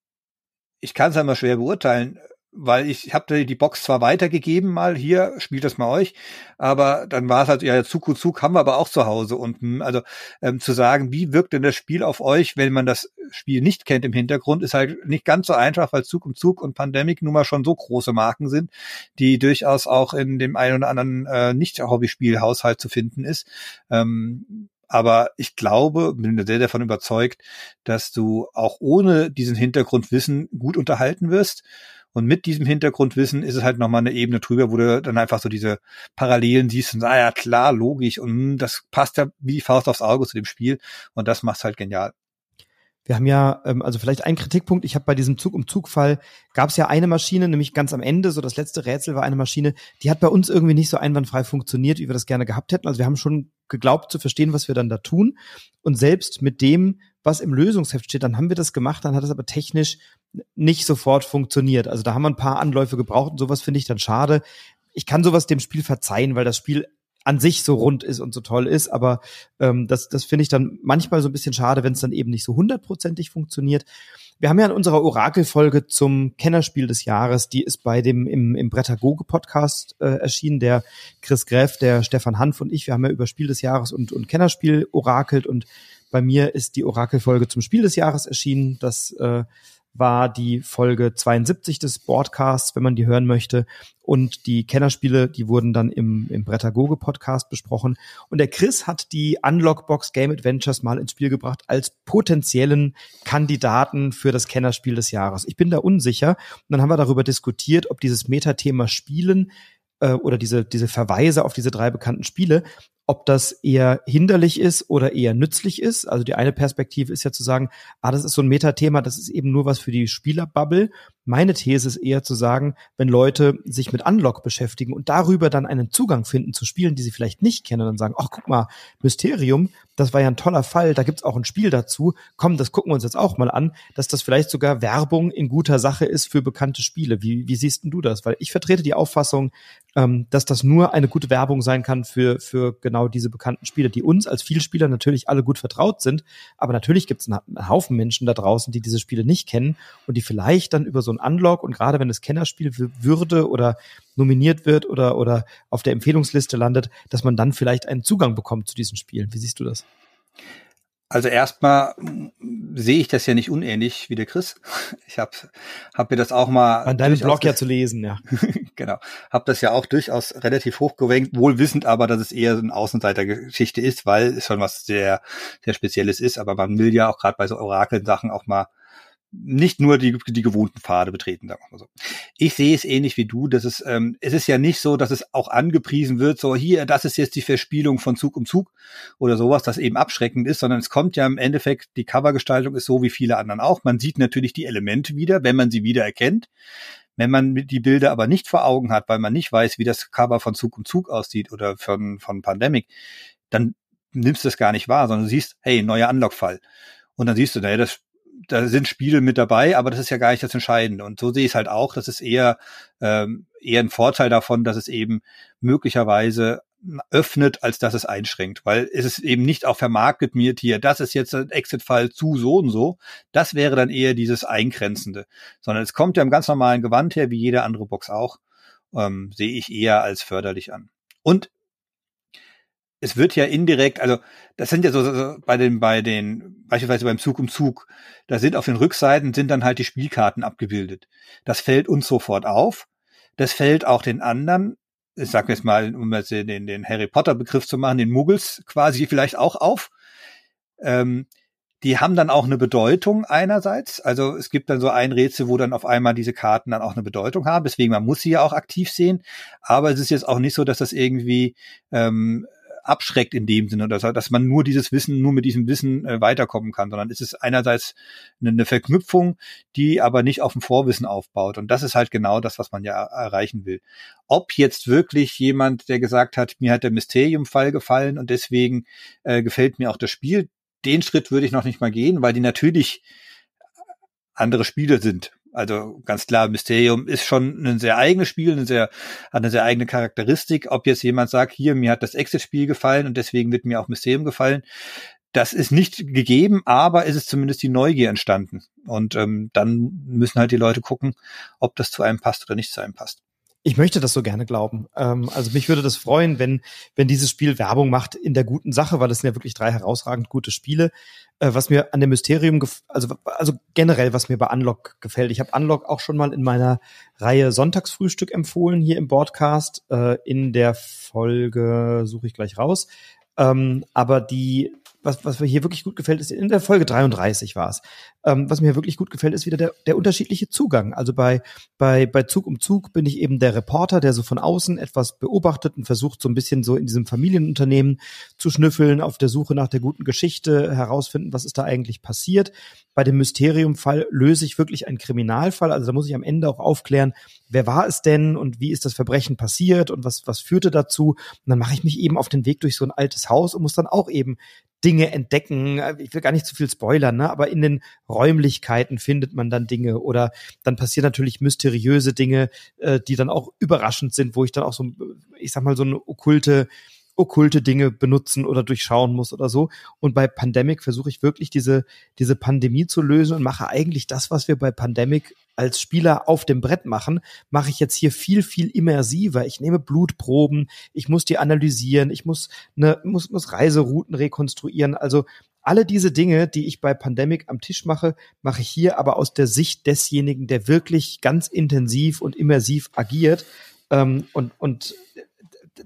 ich kann es einmal schwer beurteilen, weil ich habe die Box zwar weitergegeben, mal hier, spielt das mal euch, aber dann war es halt, ja, Zug und Zug haben wir aber auch zu Hause und hm, also ähm, zu sagen, wie wirkt denn das Spiel auf euch, wenn man das Spiel nicht kennt im Hintergrund, ist halt nicht ganz so einfach, weil Zug um Zug und Pandemic nun mal schon so große Marken sind, die durchaus auch in dem einen oder anderen äh, Nicht-Hobbyspielhaushalt zu finden ist. Ähm, aber ich glaube, bin sehr davon überzeugt, dass du auch ohne diesen Hintergrundwissen gut unterhalten wirst. Und mit diesem Hintergrundwissen ist es halt nochmal eine Ebene drüber, wo du dann einfach so diese Parallelen siehst und ah ja, klar, logisch. Und das passt ja wie die Faust aufs Auge zu dem Spiel. Und das macht's halt genial. Wir haben ja, ähm, also vielleicht ein Kritikpunkt, ich habe bei diesem Zug um Zug-Fall, gab es ja eine Maschine, nämlich ganz am Ende, so das letzte Rätsel war eine Maschine, die hat bei uns irgendwie nicht so einwandfrei funktioniert, wie wir das gerne gehabt hätten. Also wir haben schon geglaubt zu verstehen, was wir dann da tun. Und selbst mit dem, was im Lösungsheft steht, dann haben wir das gemacht, dann hat es aber technisch nicht sofort funktioniert. Also da haben wir ein paar Anläufe gebraucht und sowas finde ich dann schade. Ich kann sowas dem Spiel verzeihen, weil das Spiel an sich so rund ist und so toll ist, aber ähm, das, das finde ich dann manchmal so ein bisschen schade, wenn es dann eben nicht so hundertprozentig funktioniert. Wir haben ja in unserer Orakelfolge zum Kennerspiel des Jahres, die ist bei dem im, im Brettagoge Podcast äh, erschienen, der Chris Greff, der Stefan Hanf und ich, wir haben ja über Spiel des Jahres und, und Kennerspiel orakelt und bei mir ist die Orakelfolge zum Spiel des Jahres erschienen. Das äh, war die Folge 72 des Broadcasts, wenn man die hören möchte. Und die Kennerspiele, die wurden dann im, im Brettagoge Podcast besprochen. Und der Chris hat die Unlockbox Game Adventures mal ins Spiel gebracht als potenziellen Kandidaten für das Kennerspiel des Jahres. Ich bin da unsicher. Und dann haben wir darüber diskutiert, ob dieses Metathema Spielen äh, oder diese, diese Verweise auf diese drei bekannten Spiele, ob das eher hinderlich ist oder eher nützlich ist. Also die eine Perspektive ist ja zu sagen, ah, das ist so ein Metathema, das ist eben nur was für die Spielerbubble. Meine These ist eher zu sagen, wenn Leute sich mit Unlock beschäftigen und darüber dann einen Zugang finden zu Spielen, die sie vielleicht nicht kennen, dann sagen, ach guck mal, Mysterium, das war ja ein toller Fall, da gibt's auch ein Spiel dazu, komm, das gucken wir uns jetzt auch mal an, dass das vielleicht sogar Werbung in guter Sache ist für bekannte Spiele. Wie, wie siehst denn du das? Weil ich vertrete die Auffassung, ähm, dass das nur eine gute Werbung sein kann für, für genau diese bekannten Spiele, die uns als Vielspieler natürlich alle gut vertraut sind, aber natürlich gibt's einen Haufen Menschen da draußen, die diese Spiele nicht kennen und die vielleicht dann über so ein Unlock und gerade wenn es Kennerspiel würde oder nominiert wird oder, oder auf der Empfehlungsliste landet, dass man dann vielleicht einen Zugang bekommt zu diesen Spielen. Wie siehst du das? Also erstmal sehe ich das ja nicht unähnlich wie der Chris. Ich habe hab mir das auch mal an deinem Blog ja <laughs> zu lesen, ja. genau, habe das ja auch durchaus relativ hoch gewenkt, wohl wissend aber, dass es eher so eine Außenseitergeschichte ist, weil es schon was sehr sehr Spezielles ist. Aber man will ja auch gerade bei so Orakel-Sachen auch mal nicht nur die, die gewohnten Pfade betreten, sagen wir mal so. Ich sehe es ähnlich wie du, dass es, ähm, es ist ja nicht so, dass es auch angepriesen wird, so hier, das ist jetzt die Verspielung von Zug um Zug oder sowas, das eben abschreckend ist, sondern es kommt ja im Endeffekt, die Covergestaltung ist so wie viele anderen auch. Man sieht natürlich die Elemente wieder, wenn man sie wieder erkennt. Wenn man die Bilder aber nicht vor Augen hat, weil man nicht weiß, wie das Cover von Zug um Zug aussieht oder von, von Pandemic, dann nimmst du das gar nicht wahr, sondern siehst, hey, neuer Unlockfall. Und dann siehst du, naja, das da sind Spiele mit dabei, aber das ist ja gar nicht das Entscheidende. Und so sehe ich es halt auch. Das ist eher, ähm, eher ein Vorteil davon, dass es eben möglicherweise öffnet, als dass es einschränkt, weil es ist eben nicht auch vermarktet mir hier, das ist jetzt ein Exit-Fall zu so und so. Das wäre dann eher dieses Eingrenzende, sondern es kommt ja im ganz normalen Gewand her, wie jede andere Box auch, ähm, sehe ich eher als förderlich an. Und es wird ja indirekt, also das sind ja so, so bei den, bei den, beispielsweise beim Zug um Zug, da sind auf den Rückseiten sind dann halt die Spielkarten abgebildet. Das fällt uns sofort auf. Das fällt auch den anderen, ich sag jetzt mal, um jetzt den, den Harry Potter Begriff zu machen, den Muggels quasi vielleicht auch auf. Ähm, die haben dann auch eine Bedeutung einerseits. Also es gibt dann so ein Rätsel, wo dann auf einmal diese Karten dann auch eine Bedeutung haben. Deswegen, man muss sie ja auch aktiv sehen. Aber es ist jetzt auch nicht so, dass das irgendwie ähm, abschreckt in dem Sinne, dass, dass man nur dieses Wissen, nur mit diesem Wissen äh, weiterkommen kann, sondern es ist einerseits eine, eine Verknüpfung, die aber nicht auf dem Vorwissen aufbaut. Und das ist halt genau das, was man ja erreichen will. Ob jetzt wirklich jemand, der gesagt hat, mir hat der Mysterium-Fall gefallen und deswegen äh, gefällt mir auch das Spiel, den Schritt würde ich noch nicht mal gehen, weil die natürlich andere Spiele sind. Also ganz klar, Mysterium ist schon ein sehr eigenes Spiel, eine sehr, hat eine sehr eigene Charakteristik. Ob jetzt jemand sagt, hier, mir hat das Exit-Spiel gefallen und deswegen wird mir auch Mysterium gefallen, das ist nicht gegeben, aber es ist zumindest die Neugier entstanden. Und ähm, dann müssen halt die Leute gucken, ob das zu einem passt oder nicht zu einem passt. Ich möchte das so gerne glauben. Ähm, also mich würde das freuen, wenn, wenn dieses Spiel Werbung macht in der guten Sache, weil es sind ja wirklich drei herausragend gute Spiele. Äh, was mir an dem Mysterium, also, also generell, was mir bei Unlock gefällt. Ich habe Unlock auch schon mal in meiner Reihe Sonntagsfrühstück empfohlen, hier im Podcast. Äh, in der Folge suche ich gleich raus. Ähm, aber die, was, was mir hier wirklich gut gefällt, ist, in der Folge 33 war es. Ähm, was mir wirklich gut gefällt, ist wieder der, der unterschiedliche Zugang. Also bei, bei, bei Zug um Zug bin ich eben der Reporter, der so von außen etwas beobachtet und versucht, so ein bisschen so in diesem Familienunternehmen zu schnüffeln, auf der Suche nach der guten Geschichte, herausfinden, was ist da eigentlich passiert. Bei dem Mysteriumfall löse ich wirklich einen Kriminalfall. Also da muss ich am Ende auch aufklären, wer war es denn und wie ist das Verbrechen passiert und was, was führte dazu. Und dann mache ich mich eben auf den Weg durch so ein altes Haus und muss dann auch eben Dinge entdecken. Ich will gar nicht zu viel spoilern, ne? aber in den Räumlichkeiten findet man dann Dinge oder dann passieren natürlich mysteriöse Dinge, äh, die dann auch überraschend sind, wo ich dann auch so, ich sag mal, so eine okkulte okkulte Dinge benutzen oder durchschauen muss oder so. Und bei Pandemic versuche ich wirklich diese, diese Pandemie zu lösen und mache eigentlich das, was wir bei Pandemic als Spieler auf dem Brett machen, mache ich jetzt hier viel, viel immersiver. Ich nehme Blutproben, ich muss die analysieren, ich muss, ne, muss, muss Reiserouten rekonstruieren. Also alle diese Dinge, die ich bei Pandemic am Tisch mache, mache ich hier aber aus der Sicht desjenigen, der wirklich ganz intensiv und immersiv agiert. Ähm, und, und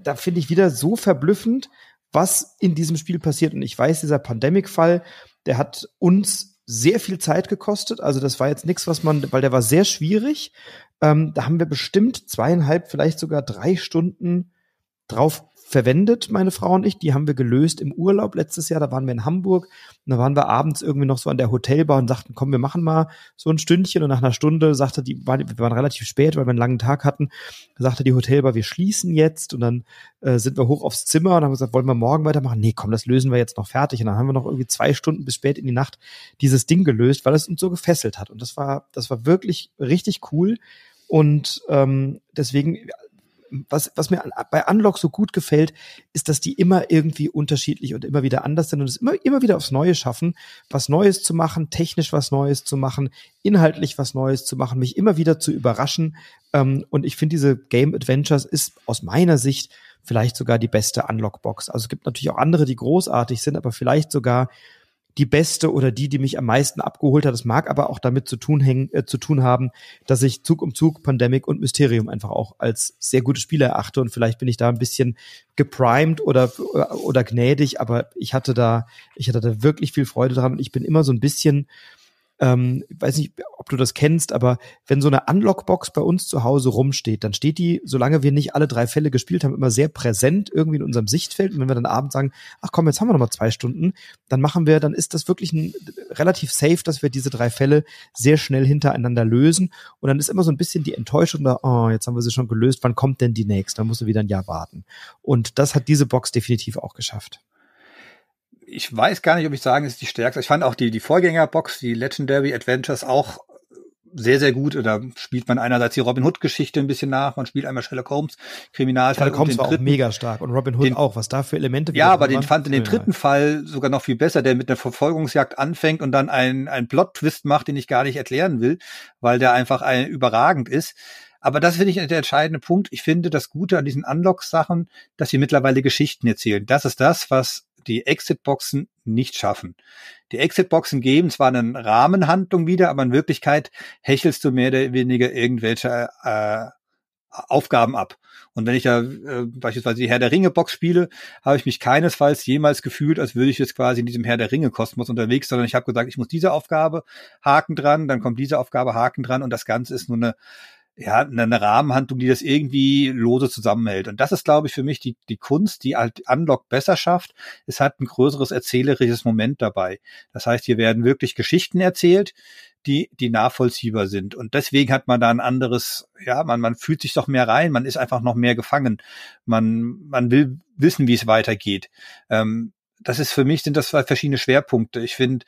da finde ich wieder so verblüffend, was in diesem Spiel passiert. Und ich weiß, dieser Pandemic-Fall, der hat uns sehr viel Zeit gekostet. Also das war jetzt nichts, was man, weil der war sehr schwierig. Ähm, da haben wir bestimmt zweieinhalb, vielleicht sogar drei Stunden drauf verwendet, meine Frau und ich. Die haben wir gelöst im Urlaub letztes Jahr. Da waren wir in Hamburg. Und da waren wir abends irgendwie noch so an der Hotelbar und sagten, komm, wir machen mal so ein Stündchen. Und nach einer Stunde sagte die, wir waren relativ spät, weil wir einen langen Tag hatten, sagte die Hotelbar, wir schließen jetzt. Und dann äh, sind wir hoch aufs Zimmer und haben gesagt, wollen wir morgen weitermachen? Nee, komm, das lösen wir jetzt noch fertig. Und dann haben wir noch irgendwie zwei Stunden bis spät in die Nacht dieses Ding gelöst, weil es uns so gefesselt hat. Und das war, das war wirklich richtig cool. Und ähm, deswegen, was, was mir bei Unlock so gut gefällt, ist, dass die immer irgendwie unterschiedlich und immer wieder anders sind und es immer, immer wieder aufs Neue schaffen, was Neues zu machen, technisch was Neues zu machen, inhaltlich was Neues zu machen, mich immer wieder zu überraschen. Ähm, und ich finde, diese Game Adventures ist aus meiner Sicht vielleicht sogar die beste Unlock-Box. Also es gibt natürlich auch andere, die großartig sind, aber vielleicht sogar die beste oder die, die mich am meisten abgeholt hat. Das mag aber auch damit zu tun, hängen, äh, zu tun haben, dass ich Zug um Zug, Pandemic und Mysterium einfach auch als sehr gute Spiele erachte und vielleicht bin ich da ein bisschen geprimed oder, oder gnädig, aber ich hatte da, ich hatte da wirklich viel Freude dran und ich bin immer so ein bisschen, ähm, weiß nicht, ob du das kennst, aber wenn so eine Unlockbox bei uns zu Hause rumsteht, dann steht die, solange wir nicht alle drei Fälle gespielt haben, immer sehr präsent irgendwie in unserem Sichtfeld. Und wenn wir dann abends sagen, ach komm, jetzt haben wir noch mal zwei Stunden, dann machen wir, dann ist das wirklich ein, relativ safe, dass wir diese drei Fälle sehr schnell hintereinander lösen. Und dann ist immer so ein bisschen die Enttäuschung da, oh, jetzt haben wir sie schon gelöst, wann kommt denn die nächste? Dann musst du wieder ein Jahr warten. Und das hat diese Box definitiv auch geschafft ich weiß gar nicht, ob ich sagen, es ist die stärkste. Ich fand auch die, die Vorgängerbox, die Legendary Adventures auch sehr, sehr gut. Da spielt man einerseits die Robin Hood-Geschichte ein bisschen nach, man spielt einmal Sherlock Holmes, Kriminalfall. Sherlock Holmes war dritten, auch mega stark und Robin Hood den, auch, was da für Elemente Ja, aber den fand in dem dritten Fall sogar noch viel besser, der mit einer Verfolgungsjagd anfängt und dann einen, einen Plot-Twist macht, den ich gar nicht erklären will, weil der einfach ein, überragend ist. Aber das finde ich der entscheidende Punkt. Ich finde das Gute an diesen Unlock-Sachen, dass sie mittlerweile Geschichten erzählen. Das ist das, was die Exit-Boxen nicht schaffen. Die Exit-Boxen geben zwar eine Rahmenhandlung wieder, aber in Wirklichkeit hechelst du mehr oder weniger irgendwelche äh, Aufgaben ab. Und wenn ich ja äh, beispielsweise die Herr der Ringe-Box spiele, habe ich mich keinesfalls jemals gefühlt, als würde ich jetzt quasi in diesem Herr der Ringe-Kosmos unterwegs, sondern ich habe gesagt, ich muss diese Aufgabe Haken dran, dann kommt diese Aufgabe Haken dran und das Ganze ist nur eine ja, eine Rahmenhandlung, die das irgendwie lose zusammenhält. Und das ist, glaube ich, für mich die, die Kunst, die halt Unlock besser schafft. Es hat ein größeres erzählerisches Moment dabei. Das heißt, hier werden wirklich Geschichten erzählt, die, die nachvollziehbar sind. Und deswegen hat man da ein anderes, ja, man, man fühlt sich doch mehr rein, man ist einfach noch mehr gefangen. Man, man will wissen, wie es weitergeht. Ähm, das ist für mich sind das zwei verschiedene Schwerpunkte. Ich finde,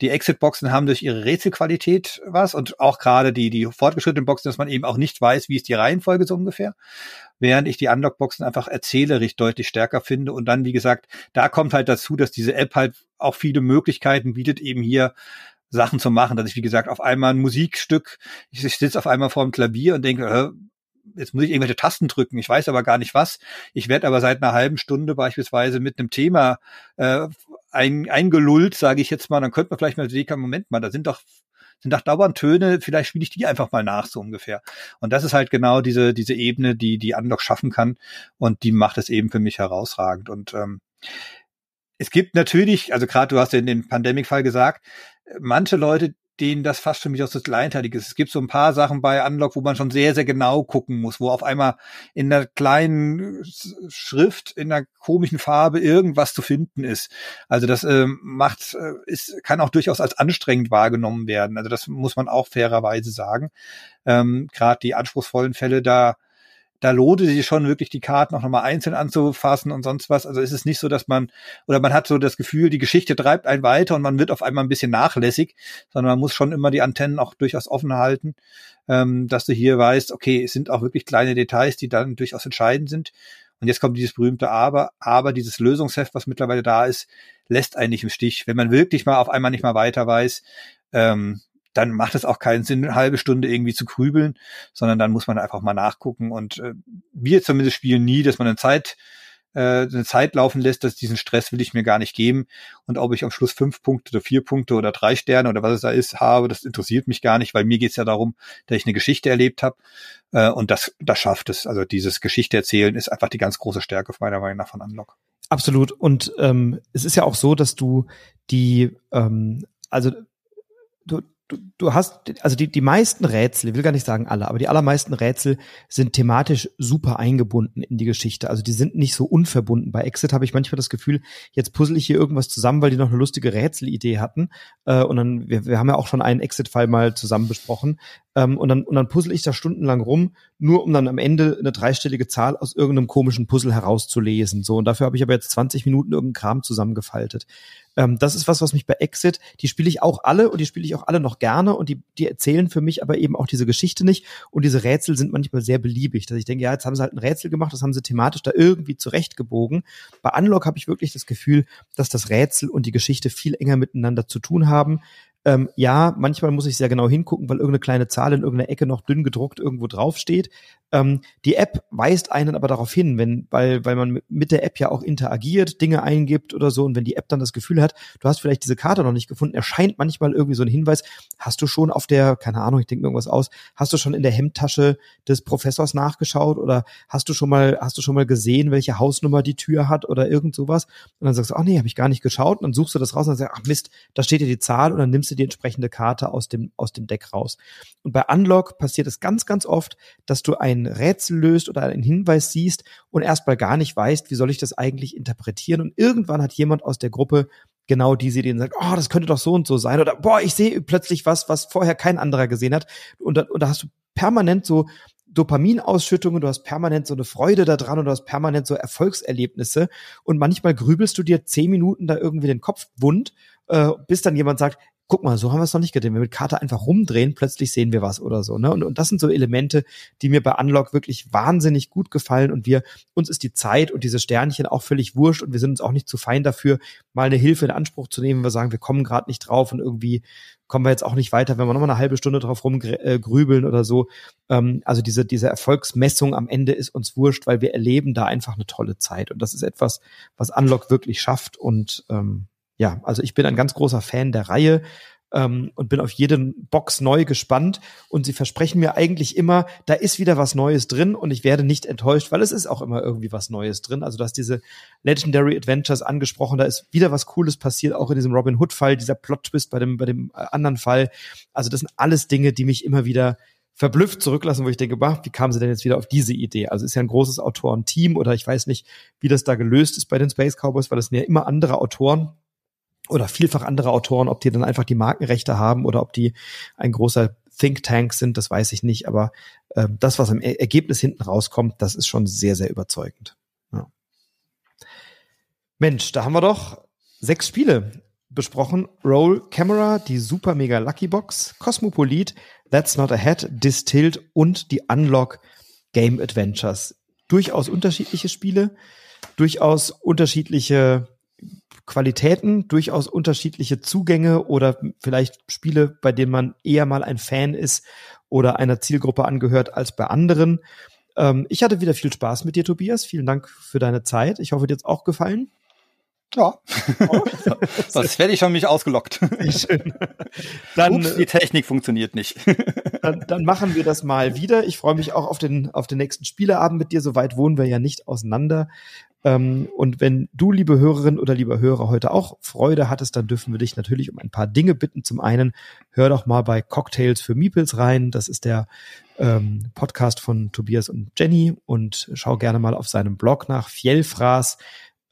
die Exit-Boxen haben durch ihre Rätselqualität was und auch gerade die, die fortgeschrittenen Boxen, dass man eben auch nicht weiß, wie ist die Reihenfolge so ungefähr. Während ich die Unlock-Boxen einfach erzählerisch deutlich stärker finde. Und dann, wie gesagt, da kommt halt dazu, dass diese App halt auch viele Möglichkeiten bietet, eben hier Sachen zu machen, dass ich, wie gesagt, auf einmal ein Musikstück, ich sitze auf einmal vor dem Klavier und denke, äh, jetzt muss ich irgendwelche Tasten drücken, ich weiß aber gar nicht was. Ich werde aber seit einer halben Stunde beispielsweise mit einem Thema äh, ein, eingelullt, sage ich jetzt mal, dann könnte man vielleicht mal sehen, Moment mal, da sind doch sind doch dauernd Töne, vielleicht spiele ich die einfach mal nach, so ungefähr. Und das ist halt genau diese, diese Ebene, die die Unlock schaffen kann und die macht es eben für mich herausragend. Und ähm, es gibt natürlich, also gerade du hast ja in dem Pandemic-Fall gesagt, manche Leute, denen das fast schon wieder so kleinteilig ist. Es gibt so ein paar Sachen bei Unlock, wo man schon sehr, sehr genau gucken muss, wo auf einmal in einer kleinen Schrift, in einer komischen Farbe irgendwas zu finden ist. Also das ähm, macht, äh, ist, kann auch durchaus als anstrengend wahrgenommen werden. Also das muss man auch fairerweise sagen. Ähm, Gerade die anspruchsvollen Fälle, da da lohnt es sich schon wirklich die Karten auch nochmal einzeln anzufassen und sonst was. Also ist es nicht so, dass man, oder man hat so das Gefühl, die Geschichte treibt einen weiter und man wird auf einmal ein bisschen nachlässig, sondern man muss schon immer die Antennen auch durchaus offen halten, ähm, dass du hier weißt, okay, es sind auch wirklich kleine Details, die dann durchaus entscheidend sind. Und jetzt kommt dieses berühmte Aber, aber dieses Lösungsheft, was mittlerweile da ist, lässt einen nicht im Stich. Wenn man wirklich mal auf einmal nicht mal weiter weiß, ähm, dann macht es auch keinen Sinn, eine halbe Stunde irgendwie zu grübeln, sondern dann muss man einfach mal nachgucken. Und äh, wir zumindest spielen nie, dass man eine Zeit, äh, eine Zeit laufen lässt, dass diesen Stress will ich mir gar nicht geben. Und ob ich am Schluss fünf Punkte oder vier Punkte oder drei Sterne oder was es da ist, habe, das interessiert mich gar nicht, weil mir geht's ja darum, dass ich eine Geschichte erlebt habe. Äh, und das, das schafft es. Also dieses Geschichte erzählen ist einfach die ganz große Stärke meiner Meinung nach von Unlock. Absolut. Und ähm, es ist ja auch so, dass du die, ähm, also du, du, du hast, also die, die meisten Rätsel, ich will gar nicht sagen alle, aber die allermeisten Rätsel sind thematisch super eingebunden in die Geschichte. Also die sind nicht so unverbunden. Bei Exit habe ich manchmal das Gefühl, jetzt puzzle ich hier irgendwas zusammen, weil die noch eine lustige Rätselidee hatten. Äh, und dann, wir, wir haben ja auch schon einen Exit-Fall mal zusammen besprochen. Ähm, und dann, und dann puzzle ich da stundenlang rum, nur um dann am Ende eine dreistellige Zahl aus irgendeinem komischen Puzzle herauszulesen. So, und dafür habe ich aber jetzt 20 Minuten irgendeinen Kram zusammengefaltet. Ähm, das ist was, was mich bei Exit, die spiele ich auch alle und die spiele ich auch alle noch gerne und die, die erzählen für mich aber eben auch diese Geschichte nicht und diese Rätsel sind manchmal sehr beliebig, dass ich denke, ja, jetzt haben sie halt ein Rätsel gemacht, das haben sie thematisch da irgendwie zurechtgebogen. Bei Unlock habe ich wirklich das Gefühl, dass das Rätsel und die Geschichte viel enger miteinander zu tun haben. Ähm, ja, manchmal muss ich sehr genau hingucken, weil irgendeine kleine Zahl in irgendeiner Ecke noch dünn gedruckt irgendwo draufsteht. Ähm, die App weist einen aber darauf hin, wenn, weil, weil man mit der App ja auch interagiert, Dinge eingibt oder so. Und wenn die App dann das Gefühl hat, du hast vielleicht diese Karte noch nicht gefunden, erscheint manchmal irgendwie so ein Hinweis, hast du schon auf der, keine Ahnung, ich denke irgendwas aus, hast du schon in der Hemdtasche des Professors nachgeschaut oder hast du schon mal, hast du schon mal gesehen, welche Hausnummer die Tür hat oder irgend sowas? Und dann sagst du, ach nee, habe ich gar nicht geschaut. Und dann suchst du das raus und dann sagst, ach Mist, da steht ja die Zahl und dann nimmst du die entsprechende Karte aus dem, aus dem Deck raus. Und bei Unlock passiert es ganz, ganz oft, dass du ein Rätsel löst oder einen Hinweis siehst und erstmal gar nicht weißt, wie soll ich das eigentlich interpretieren. Und irgendwann hat jemand aus der Gruppe genau diese Ideen sagt, oh, das könnte doch so und so sein. Oder boah, ich sehe plötzlich was, was vorher kein anderer gesehen hat. Und da, und da hast du permanent so Dopaminausschüttungen, du hast permanent so eine Freude daran und du hast permanent so Erfolgserlebnisse. Und manchmal grübelst du dir zehn Minuten da irgendwie den Kopf wund, äh, bis dann jemand sagt, guck mal, so haben wir es noch nicht getan. Wenn wir mit Karte einfach rumdrehen, plötzlich sehen wir was oder so. Ne? Und, und das sind so Elemente, die mir bei Unlock wirklich wahnsinnig gut gefallen. Und wir, uns ist die Zeit und diese Sternchen auch völlig wurscht und wir sind uns auch nicht zu fein dafür, mal eine Hilfe in Anspruch zu nehmen. Wir sagen, wir kommen gerade nicht drauf und irgendwie kommen wir jetzt auch nicht weiter, wenn wir nochmal eine halbe Stunde drauf rumgrübeln oder so. Ähm, also diese, diese Erfolgsmessung am Ende ist uns wurscht, weil wir erleben da einfach eine tolle Zeit. Und das ist etwas, was Unlock wirklich schafft und ähm, ja, also ich bin ein ganz großer Fan der Reihe ähm, und bin auf jede Box neu gespannt. Und sie versprechen mir eigentlich immer, da ist wieder was Neues drin und ich werde nicht enttäuscht, weil es ist auch immer irgendwie was Neues drin. Also du hast diese Legendary Adventures angesprochen, da ist wieder was Cooles passiert, auch in diesem Robin Hood Fall, dieser Plot Twist bei dem bei dem äh, anderen Fall. Also das sind alles Dinge, die mich immer wieder verblüfft zurücklassen, wo ich denke, bah, wie kamen sie denn jetzt wieder auf diese Idee? Also ist ja ein großes Autorenteam oder ich weiß nicht, wie das da gelöst ist bei den Space Cowboys, weil das sind ja immer andere Autoren oder vielfach andere Autoren, ob die dann einfach die Markenrechte haben oder ob die ein großer Think Tank sind, das weiß ich nicht. Aber äh, das, was im Ergebnis hinten rauskommt, das ist schon sehr, sehr überzeugend. Ja. Mensch, da haben wir doch sechs Spiele besprochen. Roll Camera, die Super Mega Lucky Box, Cosmopolit, That's Not a Head, Distilled und die Unlock Game Adventures. Durchaus unterschiedliche Spiele, durchaus unterschiedliche Qualitäten, durchaus unterschiedliche Zugänge oder vielleicht Spiele, bei denen man eher mal ein Fan ist oder einer Zielgruppe angehört als bei anderen. Ähm, ich hatte wieder viel Spaß mit dir, Tobias. Vielen Dank für deine Zeit. Ich hoffe, dir hat auch gefallen. Ja. Oh. <laughs> das werde ich schon mich ausgelockt. Schön. Dann, Ups, die Technik funktioniert nicht. <laughs> Dann, dann, machen wir das mal wieder. Ich freue mich auch auf den, auf den nächsten Spieleabend mit dir. So weit wohnen wir ja nicht auseinander. Ähm, und wenn du, liebe Hörerin oder lieber Hörer, heute auch Freude hattest, dann dürfen wir dich natürlich um ein paar Dinge bitten. Zum einen, hör doch mal bei Cocktails für Meeples rein. Das ist der ähm, Podcast von Tobias und Jenny und schau gerne mal auf seinem Blog nach Fjellfraß.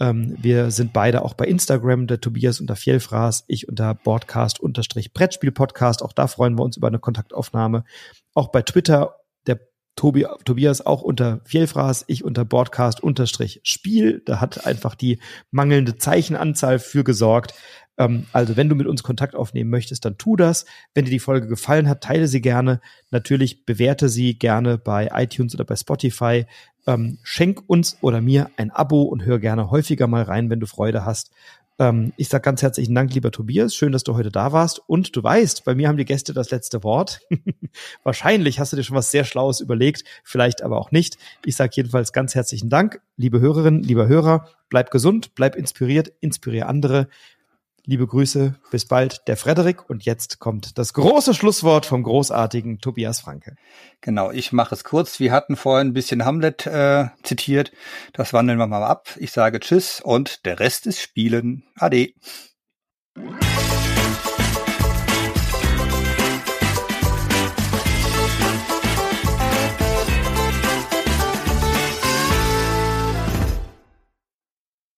Ähm, wir sind beide auch bei Instagram, der Tobias unter Fjellfraß, ich unter Broadcast unterstrich Brettspiel Podcast. Auch da freuen wir uns über eine Kontaktaufnahme. Auch bei Twitter Tobi, Tobias auch unter Vielfraß, ich unter Broadcast unterstrich Spiel. Da hat einfach die mangelnde Zeichenanzahl für gesorgt. Ähm, also wenn du mit uns Kontakt aufnehmen möchtest, dann tu das. Wenn dir die Folge gefallen hat, teile sie gerne. Natürlich bewerte sie gerne bei iTunes oder bei Spotify. Ähm, schenk uns oder mir ein Abo und hör gerne häufiger mal rein, wenn du Freude hast. Ähm, ich sage ganz herzlichen Dank, lieber Tobias. Schön, dass du heute da warst. Und du weißt, bei mir haben die Gäste das letzte Wort. <laughs> Wahrscheinlich hast du dir schon was sehr Schlaues überlegt, vielleicht aber auch nicht. Ich sage jedenfalls ganz herzlichen Dank, liebe Hörerinnen, lieber Hörer. Bleib gesund, bleib inspiriert, inspiriere andere. Liebe Grüße, bis bald, der Frederik. Und jetzt kommt das große Schlusswort vom großartigen Tobias Franke. Genau, ich mache es kurz. Wir hatten vorhin ein bisschen Hamlet äh, zitiert. Das wandeln wir mal ab. Ich sage Tschüss und der Rest ist Spielen. Ade.